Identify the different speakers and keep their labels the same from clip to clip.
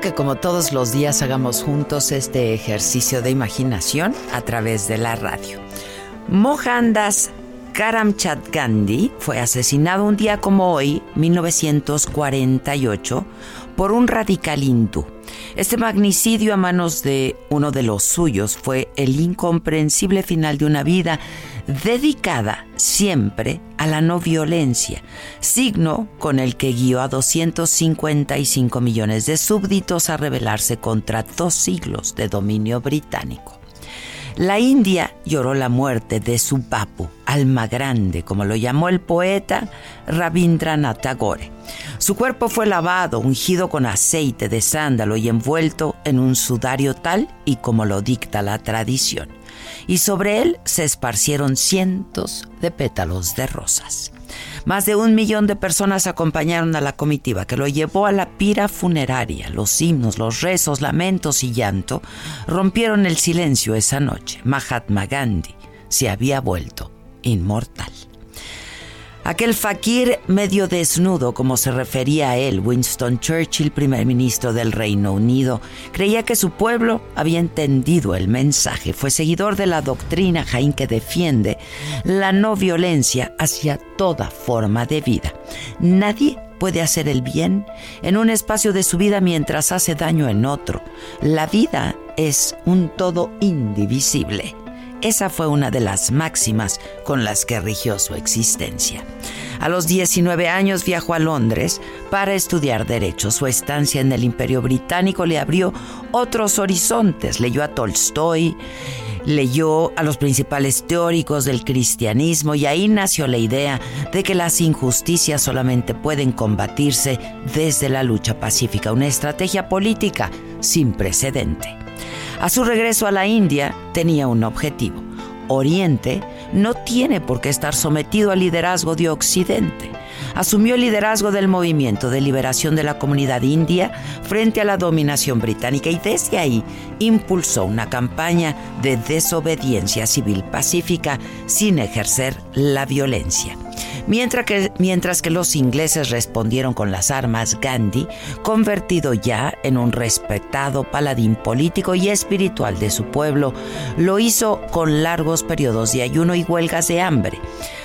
Speaker 1: Que como todos los días hagamos juntos este ejercicio de imaginación a través de la radio. Mohandas Karamchand Gandhi fue asesinado un día como hoy, 1948, por un radical hindú. Este magnicidio a manos de uno de los suyos fue el incomprensible final de una vida dedicada siempre a la no violencia, signo con el que guió a 255 millones de súbditos a rebelarse contra dos siglos de dominio británico. La India lloró la muerte de su papu, alma grande, como lo llamó el poeta Rabindranath Tagore. Su cuerpo fue lavado, ungido con aceite de sándalo y envuelto en un sudario tal y como lo dicta la tradición. Y sobre él se esparcieron cientos de pétalos de rosas. Más de un millón de personas acompañaron a la comitiva que lo llevó a la pira funeraria. Los himnos, los rezos, lamentos y llanto rompieron el silencio esa noche. Mahatma Gandhi se había vuelto inmortal. Aquel fakir medio desnudo, como se refería a él, Winston Churchill, primer ministro del Reino Unido, creía que su pueblo había entendido el mensaje. Fue seguidor de la doctrina Jain que defiende la no violencia hacia toda forma de vida. Nadie puede hacer el bien en un espacio de su vida mientras hace daño en otro. La vida es un todo indivisible. Esa fue una de las máximas con las que rigió su existencia. A los 19 años viajó a Londres para estudiar derecho. Su estancia en el Imperio Británico le abrió otros horizontes. Leyó a Tolstoy, leyó a los principales teóricos del cristianismo y ahí nació la idea de que las injusticias solamente pueden combatirse desde la lucha pacífica, una estrategia política sin precedente. A su regreso a la India tenía un objetivo. Oriente no tiene por qué estar sometido al liderazgo de Occidente. Asumió el liderazgo del movimiento de liberación de la comunidad india frente a la dominación británica y desde ahí impulsó una campaña de desobediencia civil pacífica sin ejercer la violencia. Mientras que, mientras que los ingleses respondieron con las armas, Gandhi, convertido ya en un respetado paladín político y espiritual de su pueblo, lo hizo con largos periodos de ayuno y huelgas de hambre.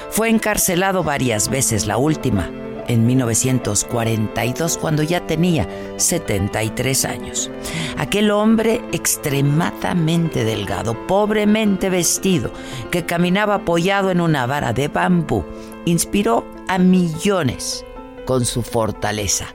Speaker 1: Fue encarcelado varias veces, la última en 1942 cuando ya tenía 73 años. Aquel hombre extremadamente delgado, pobremente vestido, que caminaba apoyado en una vara de bambú, inspiró a millones con su fortaleza.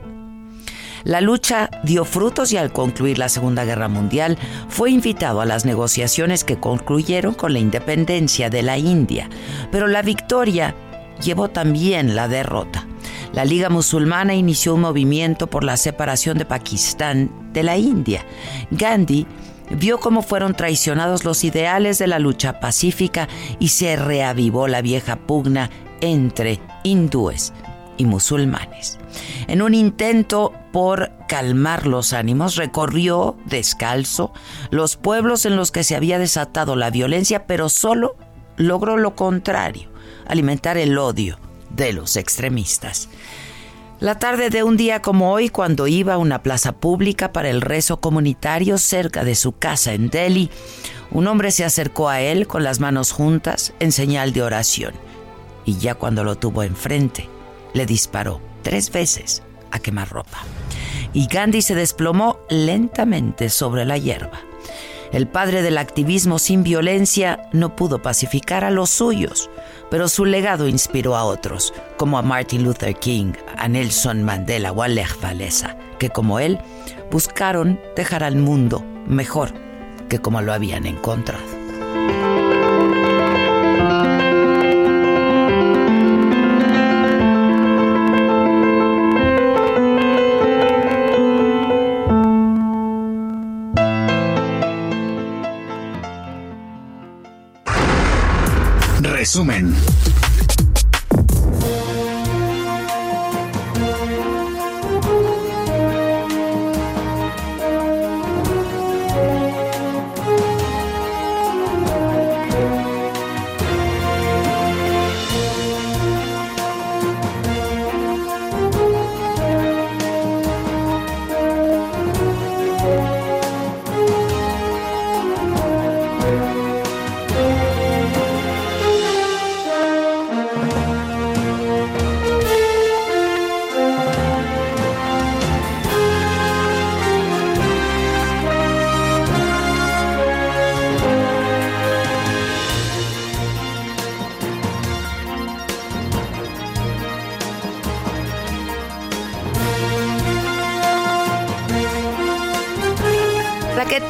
Speaker 1: La lucha dio frutos y al concluir la Segunda Guerra Mundial fue invitado a las negociaciones que concluyeron con la independencia de la India, pero la victoria llevó también la derrota. La Liga Musulmana inició un movimiento por la separación de Pakistán de la India. Gandhi vio cómo fueron traicionados los ideales de la lucha pacífica y se reavivó la vieja pugna entre hindúes y musulmanes. En un intento por calmar los ánimos, recorrió descalzo los pueblos en los que se había desatado la violencia, pero solo logró lo contrario, alimentar el odio de los extremistas. La tarde de un día como hoy, cuando iba a una plaza pública para el rezo comunitario cerca de su casa en Delhi, un hombre se acercó a él con las manos juntas en señal de oración y ya cuando lo tuvo enfrente, le disparó tres veces a quemarropa. Y Gandhi se desplomó lentamente sobre la hierba. El padre del activismo sin violencia no pudo pacificar a los suyos, pero su legado inspiró a otros, como a Martin Luther King, a Nelson Mandela o a Lech Walesa, que como él buscaron dejar al mundo mejor que como lo habían encontrado.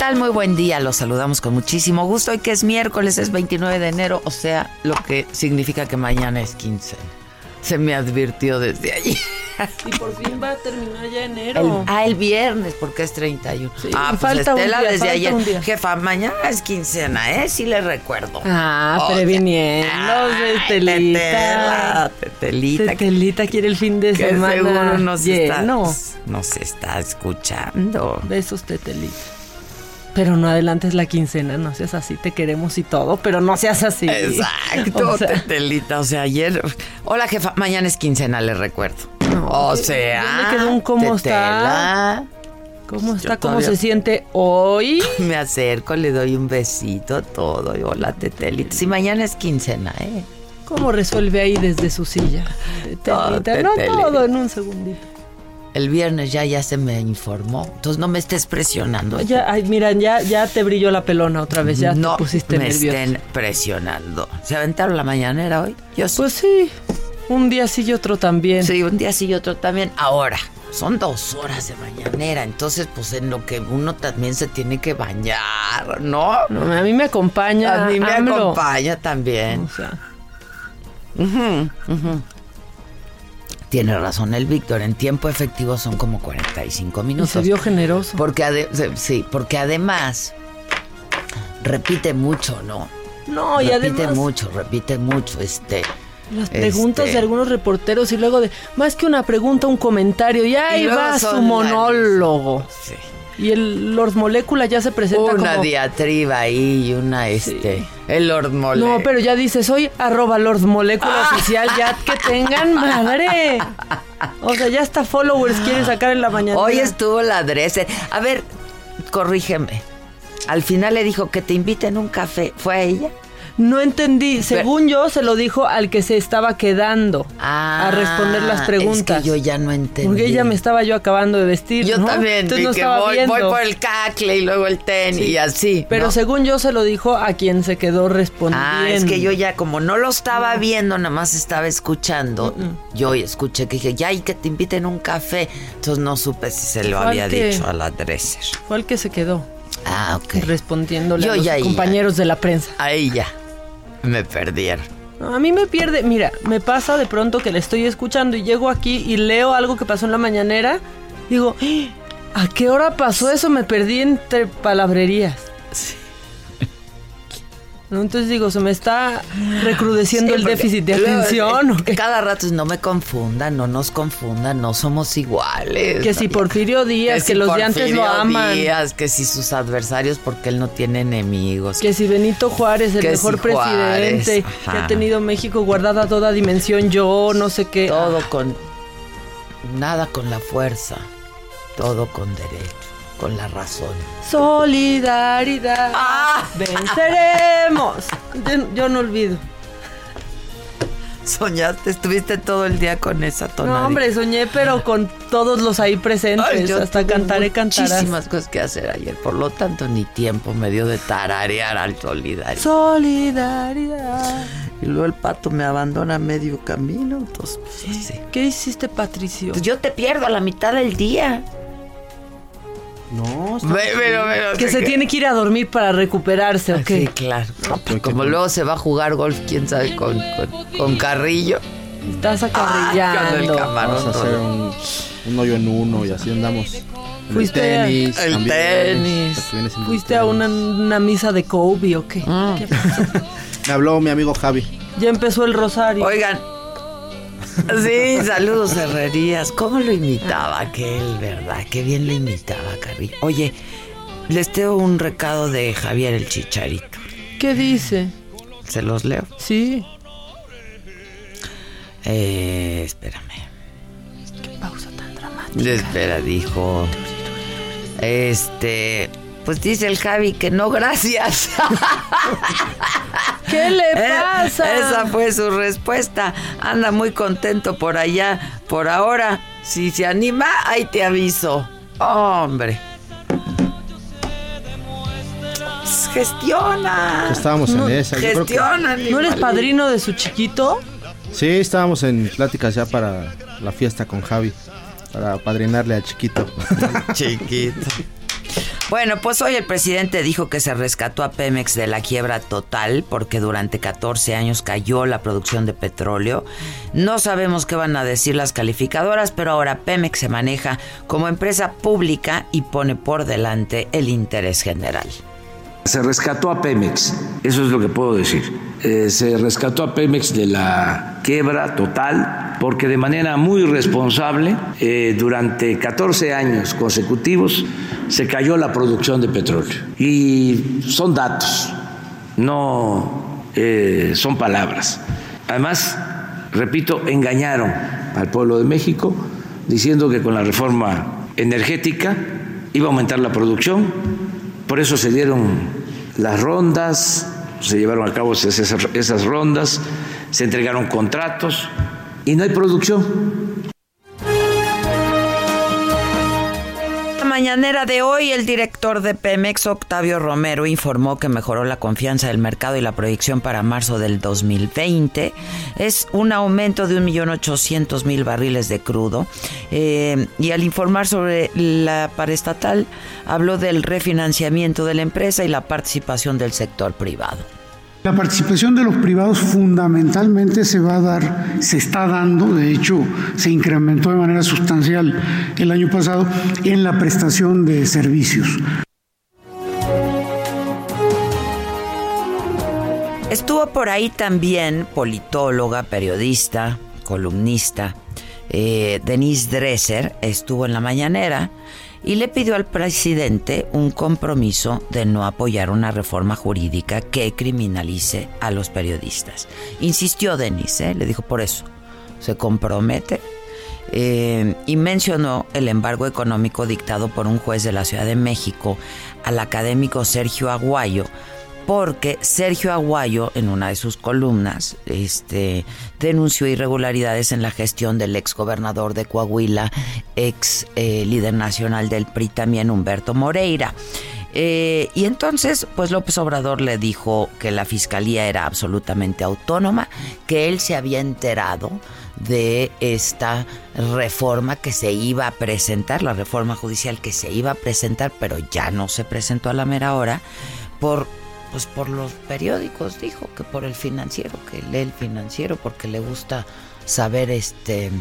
Speaker 1: Tal? Muy buen día. Los saludamos con muchísimo gusto. Hoy que es miércoles, es 29 de enero, o sea, lo que significa que mañana es 15. Se me advirtió desde allí.
Speaker 2: Y por fin va a terminar ya enero.
Speaker 1: El- ah, el viernes, porque es 31.
Speaker 2: Sí,
Speaker 1: ah, pues
Speaker 2: falta un
Speaker 1: Estela
Speaker 2: día,
Speaker 1: desde ayer.
Speaker 2: un.
Speaker 1: Jefa, mañana es quincena, ¿eh? Sí le recuerdo.
Speaker 2: Ah,
Speaker 1: Oye,
Speaker 2: previniendo,
Speaker 1: ay,
Speaker 2: Tetelita.
Speaker 1: Tetela, Tetelita,
Speaker 2: quiere el fin de
Speaker 1: que
Speaker 2: semana
Speaker 1: seguro nos está,
Speaker 2: lleno.
Speaker 1: nos está escuchando.
Speaker 2: Besos, Tetelita. Pero no adelantes la quincena, no seas así, te queremos y todo, pero no seas así.
Speaker 1: Exacto,
Speaker 2: O sea,
Speaker 1: Tetelita. O sea, ayer. Hola, jefa. Mañana es quincena, le recuerdo.
Speaker 2: No,
Speaker 1: o sea.
Speaker 2: me quedó un cómo
Speaker 1: Tetela.
Speaker 2: ¿Cómo está?
Speaker 1: Yo
Speaker 2: ¿Cómo
Speaker 1: todavía-
Speaker 2: se siente hoy?
Speaker 1: Me acerco, le doy un besito, todo. Y hola, Tetelita. Si mañana es quincena, ¿eh?
Speaker 2: ¿Cómo resuelve ahí desde su silla?
Speaker 1: Todo,
Speaker 2: Tetelita, no todo en un segundito.
Speaker 1: El viernes ya, ya se me informó. Entonces no me estés presionando.
Speaker 2: Ya, ay, mira, ya, ya te brilló la pelona otra vez, ya
Speaker 1: no
Speaker 2: te pusiste
Speaker 1: me
Speaker 2: nervioso.
Speaker 1: estén presionando. ¿Se aventaron la mañanera hoy? Yo.
Speaker 2: Pues sí, un día sí y otro también.
Speaker 1: Sí, un día sí y otro también. Ahora, son dos horas de mañanera, entonces pues en lo que uno también se tiene que bañar, ¿no?
Speaker 2: No, a mí me acompaña.
Speaker 1: A mí me
Speaker 2: AMLO.
Speaker 1: acompaña también.
Speaker 2: O sea,
Speaker 1: Tiene razón el Víctor, en tiempo efectivo son como 45
Speaker 2: y
Speaker 1: minutos.
Speaker 2: se vio generoso.
Speaker 1: Porque ade- sí, porque además repite mucho, ¿no?
Speaker 2: No, y
Speaker 1: repite
Speaker 2: además
Speaker 1: mucho, repite mucho, este.
Speaker 2: las preguntas
Speaker 1: este-
Speaker 2: de algunos reporteros y luego de más que una pregunta, un comentario y ahí va su monólogo.
Speaker 1: Sí.
Speaker 2: Y el Lord Molécula ya se presenta
Speaker 1: Una
Speaker 2: como
Speaker 1: diatriba ahí y una, este, el Lord Mole.
Speaker 2: No, pero ya dice, soy arroba Lord Molécula
Speaker 1: Ah.
Speaker 2: oficial, ya que tengan madre. O sea, ya hasta followers quieren sacar en la mañana.
Speaker 1: Hoy estuvo la Dresser. A ver, corrígeme. Al final le dijo que te inviten un café. ¿Fue a ella?
Speaker 2: No entendí. Según yo, se lo dijo al que se estaba quedando a responder las preguntas.
Speaker 1: Ah, Es que yo ya no entendí.
Speaker 2: Porque ella me estaba yo acabando de vestir.
Speaker 1: Yo
Speaker 2: ¿no?
Speaker 1: también,
Speaker 2: Entonces no
Speaker 1: que
Speaker 2: estaba
Speaker 1: voy,
Speaker 2: viendo.
Speaker 1: voy por el cacle y luego el ten
Speaker 2: Sí.
Speaker 1: y así.
Speaker 2: Pero
Speaker 1: ¿no?
Speaker 2: según yo se lo dijo a quien se quedó respondiendo.
Speaker 1: Ah, es que yo ya como no lo estaba viendo, nada más estaba escuchando. Yo escuché que dije, ya, y que te inviten un café. Entonces no supe si se lo había
Speaker 2: que-
Speaker 1: dicho a la Dresser.
Speaker 2: Fue el que se quedó
Speaker 1: Ah, ok.
Speaker 2: respondiéndole
Speaker 1: Yo
Speaker 2: a los
Speaker 1: ya
Speaker 2: compañeros de la prensa.
Speaker 1: Ahí ya. Me perdieron.
Speaker 2: A mí me pierde, mira, me pasa de pronto que le estoy escuchando y llego aquí y leo algo que pasó en la mañanera. Digo, "¡Ah! ¿a qué hora pasó eso? Me perdí entre palabrerías. ¿No? Entonces digo, ¿se me está recrudeciendo
Speaker 1: Sí,
Speaker 2: el déficit de
Speaker 1: luego,
Speaker 2: atención?
Speaker 1: eh,
Speaker 2: ¿o?
Speaker 1: Cada rato es, no me confundan, no nos confundan, no somos iguales.
Speaker 2: Que si. Porfirio Díaz, que,
Speaker 1: si
Speaker 2: los de antes lo
Speaker 1: Porfirio
Speaker 2: aman.
Speaker 1: Díaz, que si sus adversarios, porque él no tiene enemigos.
Speaker 2: Que si Benito Juárez, el
Speaker 1: Que
Speaker 2: mejor
Speaker 1: si Juárez,
Speaker 2: presidente, que ha tenido México guardada toda dimensión, yo no sé qué.
Speaker 1: Todo con. Nada con la fuerza, todo con derecho, con la razón.
Speaker 2: Solidaridad.
Speaker 1: ¡Ah!
Speaker 2: Venceremos. Yo, yo no olvido.
Speaker 1: Soñaste, estuviste todo el día con esa tonalidad.
Speaker 2: No, hombre, soñé, pero con todos los ahí presentes.
Speaker 1: Ay, yo
Speaker 2: hasta cantaré, cantarás.
Speaker 1: Muchísimas cosas que hacer ayer, por lo tanto ni tiempo me dio de tararear al solidario.
Speaker 2: Solidaridad.
Speaker 1: Y luego el pato me abandona a medio camino, entonces pues, sí.
Speaker 2: ¿Qué hiciste, Patricio?
Speaker 1: Pues yo te pierdo a la mitad del día.
Speaker 3: No, está-
Speaker 1: Ve, pero, pero,
Speaker 2: Que se tiene que ir a dormir para recuperarse, ¿ok?
Speaker 1: Sí, claro. No, pues, como luego se va a jugar golf, quién sabe, con, con, con Carrillo.
Speaker 2: Estás
Speaker 1: el
Speaker 2: acarrillando.
Speaker 1: camarón.
Speaker 3: Vamos a hacer un, un hoyo en uno y así andamos.
Speaker 2: Fuiste a-
Speaker 3: el tenis.
Speaker 1: El
Speaker 3: también,
Speaker 1: tenis.
Speaker 3: el
Speaker 2: ¿Fuiste a
Speaker 3: tenis.
Speaker 2: una, una misa de Kobe o qué?
Speaker 1: Mm.
Speaker 2: ¿Qué pasó?
Speaker 3: Me habló mi amigo Javi.
Speaker 2: Ya empezó el rosario.
Speaker 1: Oigan. Sí, saludos herrerías. ¿Cómo lo imitaba aquel, verdad? Qué bien lo imitaba, Carrillo. Oye, les tengo un recado de Javier el Chicharito.
Speaker 2: ¿Qué dice?
Speaker 1: Se los leo.
Speaker 2: Sí.
Speaker 1: Eh, espérame.
Speaker 2: Pausa tan dramática.
Speaker 1: Espera, dijo. Este. Pues dice el Javi que no, gracias.
Speaker 2: ¿Qué le
Speaker 1: Eh,
Speaker 2: pasa?
Speaker 1: Esa fue su respuesta. Anda muy contento por allá. Por ahora, si se anima, ahí te aviso. Hombre. Pues, Gestiona.
Speaker 3: Estábamos en esa. yo creo que-
Speaker 1: Gestiona.
Speaker 2: ¿No eres padrino de su chiquito?
Speaker 3: sí, estábamos en pláticas ya para la fiesta con Javi. Para padrinarle al chiquito.
Speaker 1: Chiquito. Bueno, pues hoy el presidente dijo que se rescató a Pemex de la quiebra total porque durante 14 años cayó la producción de petróleo. No sabemos qué van a decir las calificadoras, pero ahora Pemex se maneja como empresa pública y pone por delante el interés general.
Speaker 4: Se rescató a Pemex, eso es lo que puedo decir. Eh, se rescató a Pemex de la quiebra total porque de manera muy responsable eh, durante 14 años consecutivos se cayó la producción de petróleo. Y son datos, no eh, son palabras. Además, repito, engañaron al pueblo de México diciendo que con la reforma energética iba a aumentar la producción por eso se dieron las rondas, se llevaron a cabo esas, rondas, se entregaron contratos y no hay producción.
Speaker 1: Mañanera de hoy, el director de Pemex, Octavio Romero, informó que mejoró la confianza del mercado y la proyección para marzo del 2020. Es un aumento de 1.800.000 barriles de crudo. Eh, y al informar sobre la paraestatal, habló del refinanciamiento de la empresa y la participación del sector privado.
Speaker 5: La participación de los privados fundamentalmente se va a dar, se está dando, de hecho se incrementó de manera sustancial el año pasado en la prestación de servicios.
Speaker 1: Estuvo por ahí también politóloga, periodista, columnista, eh, Denise Dresser, estuvo en la mañanera y le pidió al presidente un compromiso de no apoyar una reforma jurídica que criminalice a los periodistas. Insistió Denise, ¿eh? le dijo por eso, se compromete eh, y mencionó el embargo económico dictado por un juez de la Ciudad de México al académico Sergio Aguayo, porque Sergio Aguayo en una de sus columnas este, denunció irregularidades en la gestión del ex gobernador de Coahuila, ex eh, líder nacional del PRI también, Humberto Moreira. Eh, y entonces, pues López Obrador le dijo que la fiscalía era absolutamente autónoma, que él se había enterado de esta reforma que se iba a presentar, la reforma judicial que se iba a presentar, pero ya no se presentó a la mera hora, por pues por los periódicos, dijo que por el financiero, que lee el financiero porque le gusta saber este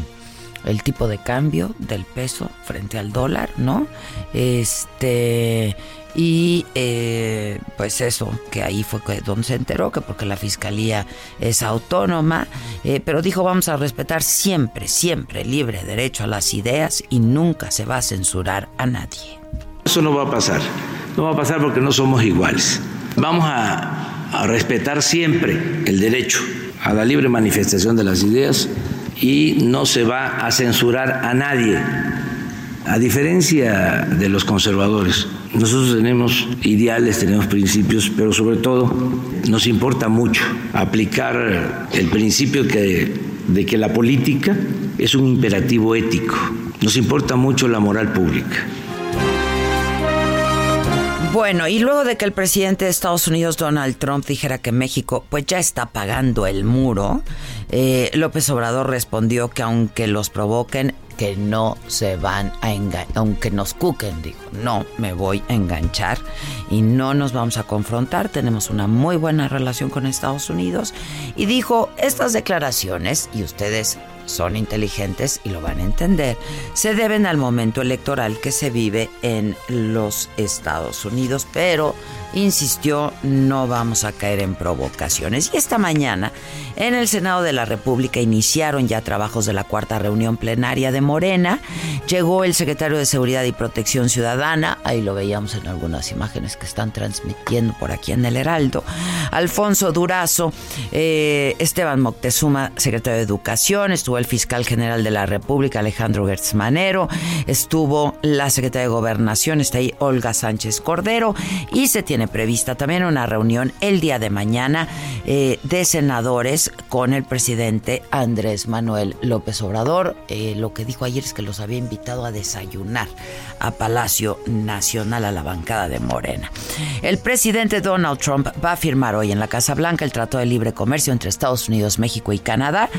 Speaker 1: el tipo de cambio del peso frente al dólar, ¿no? Este y eh, pues eso, que ahí fue donde se enteró, que porque la fiscalía es autónoma, eh, pero dijo vamos a respetar siempre, siempre libre derecho a las ideas y nunca se va a censurar a nadie.
Speaker 4: Eso no va a pasar, no va a pasar porque no somos iguales. Vamos a, respetar siempre el derecho a la libre manifestación de las ideas y no se va a censurar a nadie, a diferencia de los conservadores. Nosotros tenemos ideales, tenemos principios, pero sobre todo nos importa mucho aplicar el principio de que la política es un imperativo ético. Nos importa mucho la moral pública.
Speaker 1: Bueno, y luego de que el presidente de Estados Unidos, Donald Trump, dijera que México pues ya está pagando el muro, eh, López Obrador respondió que aunque los provoquen, que no se van a enganchar, aunque nos cuquen, dijo, no me voy a enganchar y no nos vamos a confrontar, tenemos una muy buena relación con Estados Unidos y dijo, estas declaraciones, y ustedes son inteligentes y lo van a entender, se deben al momento electoral que se vive en los Estados Unidos, pero insistió, no vamos a caer en provocaciones. Y esta mañana, en el Senado de la República iniciaron ya trabajos de la cuarta reunión plenaria de Morena. Llegó el secretario de Seguridad y Protección Ciudadana, ahí lo veíamos en algunas imágenes que están transmitiendo por aquí en el Heraldo. Alfonso Durazo, eh, Esteban Moctezuma, secretario de Educación, estuvo el fiscal general de la República, Alejandro Gertz Manero, estuvo la secretaria de Gobernación, está ahí Olga Sánchez Cordero, y se tiene prevista también una reunión el día de mañana eh, de senadores con el presidente Andrés Manuel López Obrador. Eh, lo que dijo ayer es que los había invitado a desayunar a Palacio Nacional, a la bancada de Morena. El presidente Donald Trump va a firmar hoy en la Casa Blanca el Tratado de Libre Comercio entre Estados Unidos, México y Canadá.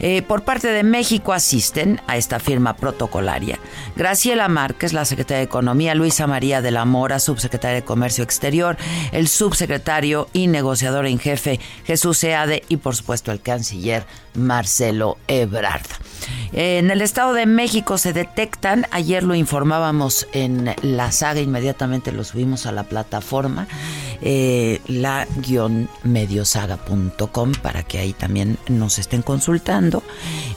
Speaker 1: Eh, por parte de México asisten a esta firma protocolaria Graciela Márquez, la secretaria de Economía, Luisa María de la Mora, subsecretaria de Comercio Exterior, el subsecretario y negociador en jefe Jesús Seade y por supuesto el canciller Marcelo Ebrard. En el Estado de México se detectan, ayer lo informábamos en la saga, inmediatamente lo subimos a la plataforma, eh, la-mediosaga.com para que ahí también nos estén consultando.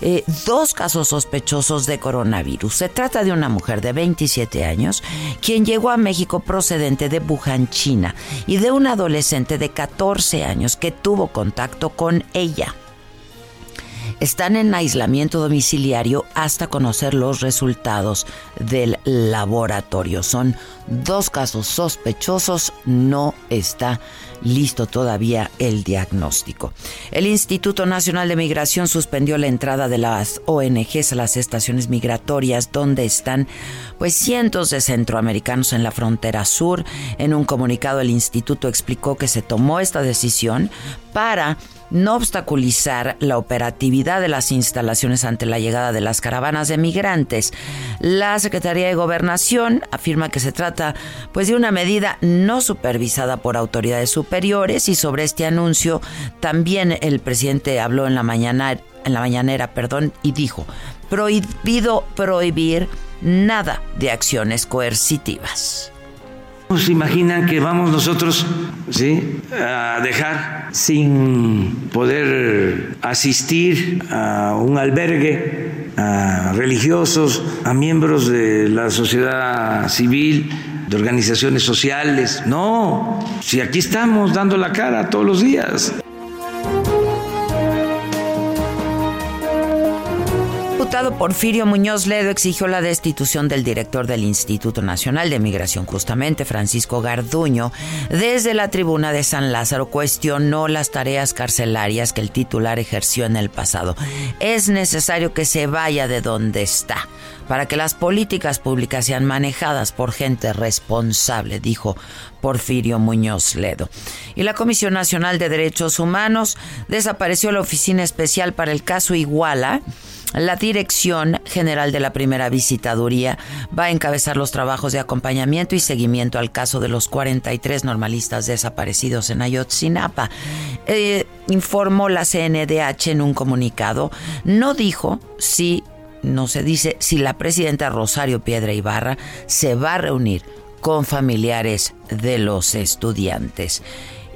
Speaker 1: Eh, dos casos sospechosos de coronavirus. Se trata de una mujer de 27 años quien llegó a México procedente de Wuhan, China, y de un adolescente de 14 años que tuvo contacto con ella están en aislamiento domiciliario hasta conocer los resultados del laboratorio. Son dos casos sospechosos, no está listo todavía el diagnóstico. El Instituto Nacional de Migración suspendió la entrada de las ONGs a las estaciones migratorias donde están pues cientos de centroamericanos en la frontera sur. En un comunicado el instituto explicó que se tomó esta decisión para no obstaculizar la operatividad de las instalaciones ante la llegada de las caravanas de migrantes. La Secretaría de Gobernación afirma que se trata pues de una medida no supervisada por autoridades superiores y sobre este anuncio también el presidente habló en la mañana en la mañanera, perdón, y dijo: "Prohibido prohibir nada de acciones coercitivas."
Speaker 4: ¿Se imaginan que vamos nosotros ¿sí? a dejar sin poder asistir a un albergue, a religiosos, a miembros de la sociedad civil, de organizaciones sociales? No, si aquí estamos dando la cara todos los días.
Speaker 1: Porfirio Muñoz Ledo exigió la destitución del director del Instituto Nacional de Migración, justamente Francisco Garduño. Desde la tribuna de San Lázaro cuestionó las tareas carcelarias que el titular ejerció en el pasado. Es necesario que se vaya de donde está para que las políticas públicas sean manejadas por gente responsable, dijo Porfirio Muñoz Ledo. Y la Comisión Nacional de Derechos Humanos desapareció la Oficina Especial para el caso Iguala la Dirección General de la Primera Visitaduría va a encabezar los trabajos de acompañamiento y seguimiento al caso de los 43 normalistas desaparecidos en Ayotzinapa. Eh, informó la CNDH en un comunicado. No dijo si no se dice si la presidenta Rosario Piedra Ibarra se va a reunir con familiares de los estudiantes.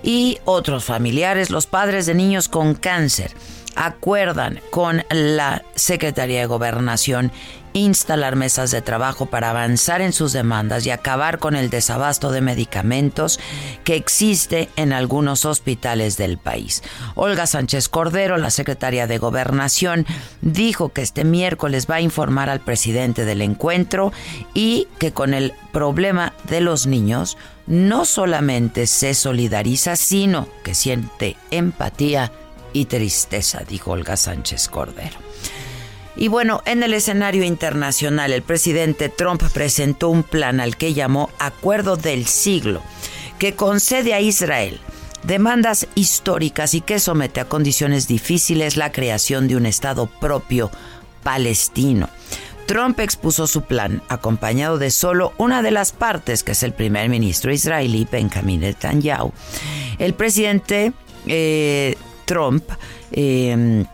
Speaker 1: Y otros familiares, los padres de niños con cáncer, acuerdan con la Secretaría de Gobernación instalar mesas de trabajo para avanzar en sus demandas y acabar con el desabasto de medicamentos que existe en algunos hospitales del país. Olga Sánchez Cordero, la secretaria de Gobernación, dijo que este miércoles va a informar al presidente del encuentro y que con el problema de los niños no solamente se solidariza, sino que siente empatía y tristeza, dijo Olga Sánchez Cordero. Y bueno, en el escenario internacional, el presidente Trump presentó un plan al que llamó Acuerdo del Siglo, que concede a Israel demandas históricas y que somete a condiciones difíciles la creación de un Estado propio palestino. Trump expuso su plan acompañado de solo una de las partes, que es el primer ministro israelí Benjamin Netanyahu. El presidente eh, Trump eh,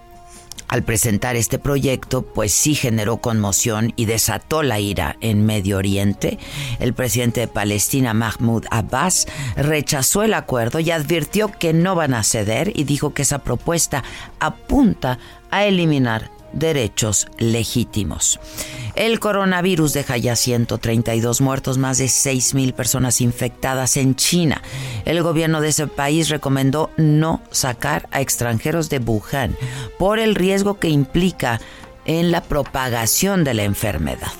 Speaker 1: al presentar este proyecto, pues sí generó conmoción y desató la ira en Medio Oriente. El presidente de Palestina, Mahmoud Abbas, rechazó el acuerdo y advirtió que no van a ceder y dijo que esa propuesta apunta a eliminar derechos legítimos. El coronavirus deja ya 132 muertos, más de 6.000 personas infectadas en China. El gobierno de ese país recomendó no sacar a extranjeros de Wuhan por el riesgo que implica en la propagación de la enfermedad,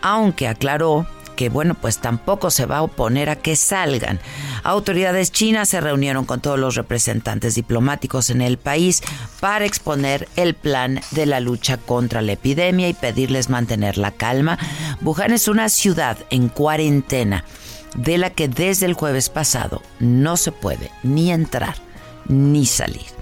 Speaker 1: aunque aclaró que bueno, pues tampoco se va a oponer a que salgan. Autoridades chinas se reunieron con todos los representantes diplomáticos en el país para exponer el plan de la lucha contra la epidemia y pedirles mantener la calma. Wuhan es una ciudad en cuarentena de la que desde el jueves pasado no se puede ni entrar ni salir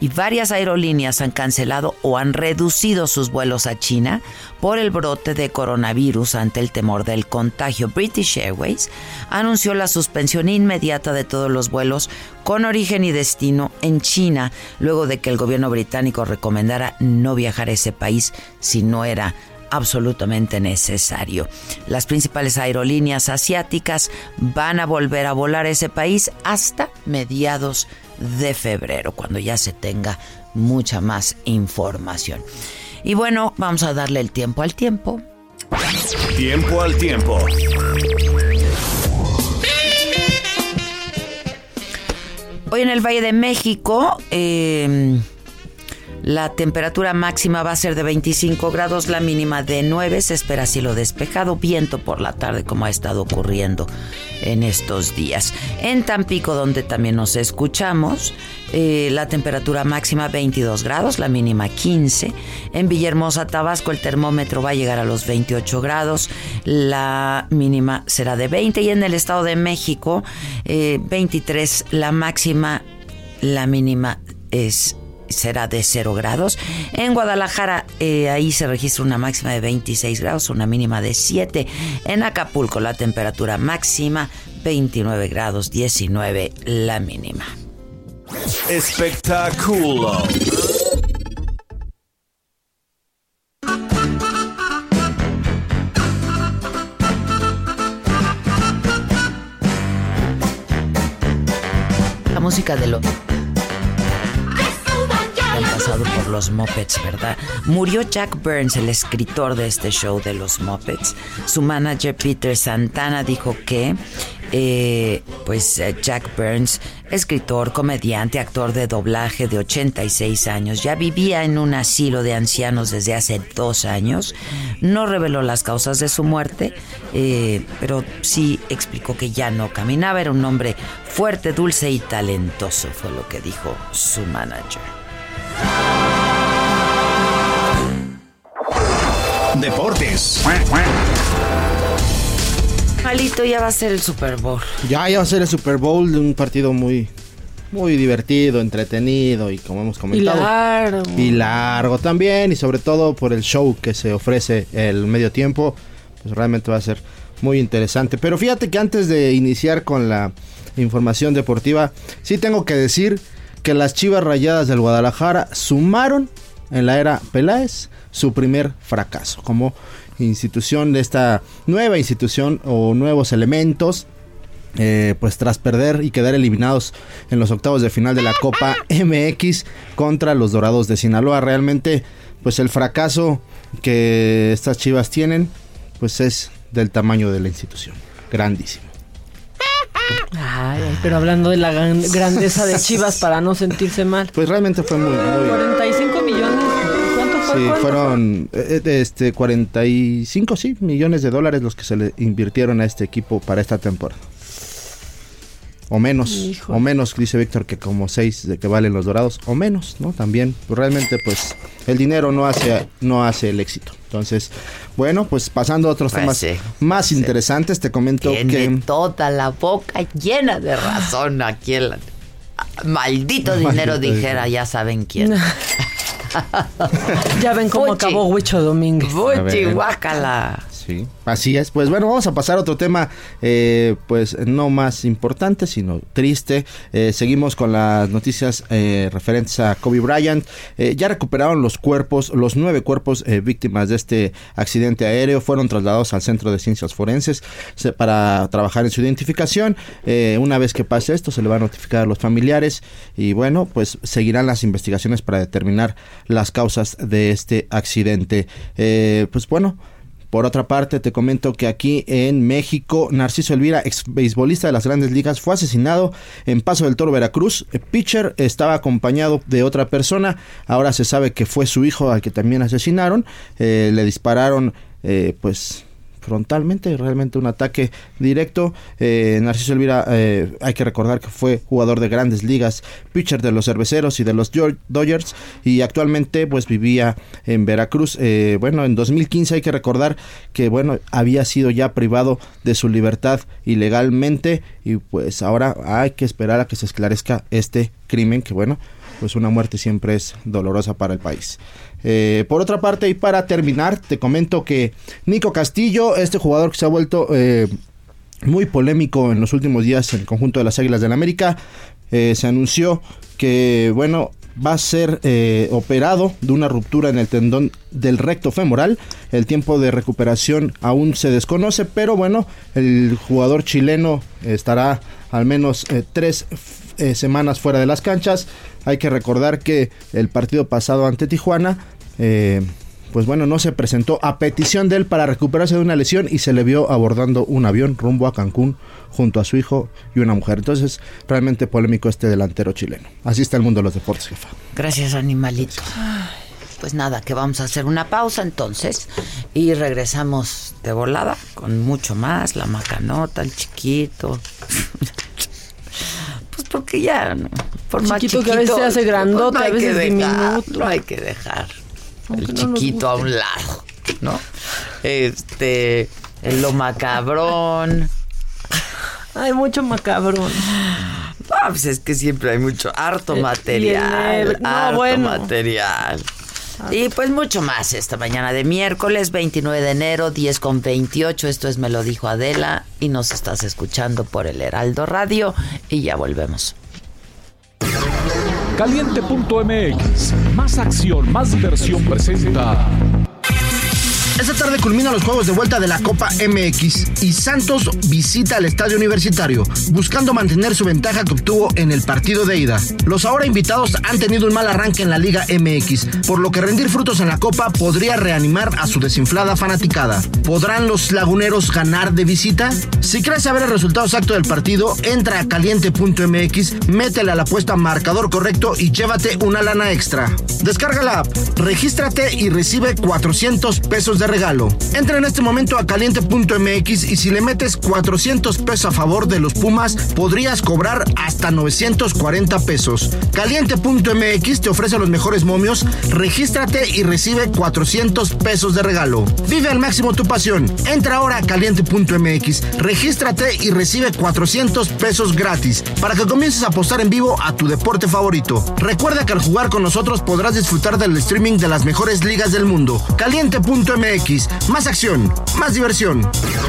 Speaker 1: y varias aerolíneas han cancelado o han reducido sus vuelos a China por el brote de coronavirus ante el temor del contagio. British Airways anunció la suspensión inmediata de todos los vuelos con origen y destino en China, luego de que el gobierno británico recomendara no viajar a ese país si no era absolutamente necesario. Las principales aerolíneas asiáticas van a volver a volar a ese país hasta mediados de febrero, cuando ya se tenga mucha más información. Y bueno, vamos a darle el tiempo al tiempo.
Speaker 6: Tiempo al tiempo.
Speaker 1: Hoy en el Valle de México, eh, la temperatura máxima va a ser de 25 grados, la mínima de 9. Se espera cielo despejado, viento por la tarde, como ha estado ocurriendo en estos días. En Tampico, donde también nos escuchamos, eh, la temperatura máxima 22 grados, la mínima 15. En Villahermosa, Tabasco, el termómetro va a llegar a los 28 grados, la mínima será de 20. Y en el Estado de México, 23, eh, la máxima, la mínima es será de 0 grados. En Guadalajara, eh, ahí se registra una máxima de 26 grados, una mínima de 7. En Acapulco, la temperatura máxima 29 grados, 19 la mínima.
Speaker 6: Espectáculo.
Speaker 1: La música de lo por los Muppets, ¿verdad? Murió Jack Burns, el escritor de este show de los Muppets. Su manager Peter Santana dijo que, eh, pues eh, Jack Burns, escritor, comediante, actor de doblaje de 86 años, ya vivía en un asilo de ancianos desde hace dos años. No reveló las causas de su muerte, eh, pero sí explicó que ya no caminaba. Era un hombre fuerte, dulce y talentoso, fue lo que dijo su manager.
Speaker 6: Deportes.
Speaker 1: Malito, ya va a ser el Super Bowl.
Speaker 3: Ya, ya va a ser el Super Bowl, un partido muy, muy divertido, entretenido y como hemos comentado.
Speaker 2: Y largo.
Speaker 3: Y largo también, y sobre todo por el show que se ofrece el medio tiempo, pues realmente va a ser muy interesante. Pero fíjate que antes de iniciar con la información deportiva, sí tengo que decir que las Chivas Rayadas del Guadalajara sumaron en la era Peláez su primer fracaso como institución de esta nueva institución o nuevos elementos eh, pues tras perder y quedar eliminados en los octavos de final de la Copa MX contra los Dorados de Sinaloa. Realmente, pues el fracaso que estas chivas tienen, pues es del tamaño de la institución. Grandísimo.
Speaker 2: Ay, pero hablando de la grandeza de Chivas para no sentirse mal.
Speaker 3: Pues realmente fue muy...
Speaker 2: 45 millones. ¿Cuánto fue?
Speaker 3: Sí, fueron eh, este 45 sí, millones de dólares los que se le invirtieron a este equipo para esta temporada. O menos, o menos, dice Víctor, que como seis de que valen los dorados, o menos, ¿no? También, pues realmente, pues, el dinero no hace, no hace el éxito. Entonces, bueno, pues pasando a otros
Speaker 1: Pues
Speaker 3: temas
Speaker 1: sí,
Speaker 3: más interesantes, te comento
Speaker 1: Tiene
Speaker 3: que...
Speaker 1: toda la boca llena de razón aquí el maldito dinero
Speaker 3: Maldito
Speaker 1: dijera, ya saben quién.
Speaker 2: Ya ven cómo
Speaker 1: Fuchi.
Speaker 2: acabó Huicho Domínguez.
Speaker 1: Fuchi,
Speaker 3: ver.
Speaker 1: guácala.
Speaker 3: Sí, así es. Pues bueno, vamos a pasar a otro tema, eh, pues no más importante, sino triste. Eh, seguimos con las noticias eh, referentes a Kobe Bryant. Ya recuperaron los cuerpos, los nueve cuerpos víctimas de este accidente aéreo. Fueron trasladados al Centro de Ciencias Forenses se- para trabajar en su identificación. Una vez que pase esto, se le va a notificar a los familiares y bueno, pues seguirán las investigaciones para determinar las causas de este accidente. Pues bueno. Por otra parte, te comento que aquí en México, Narciso Elvira, ex beisbolista de las grandes ligas, fue asesinado en Paso del Toro, Veracruz. El pitcher estaba acompañado de otra persona. Ahora se sabe que fue su hijo al que también asesinaron. Eh, le dispararon, eh, pues frontalmente, realmente un ataque directo. Eh, Narciso Elvira, eh, hay que recordar que fue jugador de grandes ligas, pitcher de los cerveceros y de los Dodgers y actualmente pues vivía en Veracruz. Eh, bueno, en 2015 hay que recordar que bueno, había sido ya privado de su libertad ilegalmente y pues ahora hay que esperar a que se esclarezca este crimen que bueno, pues una muerte siempre es dolorosa para el país. Eh, por otra parte, y para terminar, te comento que Nico Castillo, este jugador que se ha vuelto eh, muy polémico en los últimos días en el conjunto de las Águilas del América, eh, se anunció que, bueno, va a ser operado de una ruptura en el tendón del recto femoral. El tiempo de recuperación aún se desconoce, pero bueno, el jugador chileno estará al menos tres semanas fuera de las canchas. Hay que recordar que el partido pasado ante Tijuana, eh, pues bueno, no se presentó a petición de él para recuperarse de una lesión y se le vio abordando un avión rumbo a Cancún junto a su hijo y una mujer. Entonces, realmente polémico este delantero chileno. Así está el mundo de los deportes, jefa.
Speaker 1: Gracias, animalito. Pues nada, que vamos a hacer una pausa entonces y regresamos de volada con mucho más, la macanota, el chiquito. Pues porque ya, ¿no? por más
Speaker 2: Chiquito que a veces se hace grandote,
Speaker 1: no
Speaker 2: a veces diminuto.
Speaker 1: No hay que dejar
Speaker 2: Aunque
Speaker 1: el
Speaker 2: no
Speaker 1: chiquito a un lado, ¿no? Este, el lo macabrón.
Speaker 2: Hay mucho macabrón.
Speaker 1: Ah, pues es que siempre hay mucho, harto
Speaker 2: el
Speaker 1: material.
Speaker 2: No,
Speaker 1: harto
Speaker 2: bueno.
Speaker 1: material. Y pues mucho más esta mañana de miércoles 29 de enero, 10 con 28. Esto es Me lo dijo Adela y nos estás escuchando por el Heraldo Radio y ya volvemos.
Speaker 7: Caliente.mx. Más acción, más diversión presenta.
Speaker 3: Esta tarde culminan los juegos de vuelta de la Copa MX y Santos visita el estadio universitario, buscando mantener su ventaja que obtuvo en el partido de ida. Los ahora invitados han tenido un mal arranque en la Liga MX, por lo que rendir frutos en la Copa podría reanimar a su desinflada fanaticada. ¿Podrán los laguneros ganar de visita? Si quieres saber el resultado exacto del partido, entra a caliente.mx, métele a la apuesta marcador correcto y llévate una lana extra. Descarga la app, regístrate y recibe 400 pesos de regalo. Entra en este momento a caliente.mx y si le metes 400 pesos a favor de los Pumas, podrías cobrar hasta 940 pesos. Caliente.mx te ofrece los mejores momios, regístrate y recibe 400 pesos de regalo. Vive al máximo tu pasión. Entra ahora a caliente.mx, regístrate y recibe 400 pesos gratis para que comiences a apostar en vivo a tu deporte favorito. Recuerda que al jugar con nosotros podrás disfrutar del streaming de las mejores ligas del mundo. Caliente.mx, más acción, más diversión.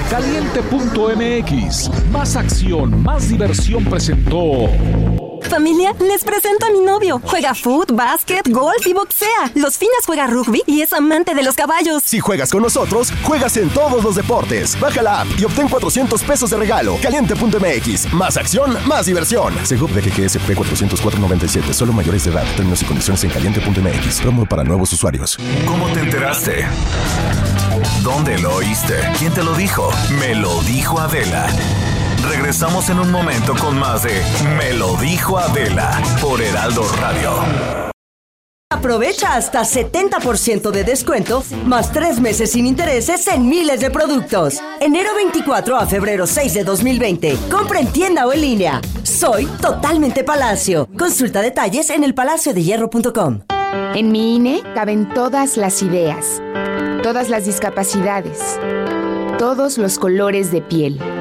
Speaker 7: Caliente.mx. Más acción, más diversión presentó.
Speaker 8: Familia, les presento a mi novio. Juega foot, básquet, golf y boxea. Los Finas juega rugby y es amante de los caballos.
Speaker 9: Si juegas con nosotros, juegas en todos los deportes. Baja la app y obtén 400 pesos de regalo. Caliente.mx. Más acción, más diversión. Seguro de GGSP 404.97. Solo mayores de edad. Términos y condiciones en caliente.mx. Promo para nuevos usuarios.
Speaker 6: ¿Cómo te enteraste? ¿Dónde lo oíste? ¿Quién te lo dijo? Me lo dijo Adela. Regresamos en un momento con más de Me lo dijo Adela por Heraldo Radio.
Speaker 10: Aprovecha hasta 70% de descuento, más tres meses sin intereses en miles de productos. Enero 24 a febrero 6 de 2020. Compra en tienda o en línea. Soy totalmente Palacio. Consulta detalles en elpalaciodehierro.com.
Speaker 11: En mi INE caben todas las ideas, todas las discapacidades, todos los colores de piel.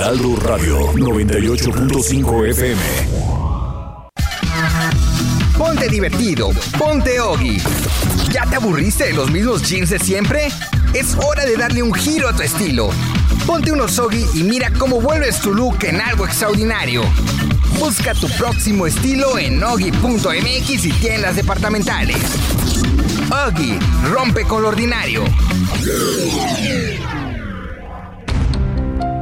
Speaker 6: Heraldo Radio 98.5 FM.
Speaker 12: Ponte divertido, ponte Ogi. ¿Ya te aburriste de los mismos jeans de siempre? Es hora de darle un giro a tu estilo. Ponte unos Ogi y mira cómo vuelves tu look en algo extraordinario. Busca tu próximo estilo en Ogi.mx y tiendas departamentales. Ogi, rompe con lo ordinario.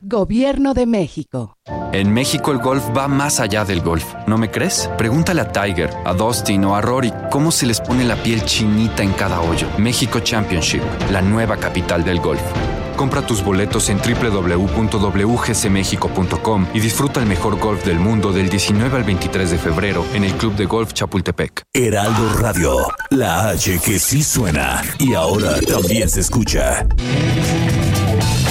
Speaker 13: Gobierno de México.
Speaker 14: En México el golf va más allá del golf, ¿no me crees? Pregúntale a Tiger, a Dustin o a Rory cómo se les pone la piel chinita en cada hoyo. México Championship, la nueva capital del golf. Compra tus boletos en www.wgcmexico.com y disfruta el mejor golf del mundo del 19 al 23 de febrero en el Club de Golf Chapultepec.
Speaker 6: Heraldo Radio, la H que sí suena y ahora también se escucha.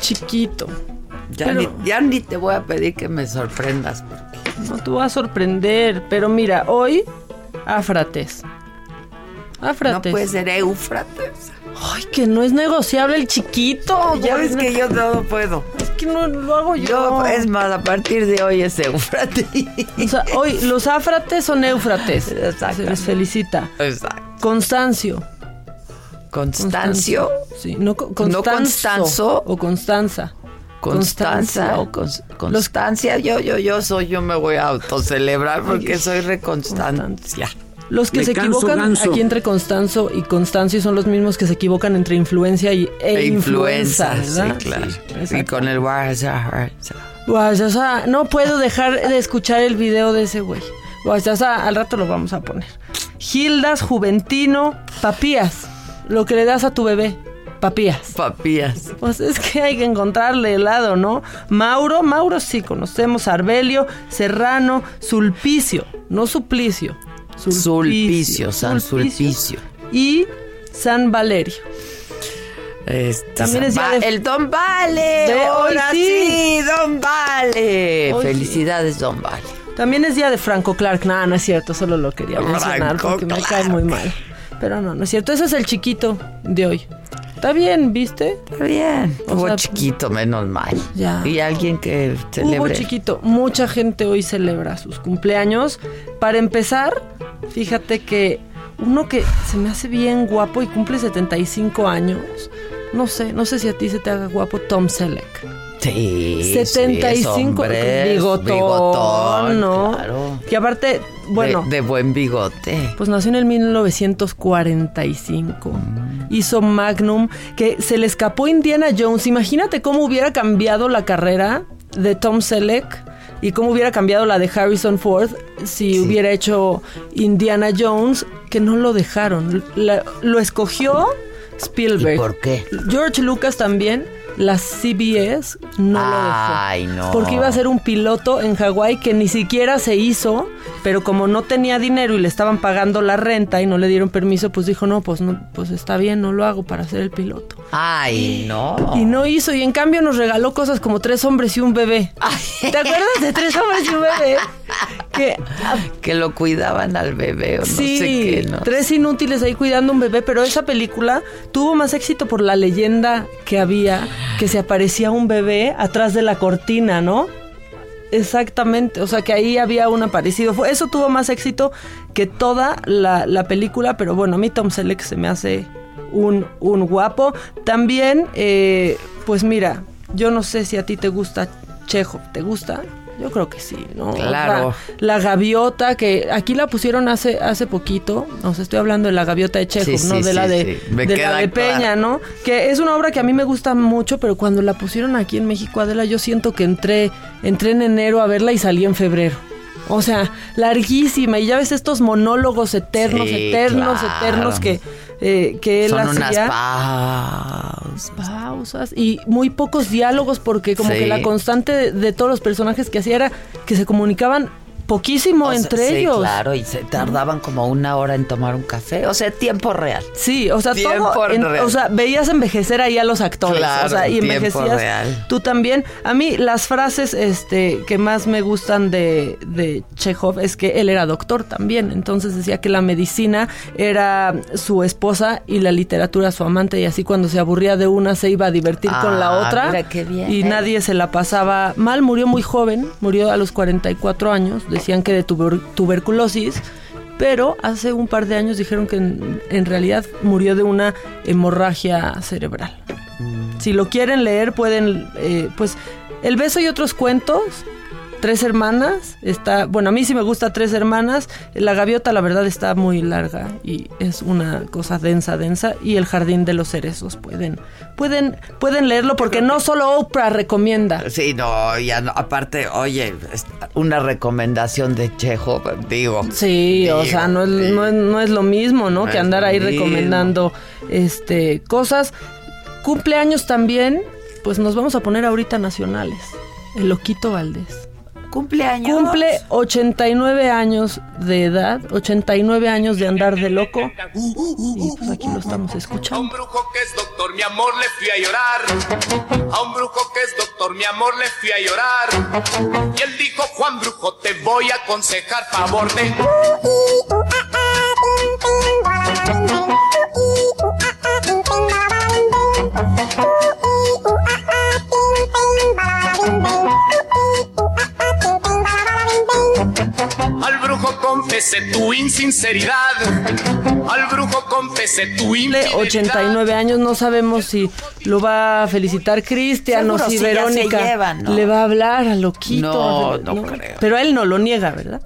Speaker 2: Chiquito.
Speaker 1: Ya,
Speaker 2: Pero-
Speaker 1: ni, ya ni te voy a pedir que me sorprendas. porque
Speaker 2: No te voy a sorprender, pero mira, hoy, Áfrates.
Speaker 1: No
Speaker 2: Áfrates.
Speaker 1: puede ser Éufrates.
Speaker 2: Ay, que no es negociable el chiquito.
Speaker 1: Ya ves
Speaker 2: no-
Speaker 1: que yo no puedo.
Speaker 2: Es que no lo hago yo.
Speaker 1: Yo, es más, a partir de hoy es Éufrates.
Speaker 2: O sea, hoy los Áfrates son Éufrates. Se
Speaker 1: Exactamente.
Speaker 2: les felicita.
Speaker 1: Exacto.
Speaker 2: Constancio.
Speaker 1: Constancio.
Speaker 2: Sí, no, co-
Speaker 1: ¿No
Speaker 2: Constanzo. O Constanza.
Speaker 1: Constanza o cons- Constancia, yo, yo, yo soy, yo me voy a autocelebrar porque soy reconstancia.
Speaker 2: Los que se equivocan aquí entre Constanzo y Constancio son los mismos que se equivocan entre influencia y, e,
Speaker 1: E
Speaker 2: influenza,
Speaker 1: influenza,
Speaker 2: ¿verdad?
Speaker 1: sí, claro. y con el
Speaker 2: no puedo dejar de escuchar el video de ese güey. Guayasa, al rato lo vamos a poner. Gildas, Juventino, papías. Lo que le das a tu bebé. Papías.
Speaker 1: Papías.
Speaker 2: Pues es que hay que encontrarle helado, ¿no? Mauro, Mauro sí conocemos. Arbelio, Serrano, Sulpicio, no Suplicio.
Speaker 1: Sulpicio, San Sulpicio.
Speaker 2: Y San Valerio.
Speaker 1: Este,
Speaker 2: También es día
Speaker 1: Va-
Speaker 2: de-
Speaker 1: el Don Vale.
Speaker 2: De
Speaker 1: ahora
Speaker 2: sí.
Speaker 1: sí. Don Vale.
Speaker 2: Hoy sí.
Speaker 1: Felicidades, Don Vale.
Speaker 2: También es día de Franco Clark. No, no es cierto, solo lo quería mencionar
Speaker 1: Franco
Speaker 2: porque me cae muy mal. Pero no, no es cierto. Ese es el chiquito de hoy. Está bien, ¿viste?
Speaker 1: Está bien.
Speaker 2: O
Speaker 1: Hubo
Speaker 2: sea,
Speaker 1: chiquito, menos mal.
Speaker 2: Ya.
Speaker 1: Y alguien que
Speaker 2: Hubo
Speaker 1: celebre.
Speaker 2: chiquito. Mucha gente hoy celebra sus cumpleaños. Para empezar, fíjate que uno que se me hace bien guapo y cumple 75 años. No sé, no sé si a ti se te haga guapo Tom Selleck.
Speaker 1: Sí.
Speaker 2: 75
Speaker 1: sí,
Speaker 2: bigotón,
Speaker 1: bigotón,
Speaker 2: ¿no?
Speaker 1: claro.
Speaker 2: Que aparte, bueno,
Speaker 1: De, de buen bigote.
Speaker 2: pues nació en el 1945. Hizo Magnum, que se le escapó Indiana Jones. Imagínate cómo hubiera cambiado la carrera de Tom Selleck y cómo hubiera cambiado la de Harrison Ford si hubiera hecho Indiana Jones, que no lo dejaron. La- lo escogió Spielberg.
Speaker 1: ¿Y por qué?
Speaker 2: George Lucas también. La CBS no lo dejó.
Speaker 1: Ay, no.
Speaker 2: Porque iba a ser un piloto en Hawái que ni siquiera se hizo, pero como no tenía dinero y le estaban pagando la renta y no le dieron permiso, pues dijo, no, pues no, pues está bien, no lo hago para ser el piloto.
Speaker 1: Ay, no.
Speaker 2: Y no hizo, y en cambio nos regaló cosas como tres hombres y un bebé. ¿Te acuerdas de tres hombres y un bebé? Que
Speaker 1: Que lo cuidaban al bebé o no
Speaker 2: sí,
Speaker 1: sé qué, ¿no?
Speaker 2: tres inútiles ahí cuidando un bebé, pero esa película tuvo más éxito por la leyenda que había, que se aparecía un bebé atrás de la cortina, ¿no? Exactamente, o sea que ahí había un aparecido. Eso tuvo más éxito que toda la, la película, pero bueno, a mí Tom Selleck se me hace un, un guapo. También, eh, pues mira, yo no sé si a ti te gusta Chejo, ¿te gusta? Yo creo que sí, ¿no?
Speaker 1: Claro.
Speaker 2: La, la gaviota, que aquí la pusieron hace, hace poquito, o sea, estoy hablando de la gaviota de Chekhov,
Speaker 1: Sí,
Speaker 2: ¿no?
Speaker 1: sí,
Speaker 2: de la de, la de
Speaker 1: claro.
Speaker 2: Peña, ¿no? Que es una obra que a mí me gusta mucho, pero cuando la pusieron aquí en México, Adela, yo siento que entré, entré en enero a verla y salí en febrero. O sea, larguísima. Y ya ves estos monólogos eternos,
Speaker 1: Sí,
Speaker 2: eternos,
Speaker 1: claro.
Speaker 2: eternos que, eh, que él
Speaker 1: Son unas
Speaker 2: hacía.
Speaker 1: pausas.
Speaker 2: pausas y muy pocos diálogos porque como
Speaker 1: Sí.
Speaker 2: que la constante de, de todos los personajes que hacía era que se comunicaban poquísimo
Speaker 1: O sea,
Speaker 2: entre
Speaker 1: sí,
Speaker 2: ellos.
Speaker 1: claro, y se tardaban como una hora en tomar un café. O sea, tiempo real.
Speaker 2: Sí, o sea,
Speaker 1: Tiempo
Speaker 2: todo, en-
Speaker 1: real.
Speaker 2: o sea, veías envejecer ahí a los actores,
Speaker 1: Claro,
Speaker 2: o sea, y
Speaker 1: tiempo
Speaker 2: envejecías
Speaker 1: real.
Speaker 2: tú también. A mí las frases este que más me gustan de, de Chekhov es que él era doctor también, entonces decía que la medicina era su esposa y la literatura su amante y así cuando se aburría de una se iba a divertir con la
Speaker 1: Ah,
Speaker 2: otra
Speaker 1: mira qué bien.
Speaker 2: y nadie se la pasaba mal, murió muy joven, murió a los 44 años, decían que de tuber- tuberculosis. Pero hace un par de años dijeron que en, en realidad murió de una hemorragia cerebral. Si lo quieren leer, pueden, eh, pues, El beso y otros cuentos. Tres hermanas, está, bueno, a mí sí me gusta Tres hermanas. La gaviota, la verdad, está muy larga y es una cosa densa, densa. Y El jardín de los cerezos, pueden, pueden, pueden leerlo porque no solo Oprah recomienda.
Speaker 1: Sí, no, ya no. Aparte, oye, una recomendación de Chejo, digo.
Speaker 2: Sí, o sea, no es, no, es, no es lo mismo, ¿no? Que andar ahí
Speaker 1: mismo.
Speaker 2: recomendando este cosas. Cumpleaños también, pues nos vamos a poner ahorita nacionales. El Loquito Valdés.
Speaker 1: Cumpleaños.
Speaker 2: Cumple 89 años de edad, 89 años de andar de loco. Y pues aquí lo estamos escuchando.
Speaker 15: brujo que es doctor, mi amor, le fui a llorar. A un brujo que es doctor, mi amor, le fui a llorar. Y él dijo, Juan Brujo, te voy a aconsejar favor de... Al brujo con confesé tu insinceridad. Al brujo confesé tu
Speaker 2: De
Speaker 15: infidelidad.
Speaker 2: 89 años, no sabemos si lo va a felicitar Cristian o si Verónica
Speaker 1: llevan, ¿no?
Speaker 2: le va a hablar a Loquito.
Speaker 1: No, no creo.
Speaker 2: Pero él no lo niega, ¿verdad?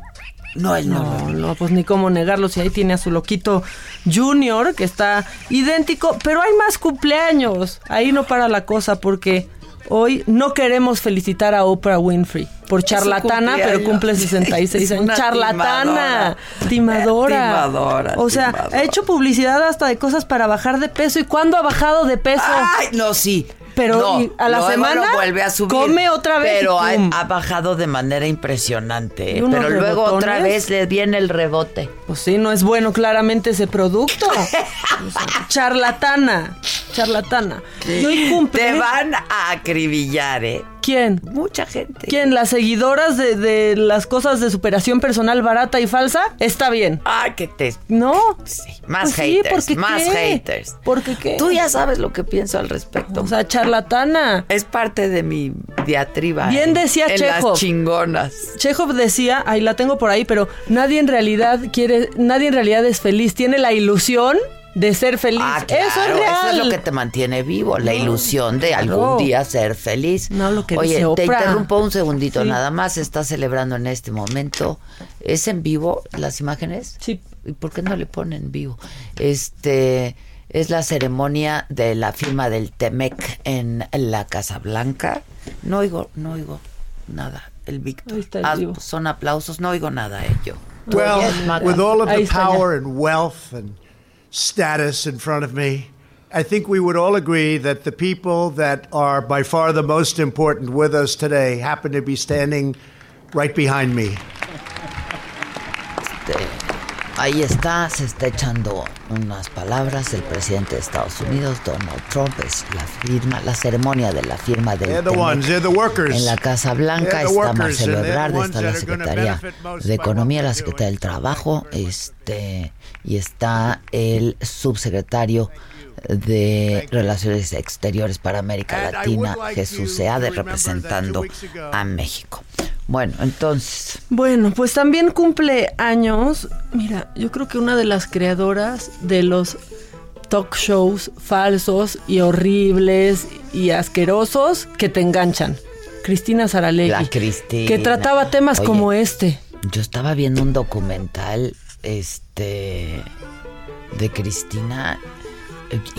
Speaker 1: No, él no.
Speaker 2: No, no, pues ni cómo negarlo si ahí tiene a su Loquito Junior, que está idéntico, pero hay más cumpleaños. Ahí no para la cosa porque hoy no queremos felicitar a Oprah Winfrey por charlatana, pero cumple 66
Speaker 1: Es
Speaker 2: años. Charlatana, timadora.
Speaker 1: Timadora,
Speaker 2: O sea,
Speaker 1: timadora.
Speaker 2: ha hecho publicidad hasta de cosas para bajar de peso. ¿Y cuándo ha bajado de peso?
Speaker 1: Ay, no, sí.
Speaker 2: Pero
Speaker 1: No,
Speaker 2: y a la
Speaker 1: luego
Speaker 2: semana
Speaker 1: lo vuelve a subir.
Speaker 2: come otra vez
Speaker 1: Pero ha, bajado de manera impresionante.
Speaker 2: ¿Y
Speaker 1: ¿eh? Pero luego otra vez le viene el rebote.
Speaker 2: Pues sí, no es bueno claramente ese producto. Charlatana, charlatana. Y hoy cumple.
Speaker 1: Te van a acribillar, ¿eh?
Speaker 2: ¿Quién?
Speaker 1: Mucha gente.
Speaker 2: ¿Quién? ¿Las seguidoras de, de las cosas de superación personal barata y falsa? Está bien.
Speaker 1: Ay, que te...
Speaker 2: ¿No?
Speaker 1: Más
Speaker 2: Pues sí,
Speaker 1: haters,
Speaker 2: ¿porque
Speaker 1: más
Speaker 2: qué?
Speaker 1: haters.
Speaker 2: ¿Porque qué?
Speaker 1: Tú ya sabes lo que pienso al respecto.
Speaker 2: O sea, charlatana.
Speaker 1: es parte de mi diatriba.
Speaker 2: Bien
Speaker 1: en-
Speaker 2: decía
Speaker 1: en
Speaker 2: Chekhov.
Speaker 1: las chingonas.
Speaker 2: Chekhov decía, ahí la tengo por ahí, pero nadie en realidad quiere, nadie en realidad es feliz, tiene la ilusión de ser feliz.
Speaker 1: Ah, claro,
Speaker 2: eso es real.
Speaker 1: eso es lo que te mantiene vivo, la ilusión de algún día ser feliz.
Speaker 2: No, lo que
Speaker 1: Oye,
Speaker 2: dice
Speaker 1: te interrumpo un segundito,
Speaker 2: Sí.
Speaker 1: nada más está celebrando en este momento. ¿Es en vivo las imágenes?
Speaker 2: Sí.
Speaker 1: ¿Y por qué no le ponen vivo? Este es la ceremonia de la firma del Temec en la Casa Blanca. No oigo, no oigo nada. El Víctor.
Speaker 2: Ahí está el
Speaker 1: Ah,
Speaker 2: vivo.
Speaker 1: son aplausos, no oigo nada, eh, yo. ¿Tú
Speaker 16: Well, with all of the power and wealth and status in front of me, I think we would all agree that the people that are by far the most important with us today happen to be standing right behind me.
Speaker 1: Este, ahí está, se está echando unas palabras. El presidente de Estados Unidos, Donald Trump, es la firma, la ceremonia de la firma del
Speaker 16: ones,
Speaker 1: en la Casa Blanca, está Marcelo Ebrard, está la Secretaría de Economía, la Secretaría del Trabajo, este y está el subsecretario de Relaciones Exteriores para América Latina, Jesús Seade, representando a México. Bueno, entonces,
Speaker 2: Bueno, pues también cumple años. Mira, yo creo que una de las creadoras de los talk shows falsos y horribles y asquerosos que te enganchan. Cristina Saralegui.
Speaker 1: la Cristina.
Speaker 2: Que trataba temas
Speaker 1: Oye,
Speaker 2: como este.
Speaker 1: Yo estaba viendo un documental, este, de Cristina,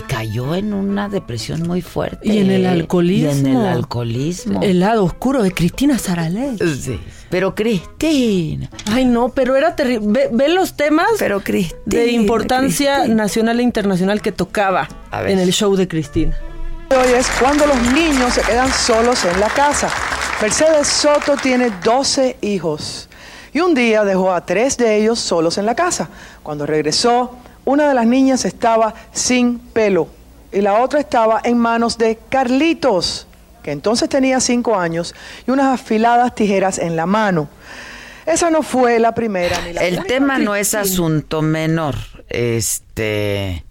Speaker 1: cayó en una depresión muy fuerte.
Speaker 2: Y en el
Speaker 1: Y
Speaker 2: alcoholismo.
Speaker 1: en el alcoholismo.
Speaker 2: El lado oscuro de Cristina Saralegui.
Speaker 1: Sí. Pero Cristina.
Speaker 2: Ay, no, pero era terrible. Ve, ve los temas
Speaker 1: Pero Cristina.
Speaker 2: de importancia
Speaker 1: Cristina.
Speaker 2: nacional e internacional que tocaba
Speaker 1: A ver.
Speaker 2: en el show de Cristina.
Speaker 17: Hoy es cuando los niños se quedan solos en la casa. Mercedes Soto tiene 12 hijos y un día dejó a tres de ellos solos en la casa. Cuando regresó, una de las niñas estaba sin pelo y la otra estaba en manos de Carlitos, que entonces tenía 5 años y unas afiladas tijeras en la mano. Esa no fue la primera ni la
Speaker 1: El tema no es asunto menor. Este.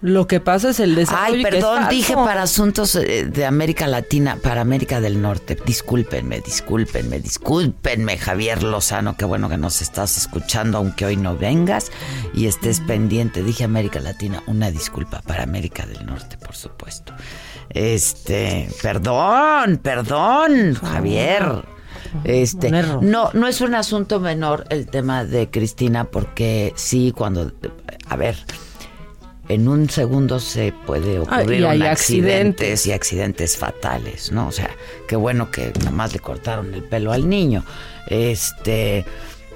Speaker 2: Lo que pasa es el desarrollo.
Speaker 1: Ay, perdón, dije para asuntos eh, de América Latina, para América del Norte. Discúlpenme, discúlpenme, discúlpenme, Javier Lozano. Qué bueno que nos estás escuchando, aunque hoy no vengas y estés pendiente. Dije América Latina, una disculpa para América del Norte, por supuesto. Este, perdón, perdón, Javier. Este, no, no es un asunto menor el tema de Cristina, porque sí, cuando, a ver, en un segundo se puede
Speaker 2: Ah,
Speaker 1: ocurrir
Speaker 2: y hay
Speaker 1: un accidentes
Speaker 2: accidentes.
Speaker 1: y accidentes fatales, ¿no? O sea, qué bueno que nada más le cortaron el pelo al niño. Este,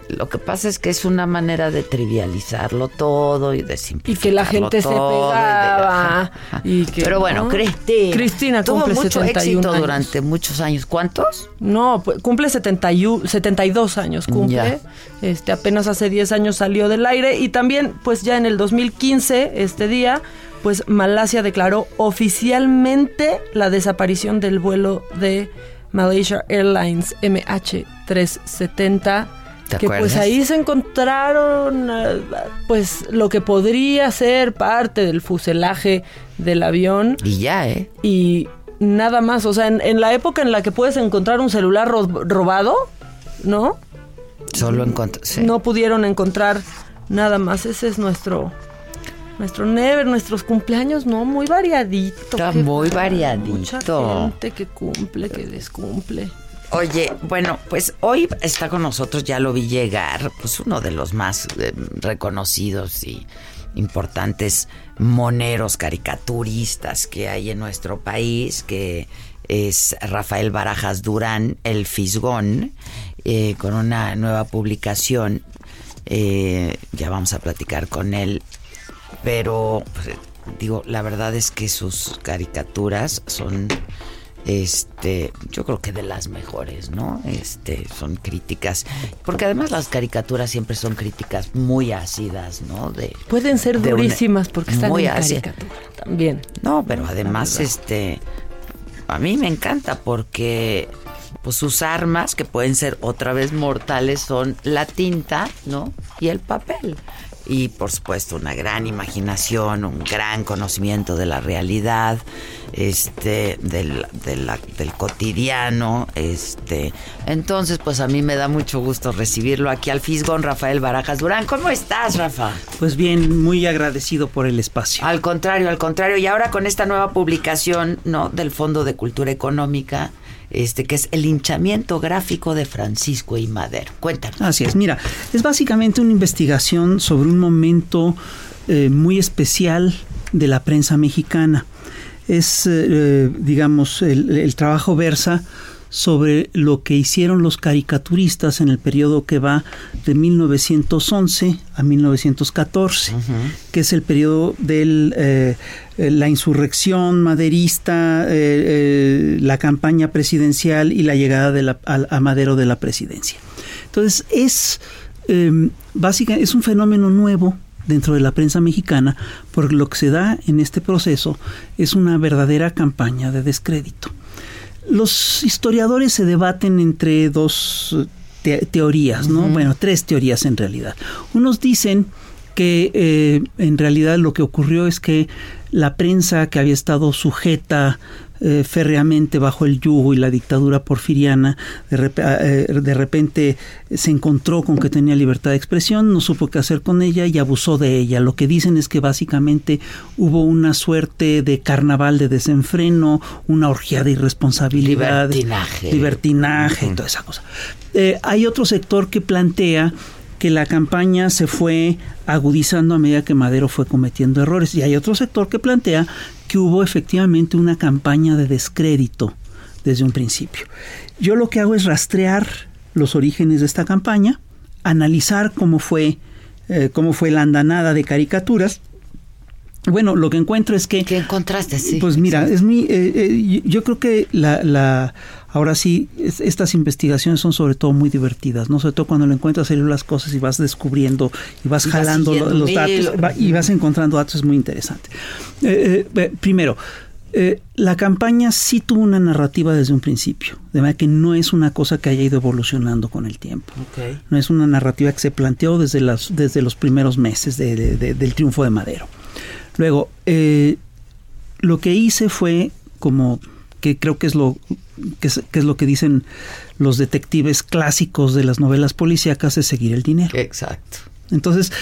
Speaker 1: lo que pasa es que es una manera de trivializarlo todo y de
Speaker 2: Y
Speaker 1: simplificarlo
Speaker 2: que la gente se
Speaker 1: y de-
Speaker 2: pegaba. Y que,
Speaker 1: Pero bueno,
Speaker 2: ¿no?
Speaker 1: Cristina.
Speaker 2: Cristina
Speaker 1: tuvo
Speaker 2: cumple
Speaker 1: mucho
Speaker 2: 71
Speaker 1: éxito
Speaker 2: años.
Speaker 1: durante muchos años. ¿Cuántos?
Speaker 2: No, pues, cumple 71 72 años, cumple.
Speaker 1: Ya.
Speaker 2: Este, apenas hace 10 años salió del aire y también, pues ya en el 2015, este día, pues Malasia declaró oficialmente la desaparición del vuelo de Malaysia Airlines MH370.
Speaker 1: ¿Te
Speaker 2: que pues ahí se encontraron eh, pues lo que podría ser parte del fuselaje del avión
Speaker 1: Y ya, ¿eh?
Speaker 2: y nada más. O sea, en, en la época en la que puedes encontrar un celular ro- robado, ¿no?
Speaker 1: Solo sí.
Speaker 2: No pudieron encontrar nada más. Ese es nuestro nuestro Never, nuestros cumpleaños, no, muy variadito.
Speaker 1: Está muy variadito.
Speaker 2: Mucha gente que cumple, que descumple.
Speaker 1: Oye, bueno, pues hoy está con nosotros, ya lo vi llegar, pues uno de los más eh, reconocidos y importantes moneros caricaturistas que hay en nuestro país, que es Rafael Barajas Durán, el Fisgón, eh, con una nueva publicación. Eh, ya vamos a platicar con él, pero pues, digo, la verdad es que sus caricaturas son este, yo creo que de las mejores, ¿no? Este, son críticas, porque además las caricaturas siempre son críticas muy ácidas, ¿no? De
Speaker 2: Pueden ser
Speaker 1: de una-
Speaker 2: durísimas porque están
Speaker 1: muy
Speaker 2: en caricatura también.
Speaker 1: No, pero además, este, a mí me encanta porque pues sus armas, que pueden ser otra vez mortales, son la tinta, ¿no? Y el papel. Y por supuesto una gran imaginación, un gran conocimiento de la realidad, este, del, del cotidiano, este. Entonces, pues a mí me da mucho gusto recibirlo aquí al Fisgón, Rafael Barajas Durán. ¿Cómo estás, Rafa?
Speaker 18: Pues bien, muy agradecido por el espacio.
Speaker 1: Al contrario, al contrario. Y ahora con esta nueva publicación, ¿no? Del Fondo de Cultura Económica, este, que es el hinchamiento gráfico de Francisco y Madero. Cuéntanos.
Speaker 18: Así es, mira, es básicamente una investigación sobre un momento eh, muy especial de la prensa mexicana. Es, eh, digamos, el, el trabajo versa sobre lo que hicieron los caricaturistas en el periodo que va de 1911 a 1914, que es el periodo de la insurrección maderista, eh, eh, la campaña presidencial y la llegada de la- a, a Madero de la presidencia. Entonces es eh, básica, es un fenómeno nuevo dentro de la prensa mexicana, porque lo que se da en este proceso es una verdadera campaña de descrédito. Los historiadores se debaten entre dos eh, te- teorías, ¿no? Bueno, tres teorías en realidad. Unos dicen que eh, en realidad lo que ocurrió es que la prensa que había estado sujeta eh, férreamente bajo el yugo y la dictadura porfiriana, de, rep- eh, de repente se encontró con que tenía libertad de expresión, no supo qué hacer con ella y abusó de ella. Lo que dicen es que básicamente hubo una suerte de carnaval de desenfreno, una orgía de irresponsabilidad,
Speaker 1: Libertinaje.
Speaker 18: libertinaje y toda esa cosa. Eh, hay otro sector que plantea que la campaña se fue agudizando a medida que Madero fue cometiendo errores. Y hay otro sector que plantea que hubo efectivamente una campaña de descrédito desde un principio. Yo lo que hago es rastrear los orígenes de esta campaña, analizar cómo fue, eh, cómo fue la andanada de caricaturas. Bueno, lo que encuentro es que...
Speaker 1: ¿Qué encontraste? Sí.
Speaker 18: Pues mira, es mi, eh, eh, yo creo que la, la ahora sí, es- estas investigaciones son sobre todo muy divertidas, ¿no? Sobre todo cuando lo encuentras hacer las cosas y vas descubriendo y vas
Speaker 1: Y
Speaker 18: jalando los datos va- y vas encontrando datos, es muy interesante. Eh, eh, primero, eh, la campaña sí tuvo una narrativa desde un principio, de manera que no es una cosa que haya ido evolucionando con el tiempo. No es una narrativa que se planteó desde, las, desde los primeros meses de- de- de- del triunfo de Madero. Luego, eh, lo que hice fue como que creo que es lo que es, lo que dicen los detectives clásicos de las novelas policíacas es seguir el dinero.
Speaker 1: Exacto.
Speaker 18: Entonces,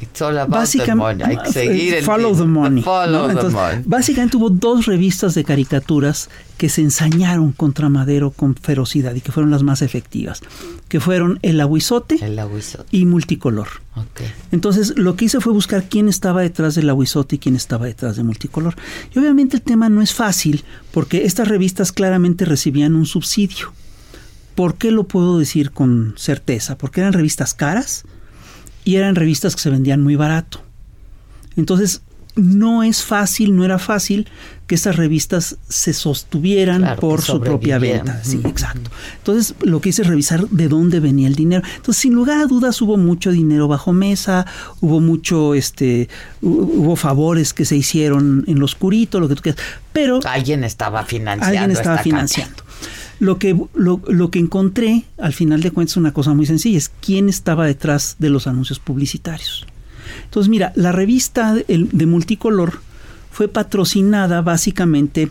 Speaker 1: It's all about the
Speaker 18: básicamente
Speaker 1: money. Hay que seguir el
Speaker 18: follow the money.
Speaker 1: Follow
Speaker 18: ¿no?
Speaker 1: the money.
Speaker 18: Básicamente hubo dos revistas de caricaturas que se ensañaron contra Madero con ferocidad y que fueron las más efectivas, que fueron El Aguizote,
Speaker 1: El aguizote.
Speaker 18: y Multicolor.
Speaker 1: Ok.
Speaker 18: Entonces, lo que hice fue buscar quién estaba detrás del aguizote y quién estaba detrás de multicolor. Y obviamente el tema no es fácil, porque estas revistas claramente recibían un subsidio. ¿Por qué lo puedo decir con certeza? Porque eran revistas caras y eran revistas que se vendían muy barato. Entonces, no es fácil, no era fácil que estas revistas se sostuvieran
Speaker 1: Claro,
Speaker 18: por su propia venta. Sí, exacto. Entonces, lo que hice es revisar de dónde venía el dinero. Entonces, sin lugar a dudas, hubo mucho dinero bajo mesa, hubo mucho, este, hu- hubo favores que se hicieron en lo oscurito, lo que tú quieras. Pero
Speaker 1: Alguien estaba financiando.
Speaker 18: alguien estaba
Speaker 1: esta
Speaker 18: financiando. Lo que, lo, lo que encontré, al final de cuentas, es una cosa muy sencilla, es quién estaba detrás de los anuncios publicitarios. Entonces, mira, la revista de, multicolor fue patrocinada básicamente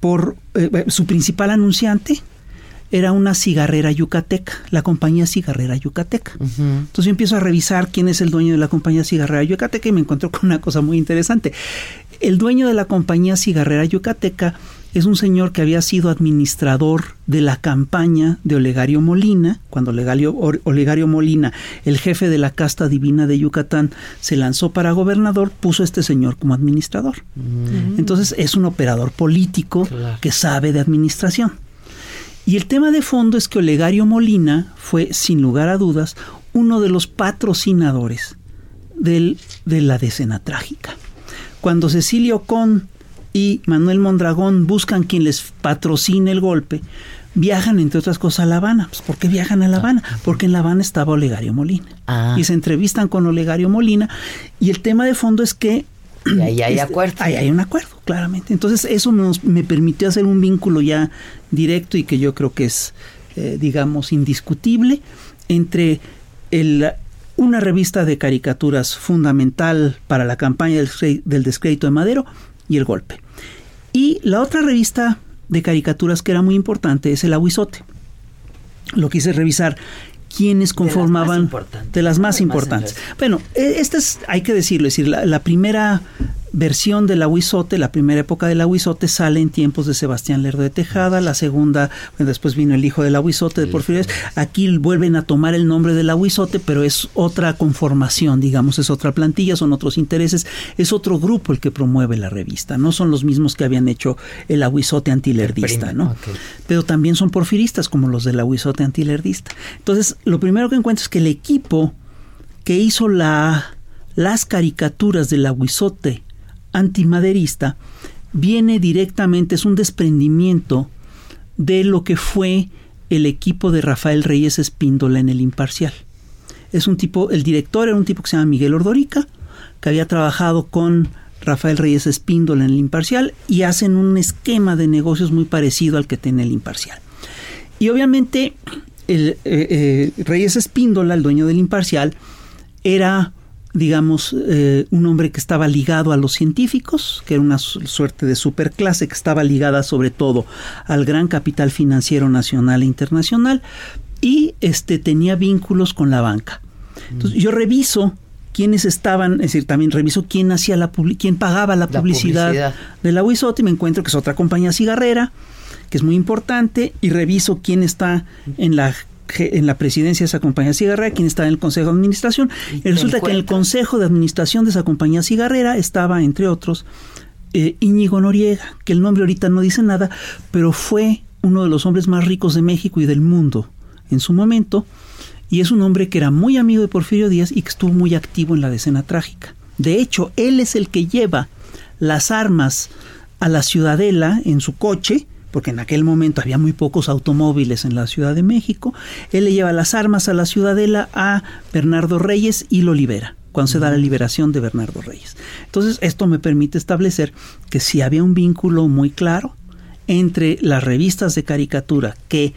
Speaker 18: por eh, su principal anunciante, era una cigarrera yucateca, la compañía cigarrera yucateca. Entonces yo empiezo a revisar quién es el dueño de la compañía cigarrera yucateca y me encuentro con una cosa muy interesante. El dueño de la compañía cigarrera yucateca es un señor que había sido administrador de la campaña de Olegario Molina, cuando Olegario, Olegario, Molina, el jefe de la casta divina de Yucatán, se lanzó para gobernador, puso a este señor como administrador. Mm. Entonces es un operador político que sabe de administración. Y el tema de fondo es que Olegario Molina fue, sin lugar a dudas, uno de los patrocinadores del, de la decena trágica. Cuando Cecilio Con y Manuel Mondragón buscan quien les patrocine el golpe, viajan entre otras cosas a La Habana. Pues, ¿Por qué viajan a La Habana? Porque en La Habana estaba Olegario Molina. Ah. Y se entrevistan con Olegario Molina y el tema de fondo es que...
Speaker 1: Y ahí hay acuerdo.
Speaker 18: Ahí hay un acuerdo, claramente. Entonces eso me permitió hacer un vínculo ya directo y que yo creo que es, eh, digamos, indiscutible entre el, una revista de caricaturas fundamental para la campaña del, del descrédito de Madero y el golpe. Y la otra revista de caricaturas que era muy importante es el Aguizote. Lo quise revisar quiénes conformaban de las más importantes. Bueno, e, esta es, hay que decirlo, es decir, la primera versión del Aguizote, la primera época del Aguizote sale en tiempos de Sebastián Lerdo de Tejada, la segunda, después vino el hijo del Aguizote de Porfirio. Aquí vuelven a tomar el nombre del Aguizote, pero es otra conformación, digamos, es otra plantilla, son otros intereses, es otro grupo el que promueve la revista, no son los mismos que habían hecho el Aguizote antilerdista, ¿no? Pero también son porfiristas como los del Aguizote antilerdista. Entonces, lo primero que encuentro es que el equipo que hizo la las caricaturas del Aguizote antimaderista viene directamente, es un desprendimiento de lo que fue el equipo de Rafael Reyes Espíndola en el Imparcial. Es un tipo, el director era un tipo que se llama Miguel Ordorica, que había trabajado con Rafael Reyes Espíndola en el Imparcial y hacen un esquema de negocios muy parecido al que tiene el Imparcial. Y obviamente el, eh, eh, Reyes Espíndola, el dueño del Imparcial, era digamos, eh, un hombre que estaba ligado a los científicos, que era una suerte de superclase que estaba ligada sobre todo al gran capital financiero nacional e internacional y este tenía vínculos con la banca. Entonces, yo reviso quiénes estaban, es decir, también reviso quién hacía la quién pagaba la, publicidad, de la Wisote y me encuentro que es otra compañía cigarrera que es muy importante y reviso quién está en la en la presidencia de esa compañía cigarrera, quien estaba en el consejo de administración. Y, resulta que en el consejo de administración de esa compañía cigarrera estaba, entre otros, eh, Íñigo Noriega, que el nombre ahorita no dice nada, pero fue uno de los hombres más ricos de México y del mundo en su momento, y es un hombre que era muy amigo de Porfirio Díaz y que estuvo muy activo en la decena trágica. De hecho, él es el que lleva las armas a la ciudadela en su coche, porque en aquel momento había muy pocos automóviles en la Ciudad de México, él le lleva las armas a la ciudadela a Bernardo Reyes y lo libera cuando se da la liberación de Bernardo Reyes. Entonces, esto me permite establecer que si había un vínculo muy claro entre las revistas de caricatura que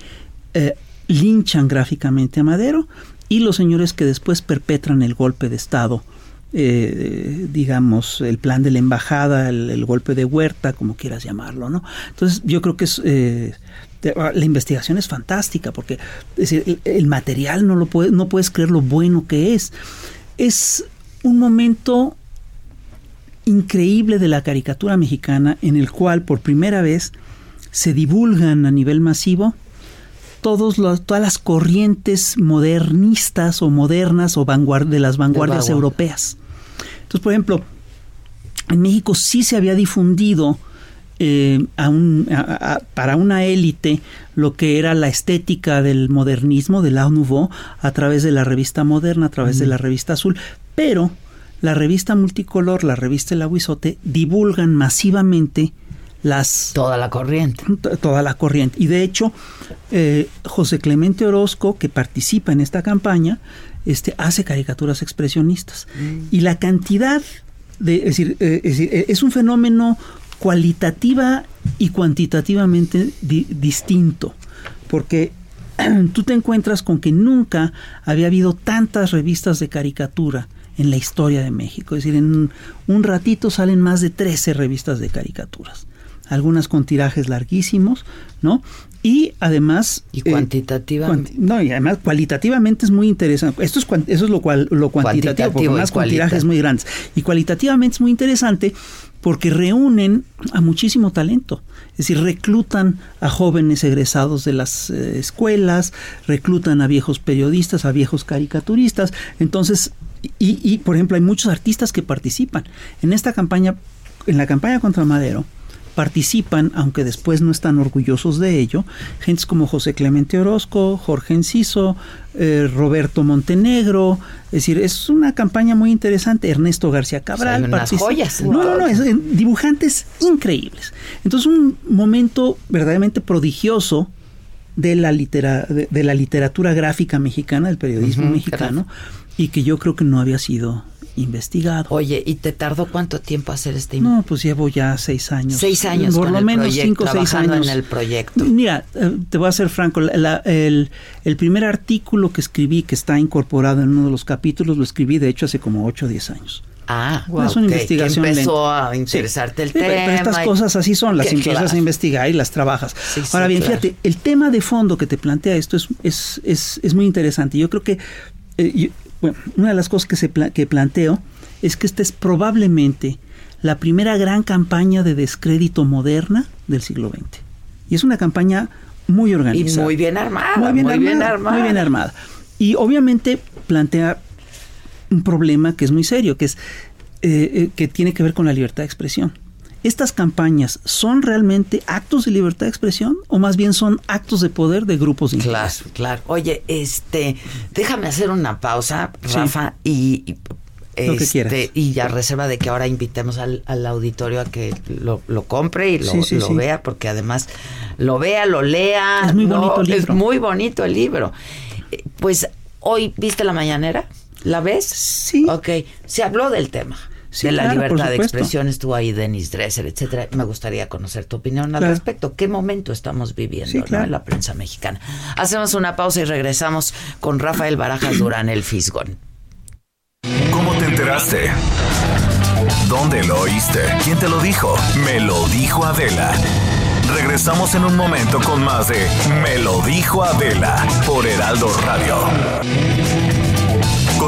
Speaker 18: eh, linchan gráficamente a Madero y los señores que después perpetran el golpe de Estado eh, digamos, el plan de la embajada, el, golpe de Huerta, como quieras llamarlo, ¿no? Entonces, yo creo que es, eh, la investigación es fantástica porque el, material no lo puede, no puedes creer lo bueno que es. Es un momento increíble de la caricatura mexicana en el cual por primera vez se divulgan a nivel masivo todos todas las corrientes modernistas o modernas o de las vanguardias europeas. Entonces, por ejemplo, en México sí se había difundido eh, para una élite lo que era la estética del modernismo, del Art Nouveau, a través de la revista moderna, a través de la revista azul, pero la revista multicolor, la revista El Aguizote, divulgan masivamente las...
Speaker 1: Toda la corriente.
Speaker 18: Toda la corriente. Y de hecho, eh, José Clemente Orozco, que participa en esta campaña, este, hace caricaturas expresionistas. Mm. Y la cantidad de... Es decir, eh, eh, es, un fenómeno cualitativa y cuantitativamente distinto, porque tú te encuentras con que nunca había habido tantas revistas de caricatura en la historia de México. Es decir, en un ratito salen más de 13 revistas de caricaturas algunas con tirajes larguísimos, ¿no? Y además...
Speaker 1: Y cuantitativamente.
Speaker 18: no, y además cualitativamente es muy interesante. Esto es, eso es lo, cual, lo cuantitativo, porque además con tirajes muy grandes. Y cualitativamente es muy interesante porque reúnen a muchísimo talento. Es decir, reclutan a jóvenes egresados de las eh, escuelas, reclutan a viejos periodistas, a viejos caricaturistas. Entonces, y, y, por ejemplo, hay muchos artistas que participan. En esta campaña, en la campaña contra Madero, participan, aunque después no están orgullosos de ello, gentes como José Clemente Orozco, Jorge Enciso, eh, Roberto Montenegro, es decir, es una campaña muy interesante, Ernesto García Cabral.
Speaker 1: unas joyas.
Speaker 18: No, no, no, es, dibujantes increíbles. Entonces un momento verdaderamente prodigioso de la, litera, de, la literatura gráfica mexicana, del periodismo mexicano, y que yo creo que no había sido investigado.
Speaker 1: Oye, ¿y te tardó cuánto tiempo hacer este
Speaker 18: No, pues llevo ya seis años.
Speaker 1: Seis años
Speaker 18: Por lo menos cinco o seis años.
Speaker 1: en el proyecto.
Speaker 18: Mira, eh, te voy a ser franco, el, el, primer artículo que escribí, que está incorporado en uno de los capítulos, lo escribí de hecho hace como ocho o diez años.
Speaker 1: Ah, es una investigación que empezó a interesarte el tema.
Speaker 18: Pero estas cosas así son, las empiezas a investigar y las trabajas. Ahora bien, fíjate, el tema de fondo que te plantea esto es, es, es, es muy interesante. Yo creo que eh, bueno, una de las cosas que, se que planteo es que esta es probablemente la primera gran campaña de descrédito moderna del siglo XX. Y es una campaña muy organizada.
Speaker 1: Y muy bien armada. Muy bien, armada,
Speaker 18: Muy bien armada. Y obviamente plantea un problema que es muy serio, que es eh, eh, que tiene que ver con la libertad de expresión. ¿Estas campañas son realmente actos de libertad de expresión o más bien son actos de poder de grupos de
Speaker 1: Claro, claro. Oye, este, déjame hacer una pausa, Rafa, y, este, y ya reserva de que ahora invitemos al, auditorio a que lo, compre y lo, vea, porque además lo vea, lo lea.
Speaker 18: Es muy bonito el libro.
Speaker 1: Es muy bonito el libro. Eh, pues hoy, ¿viste la mañanera? ¿La ves?
Speaker 18: Sí.
Speaker 1: Ok, se habló del tema de la libertad de expresión, estuvo ahí Denis Dresser, etcétera. Me gustaría conocer tu opinión al respecto. ¿Qué momento estamos viviendo en la prensa mexicana? Hacemos una pausa y regresamos con Rafael Barajas Durán, el Fisgón.
Speaker 6: ¿Cómo te enteraste? ¿Dónde lo oíste? ¿Quién te lo dijo? Me lo dijo Adela. Regresamos en un momento con más de Me lo dijo Adela por Heraldo Radio.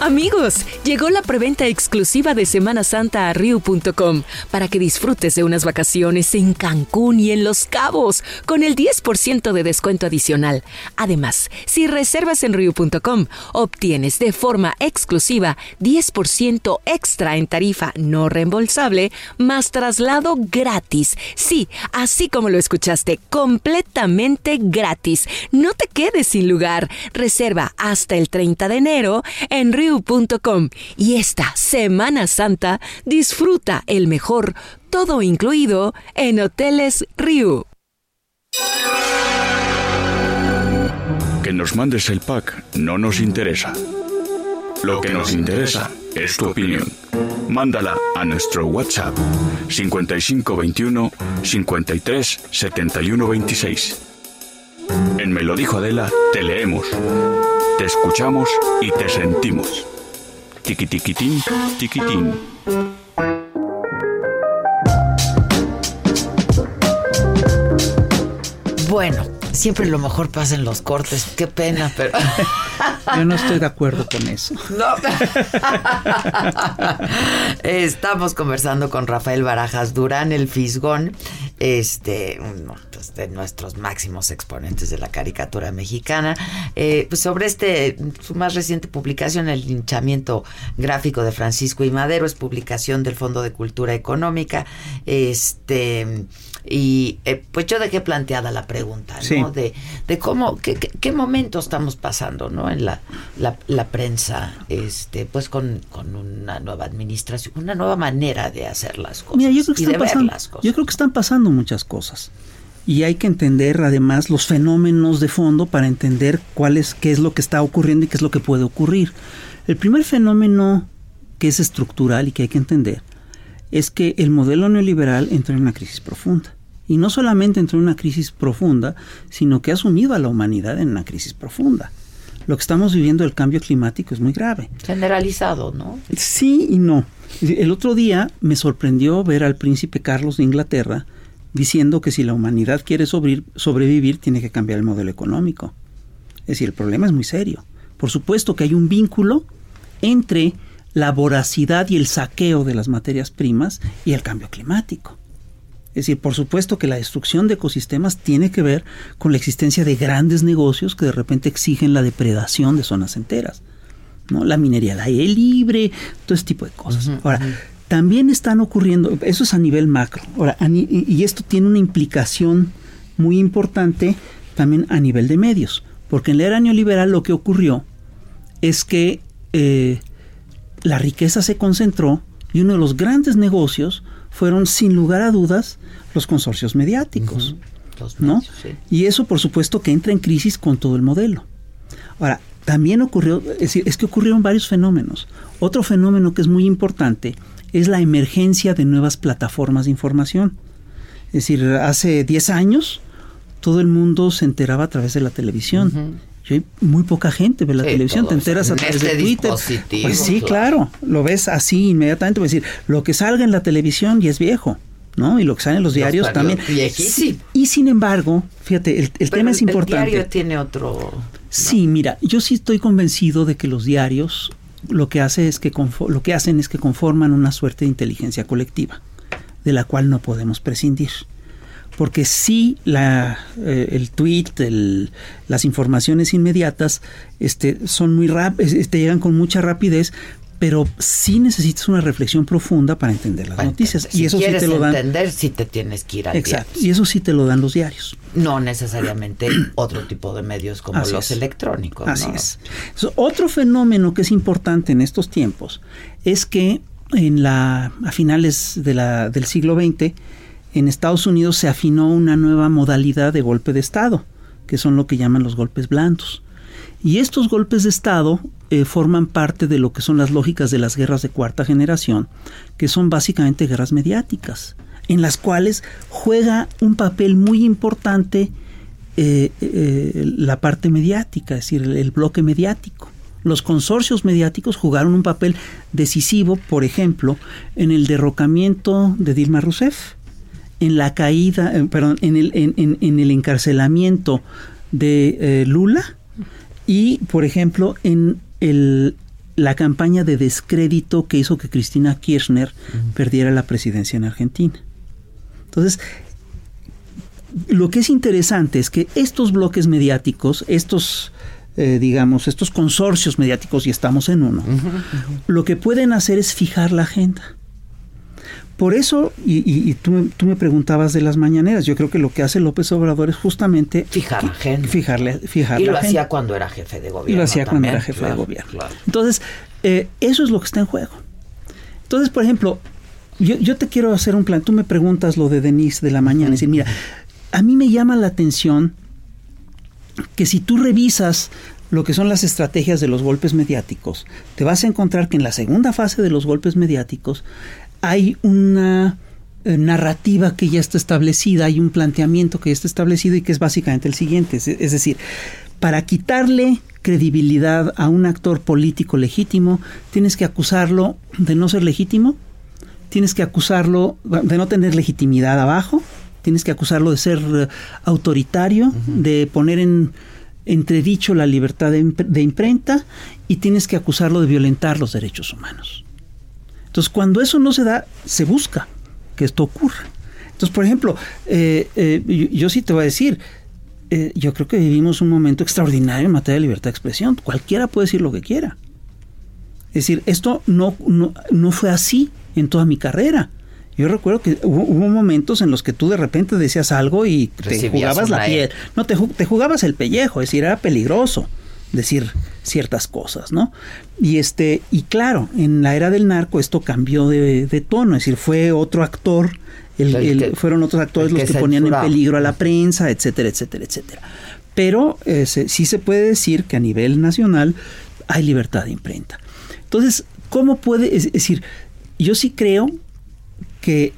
Speaker 19: Amigos, llegó la preventa exclusiva de Semana Santa a Riu.com para que disfrutes de unas vacaciones en Cancún y en Los Cabos con el 10% de descuento adicional. Además, si reservas en Riu.com, obtienes de forma exclusiva 10% extra en tarifa no reembolsable más traslado gratis. Sí, así como lo escuchaste, completamente gratis. No te quedes sin lugar. Reserva hasta el 30 de enero en Riu y esta Semana Santa disfruta el mejor todo incluido en Hoteles Ryu.
Speaker 20: Que nos mandes el pack no nos interesa. Lo que nos interesa es tu opinión. Mándala a nuestro WhatsApp 5521 53 71 26. En Me lo dijo Adela, te leemos te escuchamos y te sentimos. Tiquitiquitín, tiquitín.
Speaker 1: Bueno, siempre lo mejor pasa en los cortes. Qué pena, pero.
Speaker 18: Yo no estoy de acuerdo con eso. No.
Speaker 1: Estamos conversando con Rafael Barajas Durán, el Fisgón, este, uno de nuestros máximos exponentes de la caricatura mexicana, eh, pues sobre este, su más reciente publicación, El linchamiento gráfico de Francisco y Madero, es publicación del Fondo de Cultura Económica. Este y eh, pues yo dejé planteada la pregunta, ¿no? De, de cómo, qué, qué, momento estamos pasando, ¿no? En la, la, prensa, este, pues con, con, una nueva administración, una nueva manera de hacer las cosas
Speaker 18: yo creo que
Speaker 1: las cosas.
Speaker 18: Yo creo que están pasando muchas cosas. Y hay que entender además los fenómenos de fondo para entender cuál es, qué es lo que está ocurriendo y qué es lo que puede ocurrir. El primer fenómeno que es estructural y que hay que entender es que el modelo neoliberal entra en una crisis profunda. Y no solamente entró en una crisis profunda, sino que ha sumido a la humanidad en una crisis profunda. Lo que estamos viviendo del cambio climático es muy grave.
Speaker 1: Generalizado, ¿no?
Speaker 18: Sí y no. El otro día me sorprendió ver al príncipe Carlos de Inglaterra diciendo que si la humanidad quiere sobrevivir tiene que cambiar el modelo económico. Es decir, el problema es muy serio. Por supuesto que hay un vínculo entre la voracidad y el saqueo de las materias primas y el cambio climático. Es decir, por supuesto que la destrucción de ecosistemas tiene que ver con la existencia de grandes negocios que de repente exigen la depredación de zonas enteras. ¿no? La minería al aire libre, todo ese tipo de cosas. Ahora, también están ocurriendo, eso es a nivel macro. Ahora, y esto tiene una implicación muy importante también a nivel de medios, porque en la era neoliberal lo que ocurrió es que eh, la riqueza se concentró y uno de los grandes negocios fueron sin lugar a dudas los consorcios mediáticos. ¿no? Y eso por supuesto que entra en crisis con todo el modelo. Ahora, también ocurrió, es, decir, es que ocurrieron varios fenómenos. Otro fenómeno que es muy importante es la emergencia de nuevas plataformas de información. Es decir, hace 10 años todo el mundo se enteraba a través de la televisión hay muy poca gente ve la televisión, te enteras a través de
Speaker 1: este
Speaker 18: Twitter. Pues sí, claro, lo ves así inmediatamente, es decir, lo que salga en la televisión ya es viejo. ¿no? Y lo que sale en los diarios también. Y sin embargo, fíjate, el, tema es importante.
Speaker 1: El diario tiene otro.
Speaker 18: Sí, mira, yo sí estoy convencido de que los diarios lo que hace es que lo que hacen es que conforman una suerte de inteligencia colectiva, de la cual no podemos prescindir porque sí la, eh, el tweet, el, las informaciones inmediatas este, son muy rápidas, este, llegan con mucha rapidez, pero sí necesitas una reflexión profunda para entender las noticias.
Speaker 1: y
Speaker 18: eso
Speaker 1: sí
Speaker 18: te lo dan.
Speaker 1: entender, sí te tienes que ir al
Speaker 18: Exacto. Y eso sí te lo dan los diarios.
Speaker 1: No necesariamente otro tipo de medios como los electrónicos.
Speaker 18: Así es. Otro fenómeno que es importante en estos tiempos es que en la, a finales de la, del siglo XX en Estados Unidos se afinó una nueva modalidad de golpe de Estado, que son lo que llaman los golpes blandos. Y estos golpes de Estado eh, forman parte de lo que son las lógicas de las guerras de cuarta generación, que son básicamente guerras mediáticas, en las cuales juega un papel muy importante eh, eh, la parte mediática, es decir, el, bloque mediático. Los consorcios mediáticos jugaron un papel decisivo, por ejemplo, en el derrocamiento de Dilma Rousseff en la caída, eh, perdón, en el, en, el encarcelamiento de eh, Lula y, por ejemplo, en el, la campaña de descrédito que hizo que Cristina Kirchner perdiera la presidencia en Argentina. Entonces, lo que es interesante es que estos bloques mediáticos, estos, eh, digamos, estos consorcios mediáticos, y estamos en uno, lo que pueden hacer es fijar la agenda. Por eso, y, tú, me preguntabas de las mañaneras, yo creo que lo que hace López Obrador es justamente
Speaker 1: fijar agenda.
Speaker 18: Fijarle, fijar
Speaker 1: y lo hacía cuando era jefe de gobierno.
Speaker 18: Y lo hacía cuando era jefe de gobierno. Entonces, eh, eso es lo que está en juego. Entonces, por ejemplo, yo, te quiero hacer un plan. Tú me preguntas lo de Denise de la mañana. Es decir, mira, a mí me llama la atención que si tú revisas lo que son las estrategias de los golpes mediáticos, te vas a encontrar que en la segunda fase de los golpes mediáticos hay una eh, narrativa que ya está establecida, hay un planteamiento que ya está establecido y que es básicamente el siguiente. Es, decir, para quitarle credibilidad a un actor político legítimo, tienes que acusarlo de no ser legítimo, tienes que acusarlo de no tener legitimidad abajo, tienes que acusarlo de ser eh, autoritario, de poner en entredicho la libertad de imprenta y tienes que acusarlo de violentar los derechos humanos. Entonces, cuando eso no se da, se busca que esto ocurra. Entonces, por ejemplo, eh, eh, yo, sí te voy a decir, eh, yo creo que vivimos un momento extraordinario en materia de libertad de expresión. Cualquiera puede decir lo que quiera. Es decir, esto no, no, fue así en toda mi carrera. Yo recuerdo que hubo, momentos en los que tú de repente decías algo y te jugabas la piel. No, te, te jugabas el pellejo, es decir, era peligroso decir ciertas cosas, ¿no? Y este, y claro, en la era del narco esto cambió de, tono, es decir, fue otro actor, el, fueron otros actores los que, ponían en peligro a la prensa, etcétera, etcétera, etcétera. Pero eh, sí se puede decir que a nivel nacional hay libertad de imprenta. Entonces, ¿cómo puede, es decir, yo sí creo que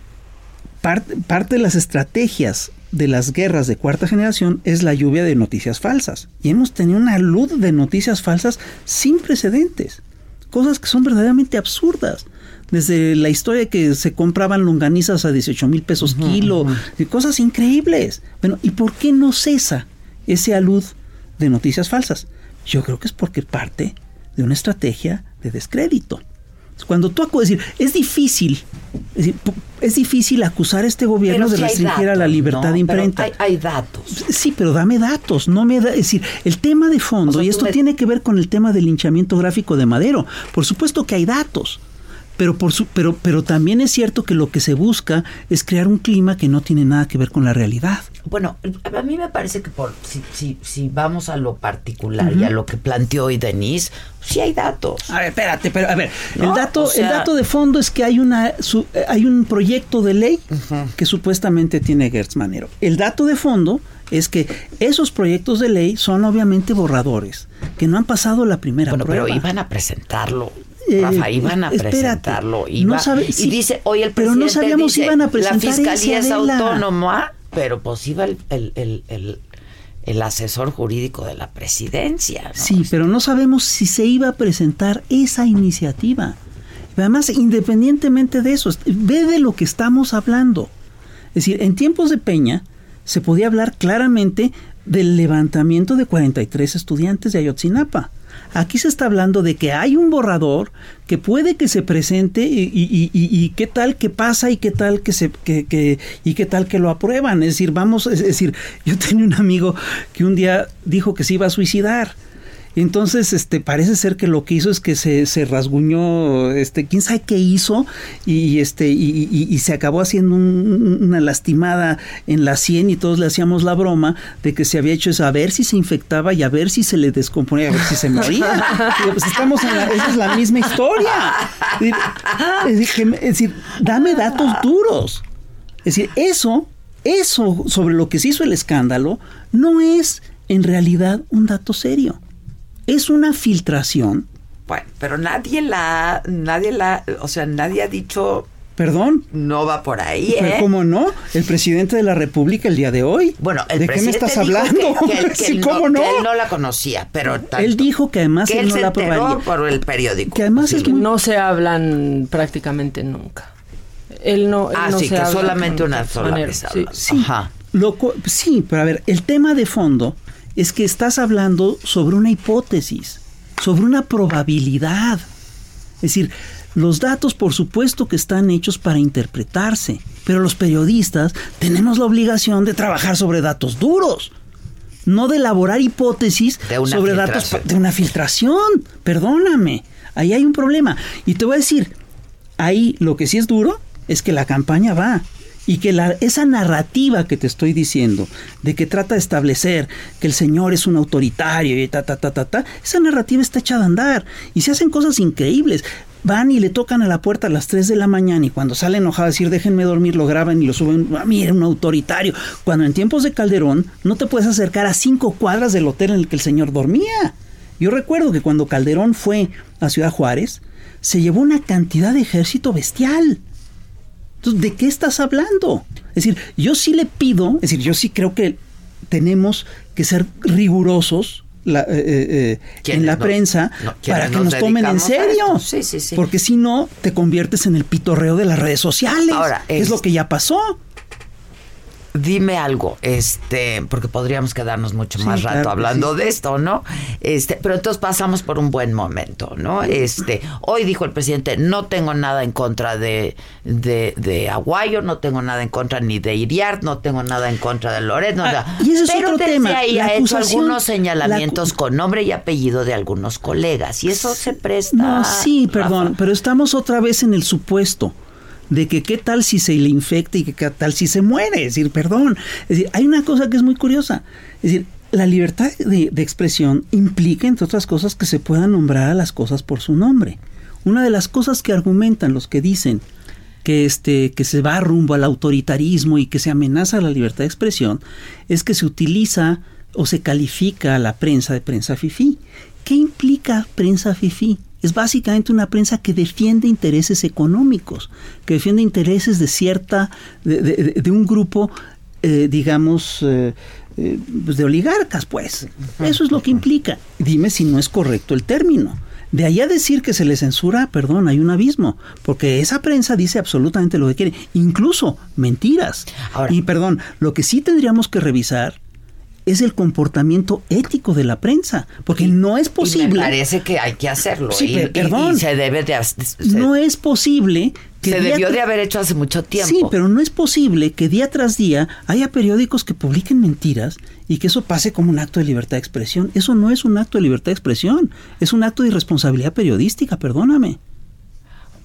Speaker 18: parte de las estrategias de las guerras de cuarta generación es la lluvia de noticias falsas. Y hemos tenido una luz de noticias falsas sin precedentes. Cosas que son verdaderamente absurdas. Desde la historia que se compraban longanizas a 18 mil pesos kilo, cosas increíbles. Bueno, ¿y por qué no cesa ese alud de noticias falsas? Yo creo que es porque parte de una estrategia de descrédito. Cuando tú acudes, decir, es difícil, es, decir, es difícil acusar a este gobierno de restringir a la libertad de imprenta.
Speaker 1: Hay, hay, datos.
Speaker 18: Sí, pero dame datos, no me da, es decir, el tema de fondo, o sea, y esto me... tiene que ver con el tema del linchamiento gráfico de Madero. Por supuesto que hay datos. Pero, por su, pero, pero también es cierto que lo que se busca es crear un clima que no tiene nada que ver con la realidad.
Speaker 1: Bueno, a mí me parece que por si, si, si vamos a lo particular uh -huh. y a lo que planteó hoy Denise, sí hay datos.
Speaker 18: A ver, espérate, pero a ver, ¿No? el dato, o sea, el dato de fondo es que hay una su, hay un proyecto de ley uh -huh. que supuestamente tiene Gertz Manero. El dato de fondo es que esos proyectos de ley son obviamente borradores, que no han pasado la primera
Speaker 1: bueno,
Speaker 18: prueba.
Speaker 1: Pero iban a presentarlo. Rafa, iban a espérate, presentarlo. Iba, no sabe, sí, y dice, hoy el presidente
Speaker 18: pero no sabíamos
Speaker 1: dice,
Speaker 18: iban a presentar
Speaker 1: la fiscalía
Speaker 18: ese,
Speaker 1: es autónoma, pero pues iba el, el, el, el el asesor jurídico de la presidencia. ¿no?
Speaker 18: Sí, pero no sabemos si se iba a presentar esa iniciativa. Además, independientemente de eso, ve de lo que estamos hablando. Es decir, en tiempos de Peña se podía hablar claramente del levantamiento de 43 estudiantes de Ayotzinapa. Aquí se está hablando de que hay un borrador que puede que se presente y, qué tal que pasa y qué tal que se que, que, y qué tal que lo aprueban. Es decir, vamos, es decir, yo tenía un amigo que un día dijo que se iba a suicidar. Entonces, este, parece ser que lo que hizo es que se, se rasguñó, este, quién sabe qué hizo, y este, y, y, y se acabó haciendo un, una lastimada en la sien y todos le hacíamos la broma de que se había hecho eso, a ver si se infectaba y a ver si se le descomponía, a ver si se moría. Pues estamos en la, esa es la misma historia. Es decir, es decir, dame datos duros. Es decir, eso, eso sobre lo que se hizo el escándalo, no es en realidad un dato serio es una filtración.
Speaker 1: Bueno, pero nadie la, nadie la, o sea, nadie ha dicho.
Speaker 18: Perdón.
Speaker 1: No va por ahí,
Speaker 18: ¿eh? ¿Cómo no? El presidente de la República el día de hoy.
Speaker 1: Bueno, el
Speaker 18: ¿de qué me estás hablando?
Speaker 1: Que, que, que,
Speaker 18: sí,
Speaker 1: él
Speaker 18: ¿cómo
Speaker 1: no,
Speaker 18: no?
Speaker 1: que él no la conocía, pero tanto,
Speaker 18: él dijo que además
Speaker 1: que
Speaker 18: él,
Speaker 1: él
Speaker 18: no
Speaker 1: se
Speaker 18: la aprobaría.
Speaker 1: por el periódico.
Speaker 18: Que además
Speaker 2: sí,
Speaker 18: es muy...
Speaker 2: no se hablan prácticamente nunca. Él no. Él
Speaker 1: ah,
Speaker 2: no
Speaker 1: sí,
Speaker 2: se
Speaker 1: que
Speaker 2: habla
Speaker 1: solamente una sola
Speaker 2: manera.
Speaker 1: vez
Speaker 18: sí, sí. Ajá. Loco, sí, pero a ver, el tema de fondo es que estás hablando sobre una hipótesis sobre una probabilidad. Es decir, los datos por supuesto que están hechos para interpretarse, pero los periodistas tenemos la obligación de trabajar sobre datos duros, no de elaborar hipótesis sobre datos de una filtración. Perdóname, ahí hay un problema. Y te voy a decir, ahí lo que sí es duro es que la campaña va y que la, esa narrativa que te estoy diciendo, de que trata de establecer que el Señor es un autoritario y ta, ta, ta, ta, ta, esa narrativa está echada a andar y se hacen cosas increíbles. Van y le tocan a la puerta a las 3 de la mañana y cuando sale enojado a decir déjenme dormir, lo graban y lo suben. Ah, mira, un autoritario. Cuando en tiempos de Calderón no te puedes acercar a cinco cuadras del hotel en el que el señor dormía. Yo recuerdo que cuando Calderón fue a Ciudad Juárez, se llevó una cantidad de ejército bestial. Entonces, ¿de qué estás hablando? Es decir, yo sí le pido, es decir, yo sí creo que tenemos que ser rigurosos la, eh, eh, en la no, prensa
Speaker 1: no,
Speaker 18: para que nos, nos tomen en serio.
Speaker 1: Sí, sí, sí.
Speaker 18: Porque si no, te conviertes en el pitorreo de las redes sociales.
Speaker 1: Ahora,
Speaker 18: es, es lo que ya pasó.
Speaker 1: Dime algo, este, porque podríamos quedarnos mucho más sí, rato claro hablando sí. de esto, ¿no? Este, pero entonces pasamos por un buen momento, ¿no? Este, hoy dijo el presidente, no tengo nada en contra de, de, de Aguayo, no tengo nada en contra ni de Iriart, no tengo nada en contra de Loret, no,
Speaker 18: ah, y ese es
Speaker 1: pero
Speaker 18: otro
Speaker 1: desde
Speaker 18: tema.
Speaker 1: ahí ha hecho algunos señalamientos
Speaker 18: la,
Speaker 1: con nombre y apellido de algunos colegas, y eso se presta.
Speaker 18: No, sí,
Speaker 1: Rafa.
Speaker 18: perdón, pero estamos otra vez en el supuesto de que qué tal si se le infecta y que qué tal si se muere. Es decir, perdón. Es decir, hay una cosa que es muy curiosa. Es decir, la libertad de, expresión implica, entre otras cosas, que se puedan nombrar a las cosas por su nombre. Una de las cosas que argumentan los que dicen que, este, que se va rumbo al autoritarismo y que se amenaza la libertad de expresión es que se utiliza o se califica a la prensa de prensa fifí. ¿Qué implica prensa fifí? Es básicamente una prensa que defiende intereses económicos, que defiende intereses de cierta, de, de, un grupo, eh, digamos, eh, eh, pues de oligarcas, pues. Eso es lo que implica. Dime si no es correcto el término. De ahí a decir que se le censura, perdón, hay un abismo, porque esa prensa dice absolutamente lo que quiere, incluso mentiras. y perdón, lo que sí tendríamos que revisar es el comportamiento ético de la prensa, porque no es posible. Y
Speaker 1: me parece que hay que hacerlo.
Speaker 18: Sí, perdón.
Speaker 1: se debe de.
Speaker 18: no es posible
Speaker 1: que se debió de haber hecho hace mucho tiempo.
Speaker 18: Sí, pero no es posible que día tras día haya periódicos que publiquen mentiras y que eso pase como un acto de libertad de expresión. Eso no es un acto de libertad de expresión, es un acto de irresponsabilidad periodística, perdóname.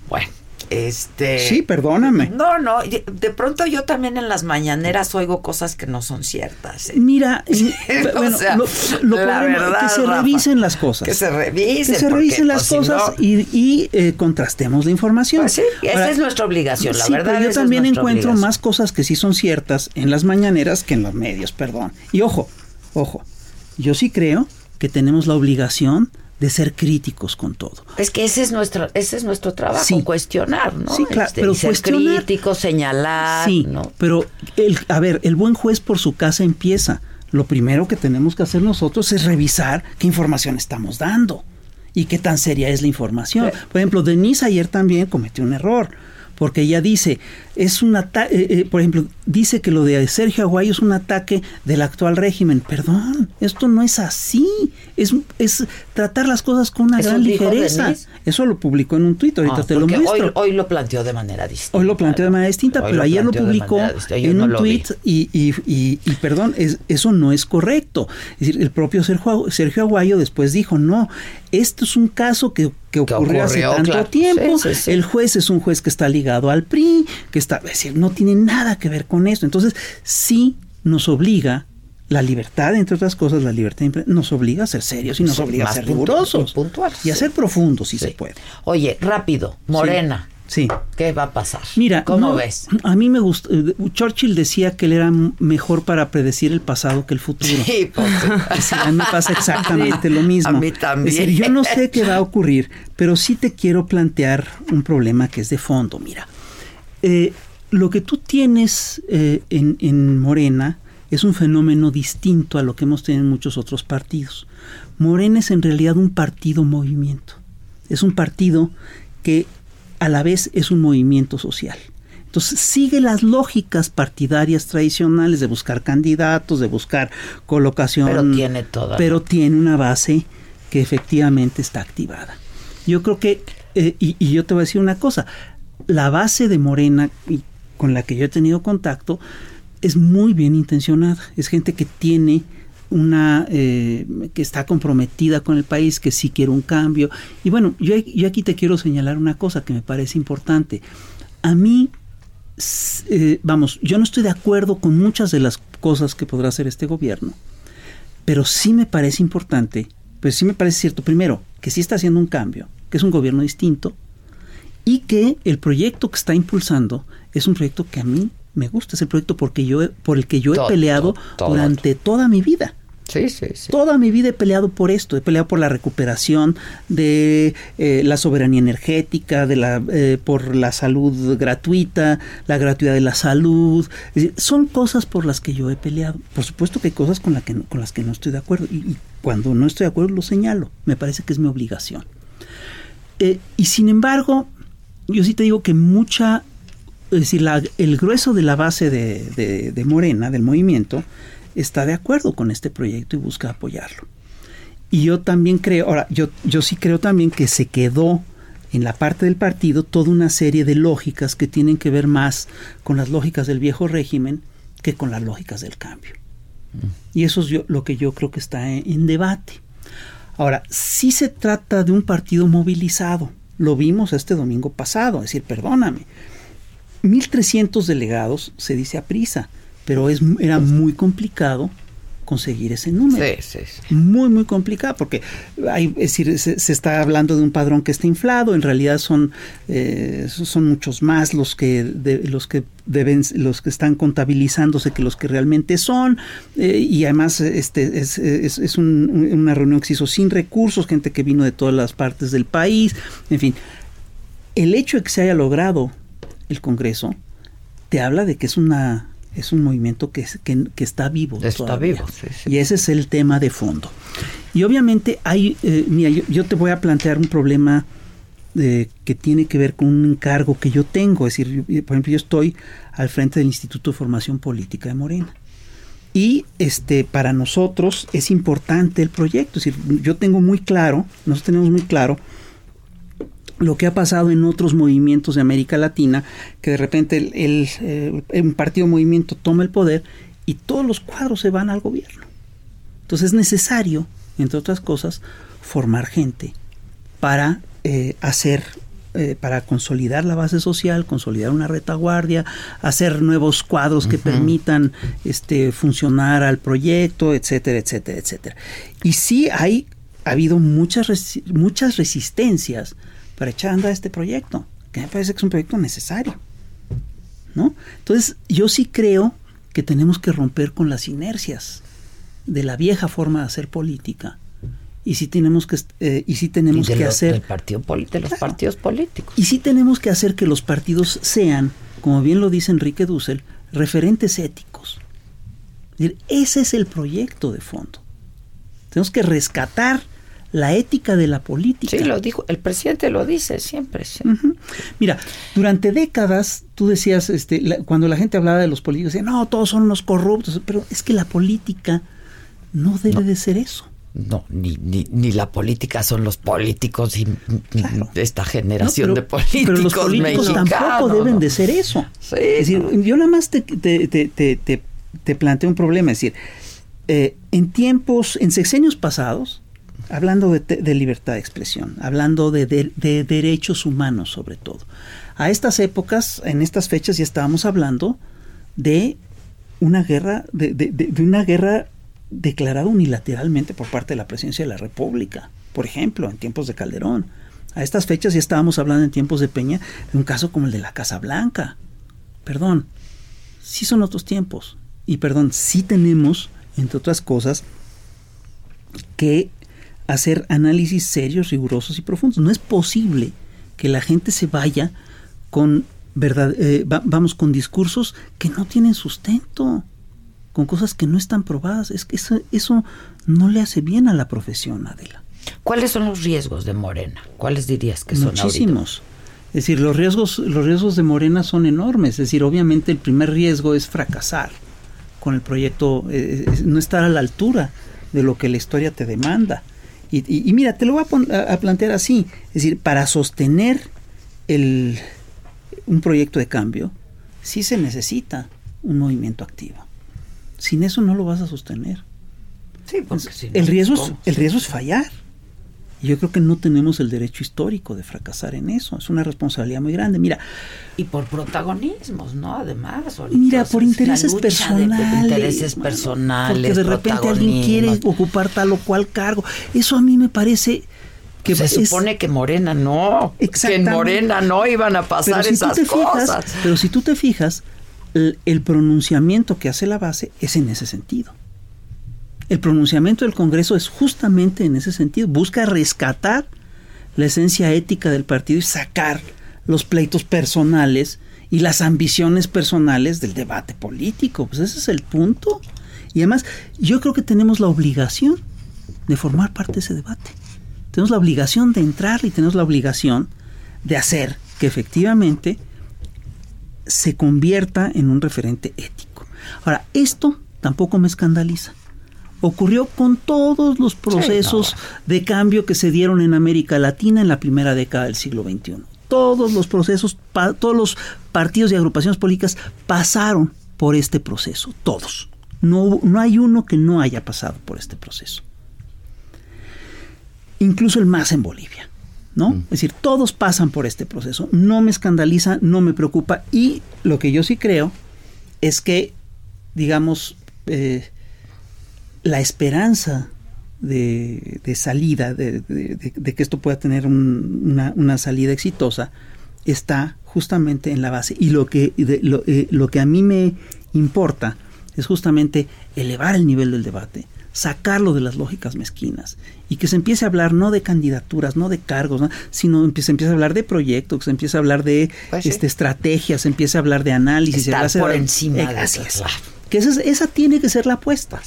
Speaker 1: Bueno, este.
Speaker 18: Sí, perdóname.
Speaker 1: No, no. De pronto yo también en las mañaneras oigo cosas que no son ciertas. ¿eh?
Speaker 18: Mira, bueno, lo, verdad, que se revisen las cosas.
Speaker 1: Que se revisen.
Speaker 18: Que se revisen las pues, cosas y, eh, contrastemos la información.
Speaker 1: Pues sí, esa es nuestra obligación, la verdad.
Speaker 18: Pero yo también encuentro más cosas que sí son ciertas en las mañaneras que en los medios, perdón. Y ojo, ojo, yo sí creo que tenemos la obligación de ser críticos con todo.
Speaker 1: Es que ese es nuestro, ese es nuestro trabajo, cuestionar, ¿no?
Speaker 18: Sí, claro, este, pero
Speaker 1: ser crítico, señalar,
Speaker 18: sí, pero el, a ver, el buen juez por su casa empieza. Lo primero que tenemos que hacer nosotros es revisar qué información estamos dando y qué tan seria es la información. Por ejemplo, Denise ayer también cometió un error porque ella dice, es un ataque, eh, eh, por ejemplo, dice que lo de Sergio Aguayo es un ataque del actual régimen. Perdón, esto no es así. Es, es tratar las cosas con una gran ligereza. Eso lo publicó en un tuit, ahorita ah, te lo muestro.
Speaker 1: Hoy, lo planteó de manera distinta.
Speaker 18: Hoy lo planteó de manera distinta, pero ayer lo publicó en un tuit y, y, y, y, perdón, es, eso no es correcto. Es decir, el propio Sergio, Sergio Aguayo después dijo, no, esto es un caso que, que ocurrió, hace tanto tiempo. El juez es un juez que está ligado al PRI, que está, es decir, no tiene nada que ver con esto. Entonces, sí nos obliga la libertad, entre otras cosas, la libertad nos obliga a ser serios y nos obliga a ser rigurosos. y a ser profundos, si se puede.
Speaker 1: Oye, rápido, Morena.
Speaker 18: Sí.
Speaker 1: ¿Qué va a pasar?
Speaker 18: Mira,
Speaker 1: ¿cómo ves?
Speaker 18: A mí me gusta. Eh, Churchill decía que él era mejor para predecir el pasado que el futuro.
Speaker 1: Sí, pues.
Speaker 18: a mí me pasa exactamente lo mismo.
Speaker 1: A mí también.
Speaker 18: Es decir, yo no sé qué va a ocurrir, pero sí te quiero plantear un problema que es de fondo. Mira, eh, lo que tú tienes eh, en, en Morena es un fenómeno distinto a lo que hemos tenido en muchos otros partidos. Morena es en realidad un partido movimiento. Es un partido que a la vez es un movimiento social. Entonces sigue las lógicas partidarias tradicionales de buscar candidatos, de buscar colocación.
Speaker 1: Pero tiene toda.
Speaker 18: Pero tiene una base que efectivamente está activada. Yo creo que, eh, y, y, yo te voy a decir una cosa, la base de Morena con la que yo he tenido contacto es muy bien intencionada. Es gente que tiene una eh, que está comprometida con el país, que sí quiere un cambio. Y bueno, yo, yo aquí te quiero señalar una cosa que me parece importante. A mí, eh, vamos, yo no estoy de acuerdo con muchas de las cosas que podrá hacer este gobierno, pero sí me parece importante, pues sí me parece cierto, primero, que sí está haciendo un cambio, que es un gobierno distinto y que el proyecto que está impulsando es un proyecto que a mí me gusta ese proyecto porque yo por el que yo he peleado durante toda mi vida.
Speaker 1: Sí, sí, sí.
Speaker 18: Toda mi vida he peleado por esto, he peleado por la recuperación de eh, la soberanía energética, de la, eh, por la salud gratuita, la gratuidad de la salud. son cosas por las que yo he peleado. Por supuesto que hay cosas con, la que, con las que no estoy de acuerdo y, cuando no estoy de acuerdo lo señalo. Me parece que es mi obligación. Eh, y sin embargo, yo sí te digo que mucha es decir, el grueso de la base de, Morena, del movimiento, está de acuerdo con este proyecto y busca apoyarlo. Y yo también creo, ahora, yo, yo sí creo también que se quedó en la parte del partido toda una serie de lógicas que tienen que ver más con las lógicas del viejo régimen que con las lógicas del cambio. Y eso es lo que yo creo que está en, en debate. Ahora, si se trata de un partido movilizado. Lo vimos este domingo pasado, es decir, perdóname, 1.300 delegados se dice a prisa, pero es, era muy complicado conseguir ese número.
Speaker 1: Sí, sí,
Speaker 18: Muy, muy complicado, porque hay, es decir, se, está hablando de un padrón que está inflado, en realidad son, eh, son muchos más los que, los que deben, los que están contabilizándose que los que realmente son, eh, y además este, es, es, es una reunión que se hizo sin recursos, gente que vino de todas las partes del país, en fin. El hecho de que se haya logrado el Congreso te habla de que es una es un movimiento que, que, está vivo.
Speaker 1: Está vivo,
Speaker 18: Y ese es el tema de fondo. Y obviamente hay, eh, mira, yo, te voy a plantear un problema eh, que tiene que ver con un encargo que yo tengo. Es decir, por ejemplo, yo estoy al frente del Instituto de Formación Política de Morena. Y este, para nosotros es importante el proyecto. Es decir, yo tengo muy claro, nosotros tenemos muy claro lo que ha pasado en otros movimientos de América Latina, que de repente el, eh, un partido movimiento toma el poder y todos los cuadros se van al gobierno. Entonces es necesario, entre otras cosas, formar gente para eh, hacer, eh, para consolidar la base social, consolidar una retaguardia, hacer nuevos cuadros que permitan este, funcionar al proyecto, etcétera, etcétera, etcétera. Y sí hay ha habido muchas, muchas resistencias para echar a andar este proyecto, que me parece que es un proyecto necesario. ¿no? Entonces, yo sí creo que tenemos que romper con las inercias de la vieja forma de hacer política. Y sí tenemos que, eh, y sí tenemos que hacer...
Speaker 1: partido de los partidos políticos.
Speaker 18: Y sí tenemos que hacer que los partidos sean, como bien lo dice Enrique Dussel, referentes éticos. ese es el proyecto de fondo. Tenemos que rescatar la ética de la política.
Speaker 1: Sí, lo dijo, el presidente lo dice siempre.
Speaker 18: Mira, durante décadas tú decías, este, cuando la gente hablaba de los políticos, decía, no, todos son unos corruptos, pero es que la política no debe de ser eso.
Speaker 1: No, ni, ni, ni, la política son los políticos y de esta generación de políticos.
Speaker 18: Pero los políticos tampoco deben de ser eso. es decir, yo nada más te, te, te, te, planteo un problema. Es decir, eh, en tiempos, en sexenios pasados, hablando de, libertad de expresión, hablando de, derechos humanos sobre todo. A estas épocas, en estas fechas ya estábamos hablando de una guerra, de, una guerra declarada unilateralmente por parte de la presidencia de la República, por ejemplo, en tiempos de Calderón. A estas fechas ya estábamos hablando en tiempos de Peña de un caso como el de la Casa Blanca. Perdón, sí son otros tiempos. Y perdón, sí tenemos, entre otras cosas, que hacer análisis serios, rigurosos y profundos. No es posible que la gente se vaya con verdad, eh, vamos con discursos que no tienen sustento, con cosas que no están probadas. Es que eso, eso no le hace bien a la profesión, Adela.
Speaker 1: ¿Cuáles son los riesgos de Morena? ¿Cuáles dirías que son?
Speaker 18: Muchísimos. Es decir, los riesgos, los riesgos de Morena son enormes. Es decir, obviamente el primer riesgo es fracasar con el proyecto, eh, no estar a la altura de lo que la historia te demanda. Y, mira, te lo voy a, plantear así. Es decir, para sostener el, un proyecto de cambio, sí se necesita un movimiento activo. Sin eso no lo vas a sostener.
Speaker 1: Sí, porque
Speaker 18: el, riesgo es, el riesgo es fallar. Y yo creo que no tenemos el derecho histórico de fracasar en eso. Es una responsabilidad muy grande. Mira.
Speaker 1: Y por protagonismos, ¿no? Además.
Speaker 18: Mira, por intereses personales.
Speaker 1: intereses personales.
Speaker 18: Porque de repente alguien quiere ocupar tal o cual cargo. Eso a mí me parece. Que
Speaker 1: se supone que Morena no. Que en Morena no iban a pasar esas cosas.
Speaker 18: pero si tú te fijas, el pronunciamiento que hace la base es en ese sentido. El pronunciamiento del Congreso es justamente en ese sentido, busca rescatar la esencia ética del partido y sacar los pleitos personales y las ambiciones personales del debate político. Pues ese es el punto. Y además, yo creo que tenemos la obligación de formar parte de ese debate. Tenemos la obligación de entrar y tenemos la obligación de hacer que efectivamente se convierta en un referente ético. Ahora, esto tampoco me escandaliza ocurrió con todos los procesos de cambio que se dieron en América Latina en la primera década del siglo XXI. Todos los procesos, todos los partidos y agrupaciones políticas pasaron por este proceso, todos. No, no hay uno que no haya pasado por este proceso. Incluso el más en Bolivia. ¿no? Mm. Es decir, todos pasan por este proceso. No me escandaliza, no me preocupa. Y lo que yo sí creo es que, digamos, eh, la esperanza de, de salida, de, de- de- de que esto pueda tener un- una, una salida exitosa, está justamente en la base. Y lo que, lo, eh, lo que a mí me importa es justamente elevar el nivel del debate, sacarlo de las lógicas mezquinas y que se empiece a hablar no de candidaturas, no de cargos, ¿no? sino empiece, se empiece a hablar de proyectos, que se empiece a hablar de
Speaker 1: Pues sí.
Speaker 18: este, estrategias, se empiece a hablar de análisis.
Speaker 1: Estar por encima de claro.
Speaker 18: Que esa, es- esa tiene que ser la apuesta.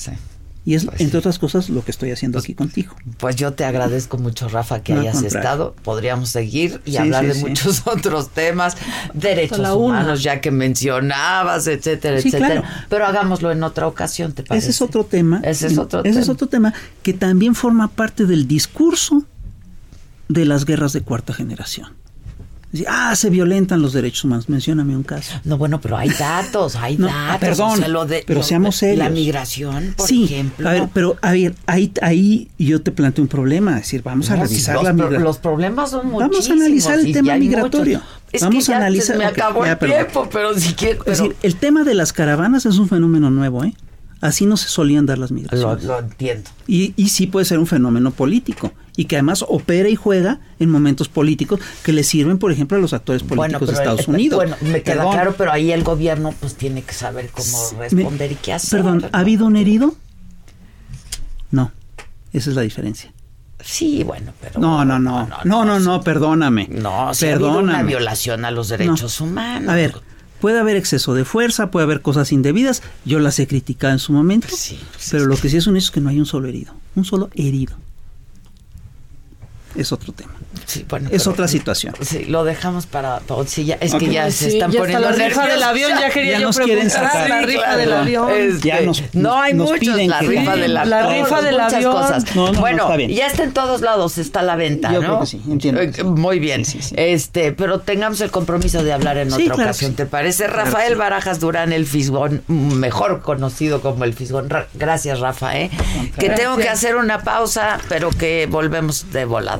Speaker 18: Y es, entre otras cosas, lo que estoy haciendo aquí contigo.
Speaker 1: Pues yo te agradezco mucho, Rafa, que
Speaker 18: No,
Speaker 1: hayas
Speaker 18: contrario.
Speaker 1: estado. Podríamos seguir y
Speaker 18: Sí,
Speaker 1: hablar
Speaker 18: sí,
Speaker 1: de
Speaker 18: sí.
Speaker 1: muchos otros temas, derechos
Speaker 2: la una.
Speaker 1: humanos, ya que mencionabas, etcétera,
Speaker 18: Sí,
Speaker 1: etcétera.
Speaker 18: claro.
Speaker 1: Pero hagámoslo en otra ocasión, ¿te parece?
Speaker 18: Ese es otro tema.
Speaker 1: Ese es otro
Speaker 18: Ese es otro tema que también forma parte del discurso de las guerras de cuarta generación. Ah, se violentan los derechos humanos. Mencióname un caso.
Speaker 1: No, bueno, pero hay datos, hay
Speaker 18: No,
Speaker 1: datos.
Speaker 18: perdón,
Speaker 1: o sea, lo de-
Speaker 18: pero
Speaker 1: lo-
Speaker 18: seamos serios.
Speaker 1: La migración, por
Speaker 18: sí,
Speaker 1: ejemplo.
Speaker 18: a ver, pero a ver, ahí, ahí yo te planteo un problema. Es decir, vamos a revisar la migración.
Speaker 1: los problemas son muchísimos.
Speaker 18: Vamos a analizar el tema migratorio.
Speaker 1: muchos. Es
Speaker 18: Vamos
Speaker 1: que
Speaker 18: a analizar.
Speaker 1: se me acabó
Speaker 18: ya,
Speaker 1: el
Speaker 18: perdón.
Speaker 1: tiempo, pero si quieres...
Speaker 18: Es
Speaker 1: Pero
Speaker 18: decir, el tema de las caravanas es un fenómeno nuevo, ¿eh? Así no se solían dar las
Speaker 1: lo,
Speaker 18: migraciones.
Speaker 1: lo entiendo.
Speaker 18: Y, y sí puede ser un fenómeno político y que además opera y juega en momentos políticos que le sirven, por ejemplo, a los actores políticos de Estados
Speaker 1: el-
Speaker 18: Unidos.
Speaker 1: Bueno, me queda
Speaker 18: Perdón,
Speaker 1: claro, pero ahí el gobierno pues tiene que saber cómo
Speaker 18: me-
Speaker 1: responder y qué hacer.
Speaker 18: Perdón, ¿ha habido un herido? No, esa es la diferencia.
Speaker 1: Sí, bueno, pero...
Speaker 18: No, no, no, no, no, no, perdóname.
Speaker 1: No, si ha habido una
Speaker 18: perdóname.
Speaker 1: violación a los derechos
Speaker 18: No.
Speaker 1: humanos.
Speaker 18: A ver, puede haber exceso de fuerza, puede haber cosas indebidas. Yo las he criticado en su momento. pero lo que sí es un hecho es que no hay un solo herido. Un solo herido. Es otro tema.
Speaker 1: Sí, bueno,
Speaker 18: es
Speaker 1: pero-
Speaker 18: otra situación.
Speaker 1: Sí, lo dejamos para... para- sí, ya- es que ya se
Speaker 2: Sí,
Speaker 1: están
Speaker 2: ya está
Speaker 1: poniendo
Speaker 2: la rifa del avión, ya quería yo
Speaker 18: nos quieren
Speaker 2: preguntar,
Speaker 18: sacar.
Speaker 2: la rifa del avión.
Speaker 1: Este,
Speaker 18: Ya nos-
Speaker 1: no hay
Speaker 18: nos
Speaker 1: muchos,
Speaker 18: piden
Speaker 1: la
Speaker 18: que-
Speaker 1: rifa
Speaker 18: Sí,
Speaker 1: del
Speaker 18: la
Speaker 1: avión.
Speaker 2: rifa del
Speaker 1: muchas
Speaker 2: avión.
Speaker 1: cosas.
Speaker 18: No, no, no,
Speaker 1: bueno,
Speaker 18: está bien.
Speaker 1: ya está en todos lados, está a la venta,
Speaker 18: Yo
Speaker 1: ¿no?
Speaker 18: creo que sí, entiendo.
Speaker 1: Eh, Muy bien. Este, pero tengamos el compromiso de hablar en
Speaker 18: Sí,
Speaker 1: otra
Speaker 18: claro
Speaker 1: ocasión,
Speaker 18: sí.
Speaker 1: ¿te parece?
Speaker 18: Claro
Speaker 1: Rafael
Speaker 18: sí.
Speaker 1: Barajas Durán, el Fisgón, mejor conocido como el Fisgón. Ra- Gracias, Rafa, ¿eh? Que tengo que hacer una pausa, pero que volvemos de volada,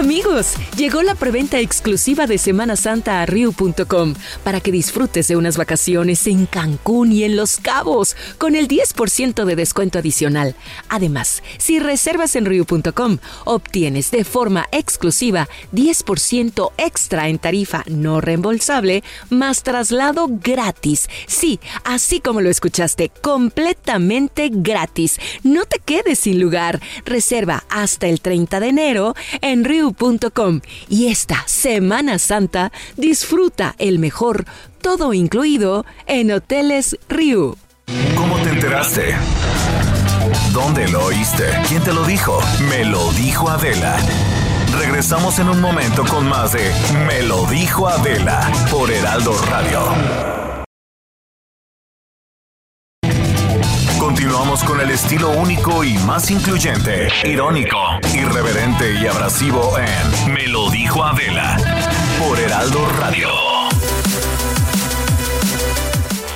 Speaker 19: Amigos, llegó la preventa exclusiva de Semana Santa a Riu.com para que disfrutes de unas vacaciones en Cancún y en Los Cabos con el 10% de descuento adicional. Además, si reservas en Riu.com, obtienes de forma exclusiva 10% extra en tarifa no reembolsable más traslado gratis. Sí, así como lo escuchaste, completamente gratis. No te quedes sin lugar. Reserva hasta el 30 de enero en Y esta Semana Santa disfruta el mejor, todo incluido en Hoteles Riu.
Speaker 6: ¿Cómo te enteraste? ¿Dónde lo oíste? ¿Quién te lo dijo? Me lo dijo Adela. Regresamos en un momento con más de Me lo dijo Adela por Heraldo Radio. Continuamos con el estilo único y más incluyente, irónico, irreverente y abrasivo en Me lo dijo Adela por Heraldo Radio.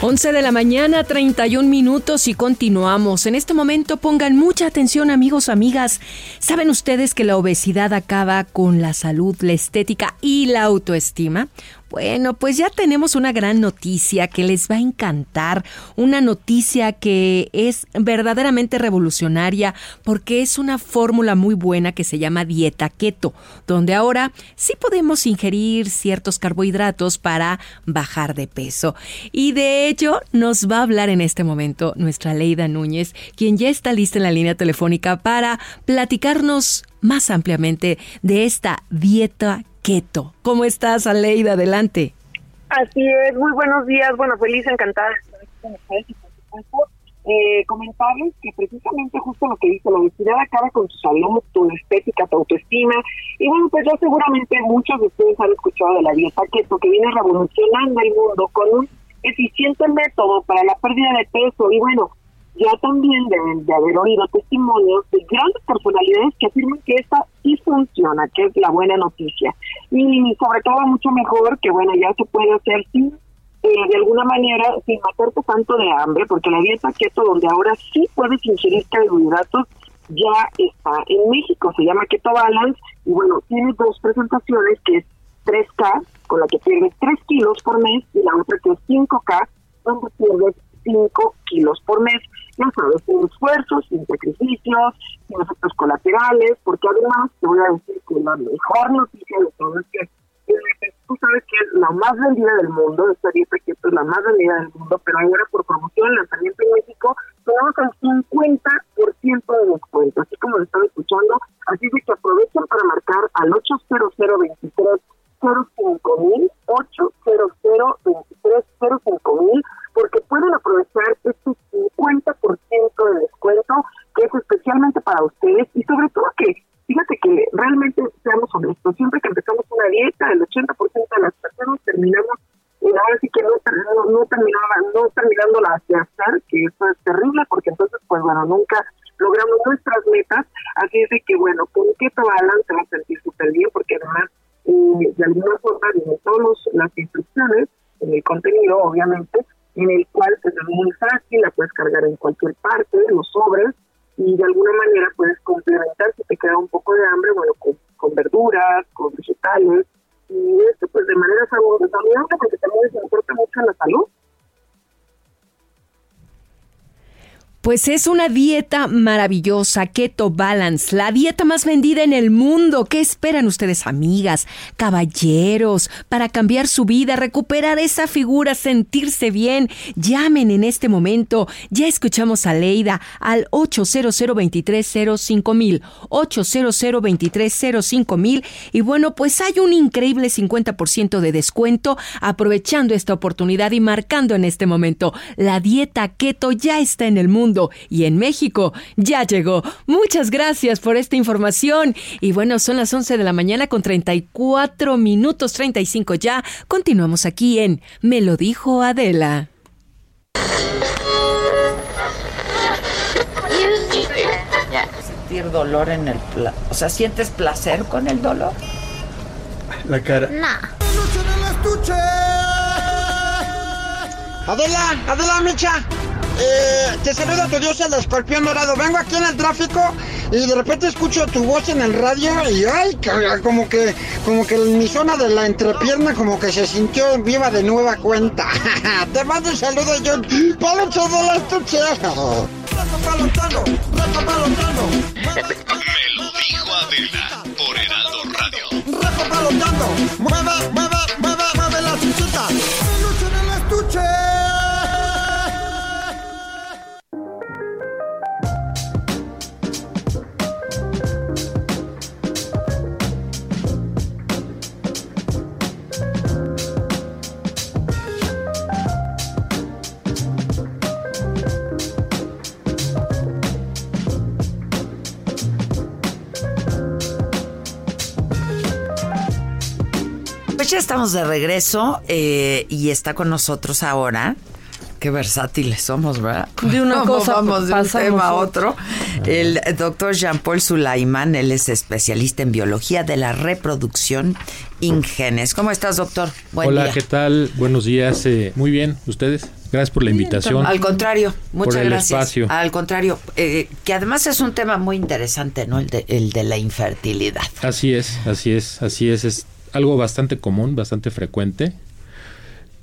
Speaker 19: 11 de la mañana, 31 minutos y continuamos. En este momento pongan mucha atención amigos, amigas. ¿Saben ustedes que la obesidad acaba con la salud, la estética y la autoestima? Bueno, pues ya tenemos una gran noticia que les va a encantar, una noticia que es verdaderamente revolucionaria porque es una fórmula muy buena que se llama dieta keto, donde ahora sí podemos ingerir ciertos carbohidratos para bajar de peso. Y de ello nos va a hablar en este momento nuestra Leida Núñez, quien ya está lista en la línea telefónica para platicarnos más ampliamente de esta dieta keto. ¿Cómo estás, Aleida? Adelante.
Speaker 21: Así es, muy buenos días. Bueno, feliz, encantada de estar aquí con ustedes y por eh, comentarles que precisamente justo lo que dice, la obesidad acaba con tu salud, tu estética, tu autoestima. Y bueno, pues ya seguramente muchos de ustedes han escuchado de la dieta keto que viene revolucionando el mundo con un eficiente método para la pérdida de peso y bueno, ya también deben de haber oído testimonios de grandes personalidades que afirman que esta sí funciona, que es la buena noticia. Y sobre todo mucho mejor que bueno, ya se puede hacer sin, eh, de alguna manera, sin matarte tanto de hambre, porque la dieta keto donde ahora sí puedes ingerir carbohidratos ya está en México, se llama Keto Balance y bueno, tiene dos presentaciones que es 3K, con la que pierdes 3 kilos por mes y la otra que es 5K, donde pierdes 5 kilos por mes. Ya sabes, sin esfuerzos, sin sacrificios, sin efectos colaterales, porque además te voy a decir que la mejor noticia de todo es que eh, tú sabes que es la más vendida del mundo, esta dieta que es la más vendida del mundo, pero ahora por promoción, lanzamiento en México, tenemos el 50% de descuento, así como lo están escuchando, así de que aprovechen para marcar al 800 23 05 mil, 800 23 05 especialmente para ustedes y sobre todo que, fíjate que realmente seamos honestos, siempre que empezamos una dieta, el 80% de las personas terminamos y ahora sí que no, no, no, terminaba, no terminándola hacia hacer, que eso es terrible porque entonces pues bueno, nunca logramos nuestras metas, así es de que bueno, con qué balance se va a sentir súper bien porque además eh, de alguna forma vienen todas las instrucciones en el contenido obviamente en el cual pues, es muy fácil, la puedes cargar en cualquier parte, los sobres, y de alguna manera puedes complementar si te queda un poco de hambre, bueno, con, verduras, con vegetales, y esto pues de manera saludable, porque también les importa mucho la salud,
Speaker 19: Pues es una dieta maravillosa, Keto Balance, la dieta más vendida en el mundo. ¿Qué esperan ustedes, amigas, caballeros, para cambiar su vida, recuperar esa figura, sentirse bien? Llamen en este momento. Ya escuchamos a Leida al 800 mil, 800 mil. Y bueno, pues hay un increíble 50% de descuento aprovechando esta oportunidad y marcando en este momento. La dieta keto ya está en el mundo y en México ya llegó. Muchas gracias por esta información. Y bueno, son las 11 de la mañana con 34 minutos 35 ya. Continuamos aquí en Me lo dijo Adela.
Speaker 1: Sentir dolor en el... o sea, ¿sientes placer con el dolor?
Speaker 18: La cara.
Speaker 22: Adela, Adela, Micha. Eh, te saluda tu dios el escorpión dorado. Vengo aquí en el tráfico y de repente escucho tu voz en el radio y ay, como que, como que en mi zona de la entrepierna como que se sintió viva de nueva cuenta. te mando un saludo, John. ¡Palocho de la estuche!
Speaker 6: Me lo dijo Adela por Heraldo Radio.
Speaker 22: ¡Rafa palotando! ¡Mueve, mueve, mueve,
Speaker 1: Pues ya estamos de regreso eh, y está con nosotros ahora. Qué versátiles somos, ¿verdad?
Speaker 2: De una cosa
Speaker 1: vamos de un tema a otro. El doctor Jean-Paul Sulaiman, él es especialista en biología de la reproducción genes. ¿Cómo estás, doctor?
Speaker 23: Buen Hola, ¿qué tal? Buenos días. Eh, muy bien, ¿ustedes? Gracias por la invitación.
Speaker 1: Al contrario, muchas
Speaker 23: por el
Speaker 1: gracias.
Speaker 23: Espacio.
Speaker 1: Al contrario, eh, que además es un tema muy interesante, ¿no? El de, el de la infertilidad.
Speaker 23: Así es, así es, así es. Es algo bastante común, bastante frecuente,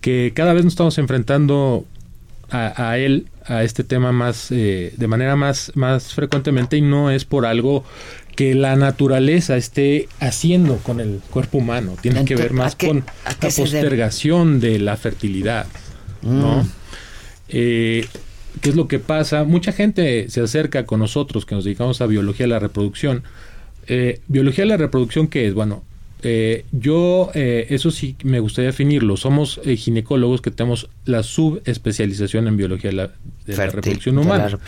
Speaker 23: que cada vez nos estamos enfrentando a, él, a este tema más, eh, de manera más, más frecuentemente y no es por algo que la naturaleza esté haciendo con el cuerpo humano. Tiene que ver más con la postergación de la fertilidad, ¿no? Mm. Eh, ¿Qué es lo que pasa? Mucha gente se acerca con nosotros que nos dedicamos a biología de la reproducción. Eh, biología de la reproducción, ¿qué es? Bueno, eh, yo, eh, eso sí me gustaría definirlo. Somos eh, ginecólogos que tenemos la subespecialización en biología de la, reproducción humana.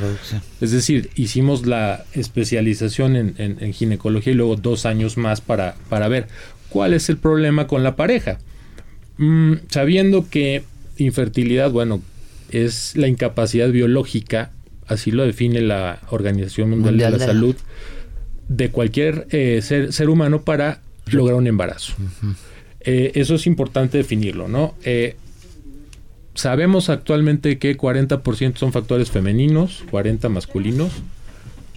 Speaker 23: Es decir, hicimos la especialización en, ginecología y luego dos años más para, para ver cuál es el problema con la pareja. Mm, sabiendo que infertilidad, bueno, es la incapacidad biológica, así lo define la Organización Mundial,
Speaker 1: Mundial
Speaker 23: de la- Salud, de cualquier eh, ser, ser humano para lograr un embarazo. Eh, eso es importante definirlo, ¿no? Eh, sabemos actualmente que 40% son factores femeninos, 40 masculinos,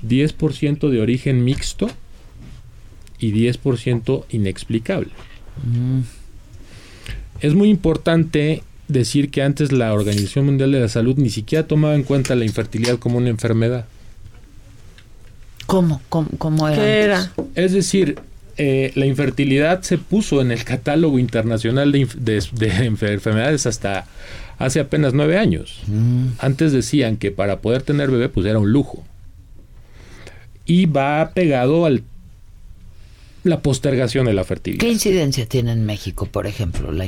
Speaker 23: 10% de origen mixto y 10% inexplicable. Es muy importante decir que antes la Organización Mundial de la Salud ni siquiera tomaba en cuenta la infertilidad como una enfermedad.
Speaker 1: ¿Cómo? ¿Cómo, cómo era? antes?
Speaker 23: Es decir, eh, la infertilidad se puso en el catálogo internacional de, de- de enfer- enfermedades hasta hace apenas nueve años. Antes decían que para poder tener bebé pues era un lujo. Y va pegado al la postergación de la fertilidad.
Speaker 1: ¿Qué incidencia tiene en México, por ejemplo? La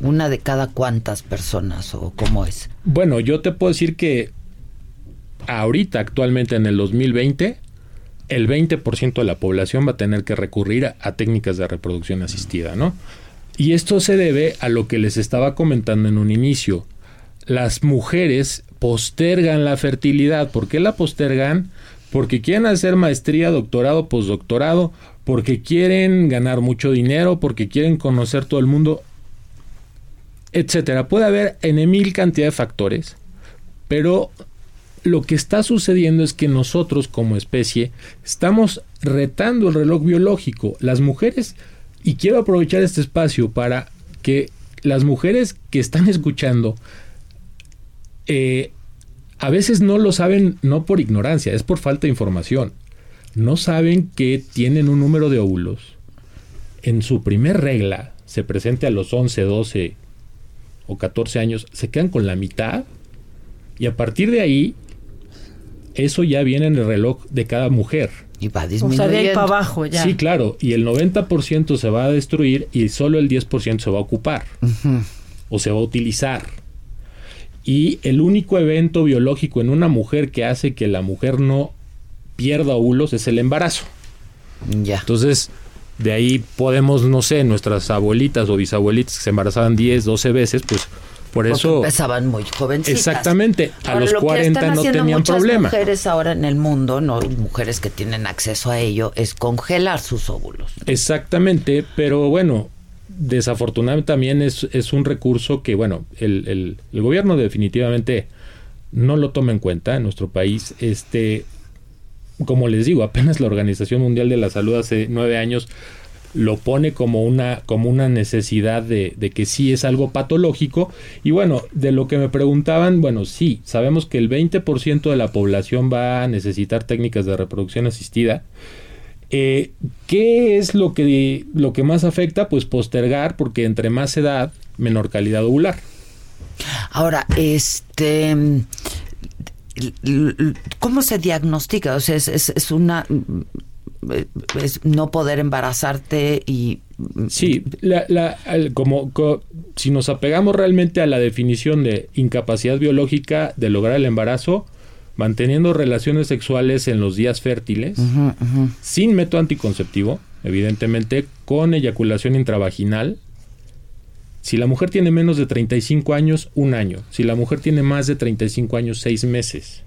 Speaker 1: ¿Una de cada cuántas personas o cómo es?
Speaker 23: Bueno, yo te puedo decir que ahorita, actualmente en el 2020, el 20% de la población va a tener que recurrir a, técnicas de reproducción asistida, ¿no? Y esto se debe a lo que les estaba comentando en un inicio. Las mujeres postergan la fertilidad. ¿Por qué la postergan? Porque quieren hacer maestría, doctorado, postdoctorado, porque quieren ganar mucho dinero, porque quieren conocer todo el mundo etcétera. Puede haber en mil cantidad de factores, pero lo que está sucediendo es que nosotros como especie estamos retando el reloj biológico. Las mujeres, y quiero aprovechar este espacio para que las mujeres que están escuchando, eh, a veces no lo saben, no por ignorancia, es por falta de información. No saben que tienen un número de óvulos. En su primer regla, se presente a los 11, 12 o 14 años, se quedan con la mitad y a partir de ahí, eso ya viene en el reloj de cada mujer.
Speaker 1: Y va
Speaker 2: O sea, de ahí para abajo ya.
Speaker 23: Sí, claro, y el 90% se va a destruir y solo el 10% se va a ocupar o se va a utilizar. Y el único evento biológico en una mujer que hace que la mujer no pierda óvulos es el embarazo.
Speaker 1: Ya.
Speaker 23: Entonces, de ahí podemos, no sé, nuestras abuelitas o bisabuelitas que se embarazaban 10, 12 veces, pues por
Speaker 1: Porque
Speaker 23: eso...
Speaker 1: empezaban muy jovencitas.
Speaker 23: Exactamente, a
Speaker 1: Ahora,
Speaker 23: los
Speaker 1: lo que
Speaker 23: 40
Speaker 1: están
Speaker 23: no tenían
Speaker 1: muchas
Speaker 23: problema.
Speaker 1: mujeres ahora en el mundo, no mujeres que tienen acceso a ello, es congelar sus óvulos.
Speaker 23: Exactamente, pero bueno, desafortunadamente también es, es un recurso que, bueno, el, el- el gobierno definitivamente no lo toma en cuenta en nuestro país. Este, como les digo, apenas la Organización Mundial de la Salud hace nueve años lo pone como una, como una necesidad de, de que sí es algo patológico. Y bueno, de lo que me preguntaban, bueno, sí, sabemos que el 20% de la población va a necesitar técnicas de reproducción asistida. Eh, ¿Qué es lo que, lo que más afecta? Pues postergar, porque entre más edad, menor calidad ovular.
Speaker 1: Ahora, este, ¿cómo se diagnostica? O sea, es, es, una, es no poder embarazarte y
Speaker 23: Sí, la, la- como, co- si nos apegamos realmente a la definición de incapacidad biológica de lograr el embarazo, manteniendo relaciones sexuales en los días fértiles, sin método anticonceptivo, evidentemente, con eyaculación intravaginal. Si la mujer tiene menos de 35 años, un año. Si la mujer tiene más de 35 años, seis meses.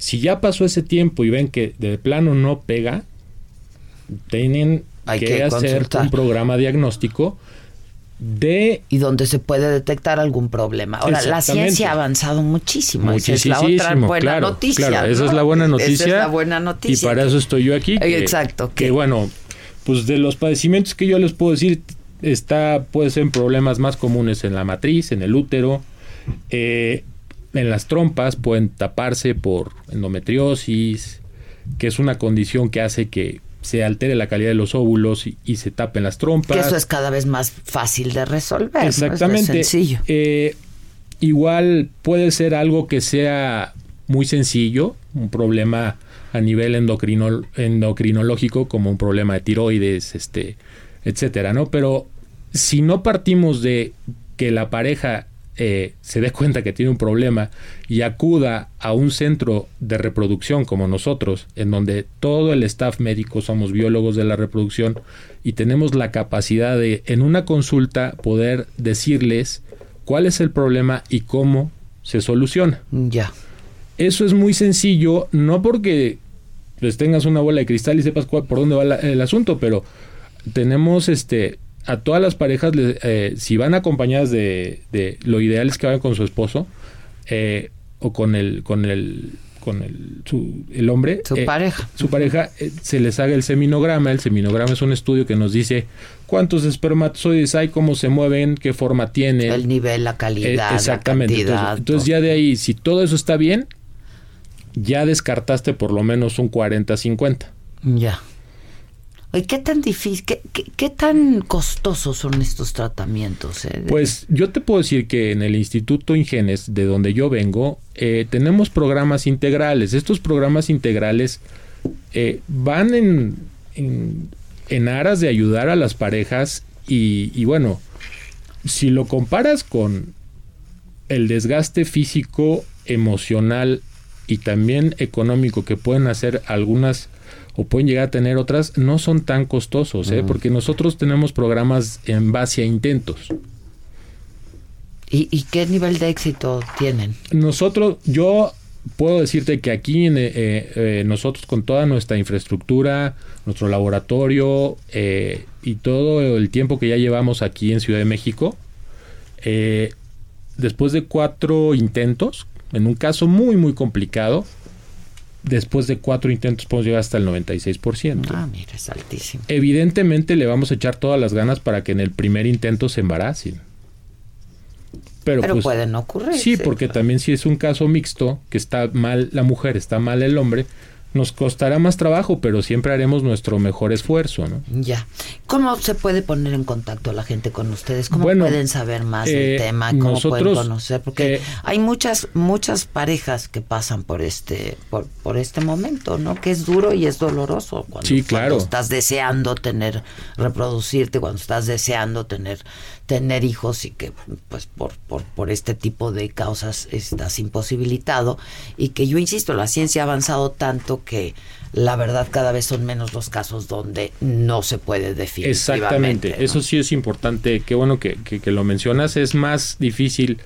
Speaker 23: Si ya pasó ese tiempo y ven que de plano no pega, tienen
Speaker 1: Hay
Speaker 23: que,
Speaker 1: que
Speaker 23: hacer un programa diagnóstico de...
Speaker 1: y donde se puede detectar algún problema. Ahora, la ciencia ha avanzado muchísimo. Esa es la otra buena
Speaker 23: claro,
Speaker 1: noticia.
Speaker 23: claro, esa es la buena noticia.
Speaker 1: Esa es la buena noticia.
Speaker 23: Y para eso estoy yo aquí. que-
Speaker 1: Exacto,
Speaker 23: Que, bueno, pues de los padecimientos que yo les puedo decir, está, puede ser problemas más comunes en la matriz, en el útero, eh, en las trompas, pueden taparse por endometriosis, que es una condición que hace que se altere la calidad de los óvulos y, y se tapen las trompas.
Speaker 1: Que eso es cada vez más fácil de resolver. ¿no? Es más
Speaker 23: Exactamente.
Speaker 1: sencillo.
Speaker 23: Eh, igual puede ser algo que sea muy sencillo, un problema a nivel endocrino- endocrinológico, como un problema de tiroides, este, etcétera, ¿no? Pero si no partimos de que la pareja eh, se dé cuenta que tiene un problema y acuda a un centro de reproducción como nosotros, en donde todo el staff médico somos biólogos de la reproducción y tenemos la capacidad de en una consulta poder decirles cuál es el problema y cómo se soluciona.
Speaker 1: Ya.
Speaker 23: Eso es muy sencillo, no porque pues tengas una bola de cristal y sepas cuál- por dónde va la- el asunto, pero tenemos este a todas las parejas, eh, si van acompañadas de, de- lo ideal es que vayan con su esposo eh, o con el con el con el, su- el hombre
Speaker 1: Su
Speaker 23: eh,
Speaker 1: pareja.
Speaker 23: su pareja eh, se les haga el seminograma el seminograma es un estudio que nos dice cuántos espermatozoides hay cómo se mueven qué forma tienen
Speaker 1: El nivel, la calidad,
Speaker 23: eh, exactamente.
Speaker 1: la cantidad.
Speaker 23: entonces, entonces ya de ahí, si todo eso está bien, ya descartaste por lo menos un 40-50.
Speaker 1: Ya. ¿Qué tan difícil, qué, tan costosos son estos tratamientos? eh?
Speaker 23: Pues yo te puedo decir que en el Instituto Ingenes, de donde yo vengo, eh, tenemos programas integrales. Estos programas integrales eh, van en, en, en aras de ayudar a las parejas y, y bueno, si lo comparas con el desgaste físico, emocional y también económico que pueden hacer algunas o pueden llegar a tener otras, no son tan costosos, ¿eh? Porque nosotros tenemos programas en base a intentos.
Speaker 1: ¿Y, y qué nivel de éxito tienen?
Speaker 23: Nosotros, yo puedo decirte que aquí en, eh, eh, nosotros con toda nuestra infraestructura, nuestro laboratorio eh, y todo el tiempo que ya llevamos aquí en Ciudad de México, eh, después de cuatro intentos, en un caso muy muy complicado, después de cuatro intentos podemos llegar hasta el 96%.
Speaker 1: Ah, mira, es altísimo.
Speaker 23: Evidentemente le vamos a echar todas las ganas para que en el primer intento se embaracen. Pero,
Speaker 1: Pero
Speaker 23: pues,
Speaker 1: pueden ocurrir.
Speaker 23: Sí, porque también si es un caso mixto, que está mal la mujer, está mal el hombre, nos costará más trabajo, pero siempre haremos nuestro mejor esfuerzo, ¿no?
Speaker 1: Ya. ¿Cómo se puede poner en contacto la gente con ustedes? ¿Cómo
Speaker 23: Bueno,
Speaker 1: pueden saber más
Speaker 23: eh,
Speaker 1: del tema? ¿Cómo pueden
Speaker 23: nosotros,
Speaker 1: conocer? Porque
Speaker 23: eh,
Speaker 1: hay muchas muchas parejas que pasan por este por, por este momento, ¿no? Que es duro y es doloroso cuando,
Speaker 23: Sí, claro.
Speaker 1: cuando estás deseando tener reproducirte, cuando estás deseando tener tener hijos y que pues por, por, por este tipo de causas estás imposibilitado y que yo insisto, la ciencia ha avanzado tanto que la verdad cada vez son menos los casos donde no se puede definir.
Speaker 23: Exactamente, eso sí es importante, qué bueno que, que- que lo mencionas, es más difícil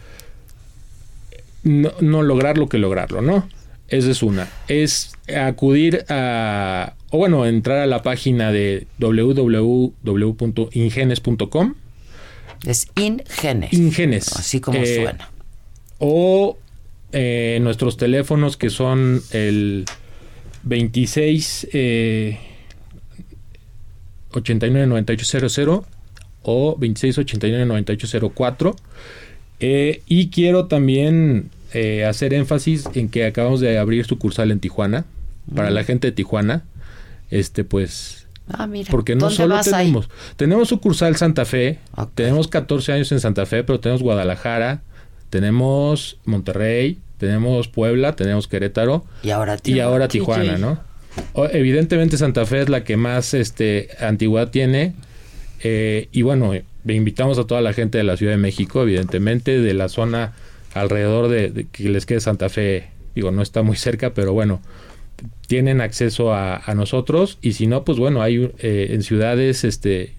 Speaker 23: no, no lograrlo que lograrlo, ¿no? Esa es una, es acudir a, o bueno, entrar a la página de www.ingenes.com.
Speaker 1: Es Ingenes.
Speaker 23: Ingenes.
Speaker 1: Así como
Speaker 23: Eh,
Speaker 1: suena.
Speaker 23: O eh, nuestros teléfonos que son el 26 eh, 89 9800 o 26 89 9804 eh, y quiero también eh, hacer énfasis en que acabamos de abrir sucursal en Tijuana para la gente de Tijuana este pues
Speaker 1: Ah, mira.
Speaker 23: porque no
Speaker 1: ¿Dónde
Speaker 23: solo
Speaker 1: vas ahí?
Speaker 23: tenemos tenemos sucursal Santa Fe tenemos 14 años en Santa Fe pero tenemos Guadalajara tenemos Monterrey tenemos Puebla tenemos Querétaro
Speaker 1: Y ahora
Speaker 23: y
Speaker 1: Tijuana.
Speaker 23: ahora Tijuana, ¿no? O- evidentemente Santa Fe es la que más este antigüedad tiene eh, y bueno, eh, invitamos a toda la gente de la Ciudad de México, evidentemente, de la zona alrededor de, de que les quede Santa Fe, digo, no está muy cerca, pero bueno, tienen acceso a, a nosotros y si no, pues bueno, hay eh, en ciudades este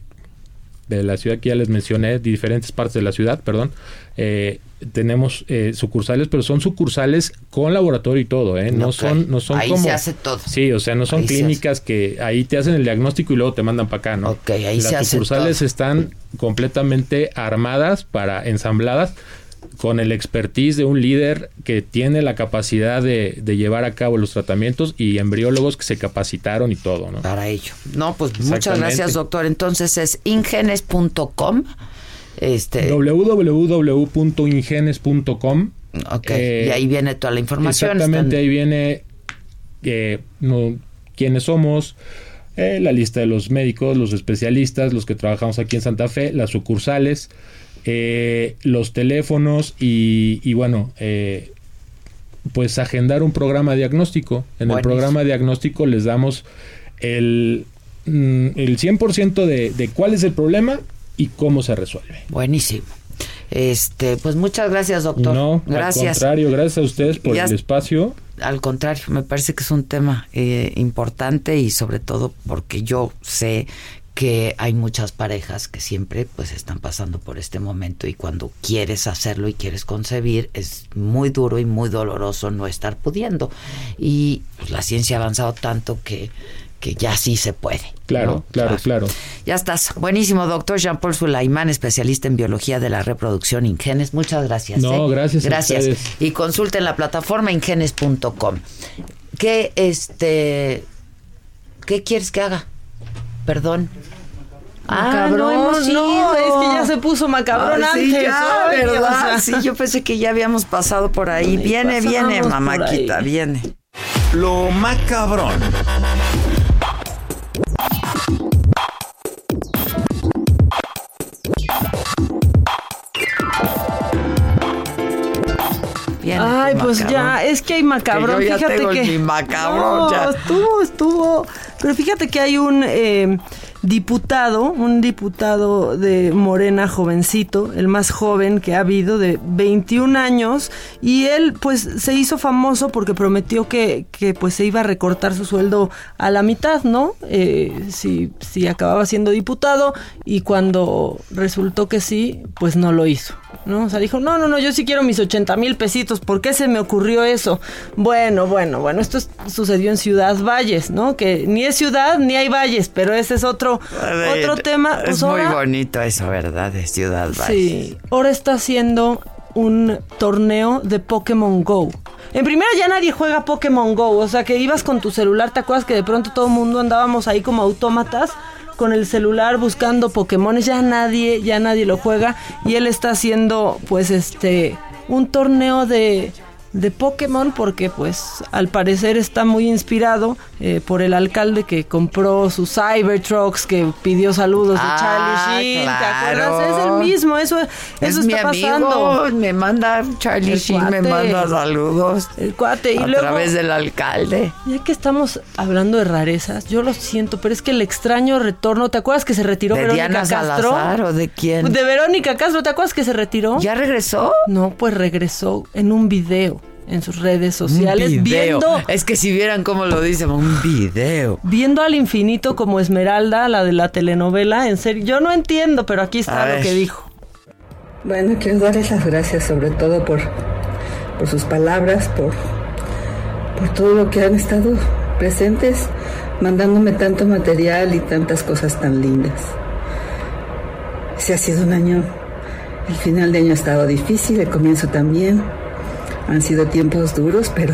Speaker 23: de la ciudad que ya les mencioné, diferentes partes de la ciudad, perdón, eh, tenemos eh, sucursales, pero son sucursales con laboratorio y todo, ¿eh? No son, no son
Speaker 1: Ahí
Speaker 23: como...
Speaker 1: se hace todo.
Speaker 23: Sí, o sea, no son
Speaker 1: Ahí
Speaker 23: clínicas que ahí te hacen el diagnóstico y luego te mandan para acá, ¿no?
Speaker 1: Ok, ahí
Speaker 23: Las
Speaker 1: se hace
Speaker 23: sucursales
Speaker 1: todo.
Speaker 23: están completamente armadas para ensambladas con el expertise de un líder que tiene la capacidad de, de llevar a cabo los tratamientos y embriólogos que se capacitaron y todo, ¿no?
Speaker 1: Para ello. No, pues muchas gracias, doctor. Entonces es ingenes.com. Este,
Speaker 23: www.ingenes.com
Speaker 1: ok,
Speaker 23: Eh,
Speaker 1: y ahí viene toda la información.
Speaker 23: Exactamente,
Speaker 1: Están-
Speaker 23: ahí viene eh, no, quiénes somos, eh, la lista de los médicos, los especialistas, los que trabajamos aquí en Santa Fe, las sucursales, eh, los teléfonos y, y bueno, eh, pues agendar un programa diagnóstico. En el programa diagnóstico les damos el, mm, el 100% de, de cuál es el problema y cómo se resuelve.
Speaker 1: Buenísimo. Este, pues muchas gracias, doctor.
Speaker 23: No,
Speaker 1: gracias.
Speaker 23: al contrario, gracias a ustedes por
Speaker 1: Ya-
Speaker 23: el espacio.
Speaker 1: Al contrario, me parece que es un tema eh, importante y sobre todo porque yo sé que hay muchas parejas que siempre pues están pasando por este momento y cuando quieres hacerlo y quieres concebir es muy duro y muy doloroso no estar pudiendo y pues, la ciencia ha avanzado tanto que que ya sí se puede.
Speaker 23: Claro,
Speaker 1: ¿no?
Speaker 23: claro, claro.
Speaker 1: Ya estás. Buenísimo, doctor Jean-Paul Sulaimán, especialista en biología de la reproducción Ingenes. Muchas gracias.
Speaker 23: No,
Speaker 1: ¿eh?
Speaker 23: gracias a
Speaker 1: Gracias.
Speaker 23: ustedes.
Speaker 1: Y consulten la plataforma ingenes.com. ¿Qué, este, qué quieres que haga? Perdón.
Speaker 2: Macabrón,
Speaker 1: no, hemos
Speaker 2: no,
Speaker 1: ido.
Speaker 2: es que ya se puso macabrón
Speaker 1: sí,
Speaker 2: antes,
Speaker 1: ya,
Speaker 2: oye,
Speaker 1: ¿verdad?
Speaker 2: o sea.
Speaker 1: Sí, yo pensé que ya habíamos pasado por ahí. Viene, viene, mamáquita, viene.
Speaker 6: Lo macabrón.
Speaker 1: Viene
Speaker 2: Ay, pues
Speaker 1: macabrón.
Speaker 2: ya, es que hay macabrón,
Speaker 1: Que yo ya
Speaker 2: fíjate
Speaker 1: tengo
Speaker 2: que
Speaker 1: mi macabrón,
Speaker 2: No,
Speaker 1: ya.
Speaker 2: estuvo, estuvo, pero fíjate que hay un eh, diputado, un diputado de Morena jovencito, el más joven que ha habido de 21 años y él pues se hizo famoso porque prometió que, que pues se iba a recortar su sueldo a la mitad, ¿no? Eh, si, si acababa siendo diputado y cuando resultó que sí, pues no lo hizo. ¿No? O sea, dijo, no, no, no, yo sí quiero mis 80 mil pesitos, ¿por qué se me ocurrió eso? Bueno, bueno, bueno, esto es- sucedió en Ciudad Valles, ¿no? Que ni es ciudad ni hay valles, pero ese es otro, otro tema.
Speaker 1: Es
Speaker 2: Pues
Speaker 1: muy
Speaker 2: ahora-
Speaker 1: bonito eso, ¿verdad? De Ciudad Valles.
Speaker 2: Sí, ahora está haciendo un torneo de Pokémon Go. En primera ya nadie juega Pokémon Go, o sea que ibas con tu celular, ¿te acuerdas que de pronto todo el mundo andábamos ahí como autómatas? Con el celular buscando Pokémones, ya nadie, ya nadie lo juega y él está haciendo pues este un torneo de de Pokémon porque pues al parecer está muy inspirado eh, por el alcalde que compró sus Cybertrucks que pidió saludos de
Speaker 1: Ah,
Speaker 2: Charlie Sheen, ¿te acuerdas? Es el mismo, eso, eso
Speaker 1: Es
Speaker 2: está
Speaker 1: mi amigo,
Speaker 2: pasando.
Speaker 1: me manda Charlie
Speaker 2: El
Speaker 1: Sheen, me manda saludos.
Speaker 2: El cuate y
Speaker 1: a
Speaker 2: luego
Speaker 1: través del alcalde.
Speaker 2: ya que estamos hablando de rarezas, yo lo siento, pero es que el extraño retorno, ¿te acuerdas que se retiró
Speaker 1: ¿De
Speaker 2: Verónica
Speaker 1: Diana
Speaker 2: Castro?
Speaker 1: Salazar o de quién?
Speaker 2: De Verónica Castro, ¿te acuerdas que se retiró?
Speaker 1: ¿Ya regresó?
Speaker 2: No, pues regresó en un video en sus redes
Speaker 1: Un
Speaker 2: sociales
Speaker 1: video.
Speaker 2: viendo
Speaker 1: Es que si vieran cómo lo dice, un video.
Speaker 2: viendo al infinito como Esmeralda, la de la telenovela, en serio, yo no entiendo, pero aquí
Speaker 1: A
Speaker 2: está lo
Speaker 1: ver.
Speaker 2: que dijo.
Speaker 24: Bueno, quiero darles las gracias sobre todo por, por sus palabras, por, por todo lo que han estado presentes, mandándome tanto material y tantas cosas tan lindas. Ese ha sido un año, el final de año ha estado difícil, el comienzo también. Han sido tiempos duros, pero,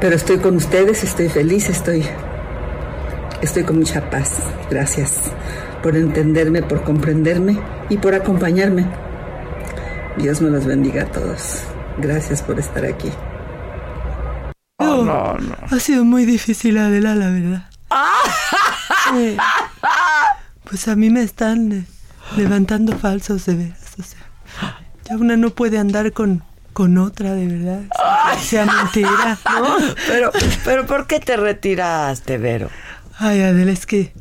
Speaker 24: pero estoy con ustedes, estoy feliz, estoy, estoy con mucha paz. Gracias por entenderme, por comprenderme y por acompañarme. Dios me los bendiga a todos. Gracias por estar aquí.
Speaker 1: Oh, no, no.
Speaker 2: Ha sido muy difícil, Adela, la verdad. Eh, pues a mí me están eh, levantando falsos de veras. O sea, ya una no puede andar con, con otra, de verdad. Sea, sea mentira, ¿no?
Speaker 1: Pero, pero ¿por qué te retiraste, Vero?
Speaker 2: Ay, Adela, es que.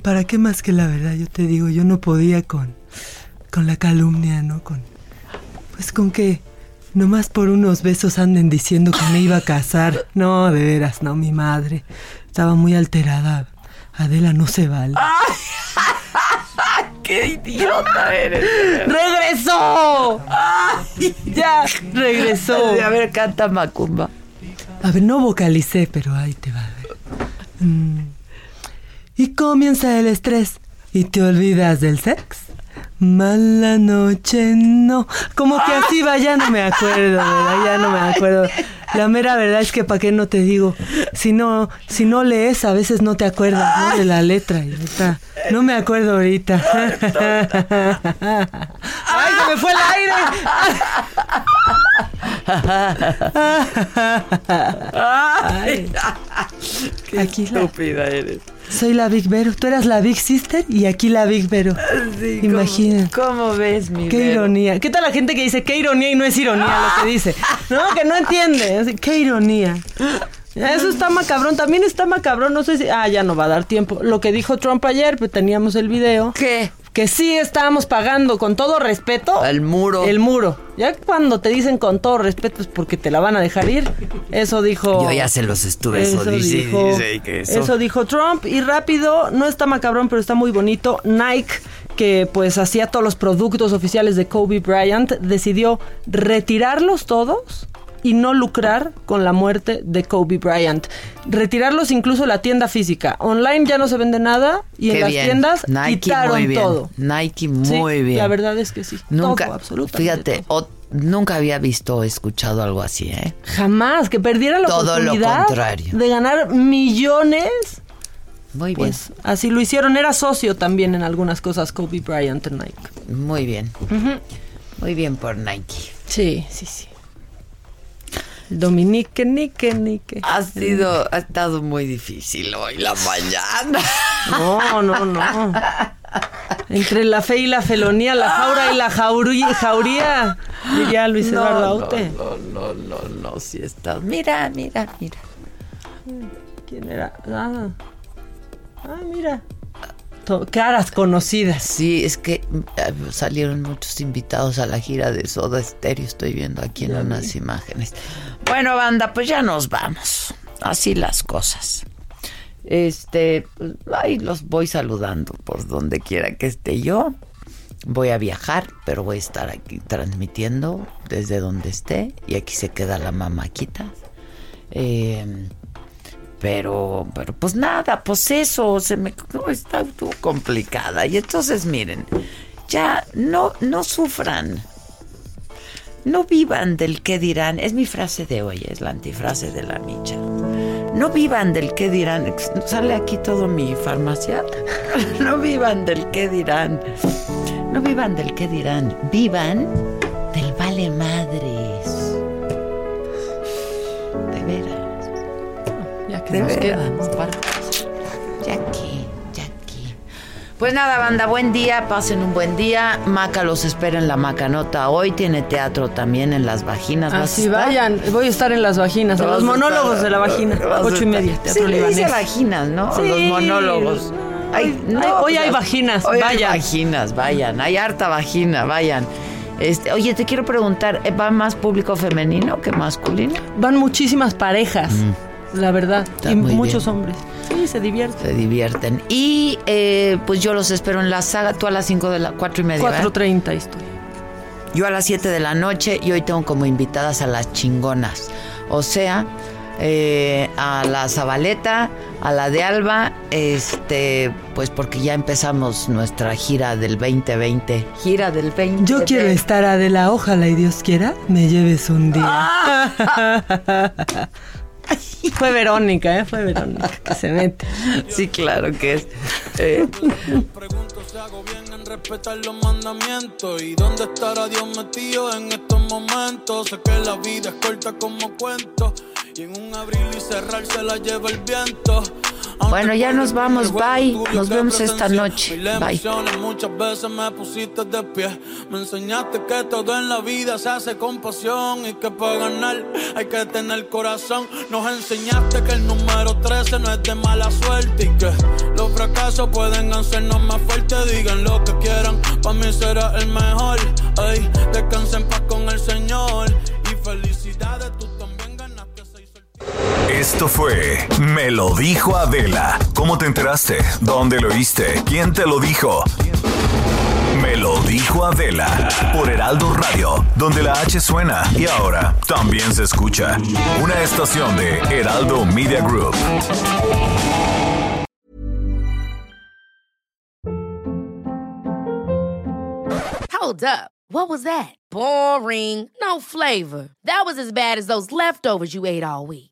Speaker 2: ¿Para qué más que la verdad? Yo te digo, yo no podía con. con la calumnia, ¿no? Con. Pues con que. Nomás por unos besos anden diciendo que me iba a casar. No, de veras, no, mi madre. Estaba muy alterada. Adela, no se vale.
Speaker 1: ¡Qué idiota eres!
Speaker 2: ¡Regresó! ya, regresó.
Speaker 1: A ver, canta Macumba.
Speaker 2: A ver, no vocalicé, pero ahí te va. a ver. Mm. Y comienza el estrés y te olvidas del sex. Mala noche, no. Como que así va, ya no me acuerdo, ¿verdad? Ya no me acuerdo. La mera verdad es que para qué no te digo. Si no, si no lees, a veces no te acuerdas ¿no? de la letra. Ahorita, no me acuerdo ahorita. ¡Ay, se me fue el aire! Ay.
Speaker 1: Qué
Speaker 2: Aquí
Speaker 1: estúpida eres.
Speaker 2: Soy la Big Vero. Tú eras la Big Sister y aquí la Big Vero.
Speaker 1: Sí,
Speaker 2: Imagina.
Speaker 1: ¿Cómo, cómo ves, mi
Speaker 2: Qué
Speaker 1: Vero?
Speaker 2: ironía. ¿Qué tal la gente que dice qué ironía y no es ironía lo que dice? No, que no entiende. Qué ironía. Eso está macabrón. También está macabrón. No sé si. Ah, ya no va a dar tiempo. Lo que dijo Trump ayer, pues teníamos el video.
Speaker 1: ¿Qué?
Speaker 2: Que sí estábamos pagando con todo respeto.
Speaker 1: El muro.
Speaker 2: El muro. Ya cuando te dicen con todo respeto es porque te la van a dejar ir. Eso dijo.
Speaker 1: Yo ya se los estuve. Eso, dice,
Speaker 2: dijo,
Speaker 1: dice que eso.
Speaker 2: eso dijo Trump. Y rápido, no está macabrón, pero está muy bonito. Nike que pues hacía todos los productos oficiales de Kobe Bryant, decidió retirarlos todos y no lucrar con la muerte de Kobe Bryant. Retirarlos incluso la tienda física. Online ya no se vende nada y en las tiendas
Speaker 1: Nike
Speaker 2: quitaron
Speaker 1: muy bien.
Speaker 2: todo.
Speaker 1: Nike
Speaker 2: Sí,
Speaker 1: muy bien.
Speaker 2: La verdad es que sí.
Speaker 1: Nunca,
Speaker 2: todo, absolutamente
Speaker 1: fíjate, o- nunca había visto o escuchado algo así, ¿eh?
Speaker 2: Jamás, que perdiera la
Speaker 1: Todo lo
Speaker 2: oportunidad
Speaker 1: contrario.
Speaker 2: de ganar millones.
Speaker 1: Muy bien.
Speaker 2: Pues así lo hicieron. Era socio también en algunas cosas Kobe Bryant en Nike.
Speaker 1: Muy bien. Muy bien por Nike.
Speaker 2: Sí, sí, sí. Dominique, Nique, Nique.
Speaker 1: Ha sido, ha estado muy difícil hoy la mañana.
Speaker 2: No, no, no. Entre la fe y la felonía, la jaura y la jaurí- jauría, diría Luis
Speaker 1: No,
Speaker 2: Eduardo
Speaker 1: no,
Speaker 2: Aute.
Speaker 1: No, no, no, no, sí está. Mira, mira, mira.
Speaker 2: ¿Quién era? Ah, ah mira. To- caras conocidas.
Speaker 1: Sí, es que eh, salieron muchos invitados a la gira de Soda Stereo, estoy viendo aquí en unas imágenes. Bueno, banda, pues ya nos vamos. Así las cosas. Este, pues, ahí los voy saludando por donde quiera que esté yo. Voy a viajar, pero voy a estar aquí transmitiendo desde donde esté. Y aquí se queda la mamaquita. Eh, pero, pero pues nada, pues eso, se me no, está complicada. Y entonces miren, ya no, no sufran. No vivan del qué dirán. Es mi frase de hoy, es la antifrase de la micha. No vivan del qué dirán. Sale aquí todo mi farmacia. No vivan del qué dirán. No vivan del qué dirán. Vivan del vale madres. Pues nada, banda, buen día, pasen un buen día. Maca los espera en la Macanota. Hoy tiene teatro también en las vaginas. ¿Vas a
Speaker 2: Así vayan, voy a estar en las vaginas, en los monólogos
Speaker 1: estar-
Speaker 2: de la vagina, ocho y media,
Speaker 1: Sí,
Speaker 2: teatro
Speaker 1: dice
Speaker 2: libanés.
Speaker 1: vaginas, ¿no?
Speaker 2: Sí.
Speaker 1: Los monólogos. Ay, no,
Speaker 2: Ay, hoy
Speaker 1: pues,
Speaker 2: hay vaginas,
Speaker 1: hoy hay
Speaker 2: vayan.
Speaker 1: vaginas, vayan. Hay harta vagina, vayan. Este, oye, te quiero preguntar, ¿eh, ¿va más público femenino que masculino?
Speaker 2: Van muchísimas parejas, la verdad.
Speaker 1: Está
Speaker 2: y muchos
Speaker 1: bien.
Speaker 2: hombres. Sí, se divierten.
Speaker 1: Se divierten. Y eh, pues yo los espero en la saga, tú a las 5 de la, 4 y media. ¿verdad?
Speaker 2: 4.30 estoy.
Speaker 1: Yo a las 7 de la noche y hoy tengo como invitadas a las chingonas. O sea, eh, a la Zabaleta, a la de Alba, este, pues porque ya empezamos nuestra gira del 2020. Gira del 2020.
Speaker 2: Yo quiero estar Adela, ojalá y Dios quiera, me lleves un día. Fue Verónica, ¿eh? Fue Verónica que se mete.
Speaker 1: Sí, claro que es. Eh,
Speaker 25: respetar los mandamientos y dónde estará Dios metido en estos momentos. Sé que la vida es corta como cuento y en un abrir y cerrar se la lleva el viento.
Speaker 1: Bueno, ya nos vamos, bye. Nos vemos esta noche. Bye.
Speaker 25: muchas veces me pusiste de pie. Me enseñaste que todo en la vida se hace con pasión y que para ganar hay que tener corazón. Nos enseñaste que el número 13 no es de mala suerte y que los fracasos pueden hacernos más fuertes. Digan lo que quieran, para mí será el mejor. Ay, descansa en paz con el Señor y felicidades,
Speaker 6: Esto fue Me lo dijo Adela. ¿Cómo te enteraste? ¿Dónde lo oíste? ¿Quién te lo dijo? Me lo dijo Adela por Heraldo Radio, donde la H suena y ahora también se escucha. Una estación de Heraldo Media Group.
Speaker 26: Hold up. What was that? Boring. No flavor. That was as bad as those leftovers you ate all week.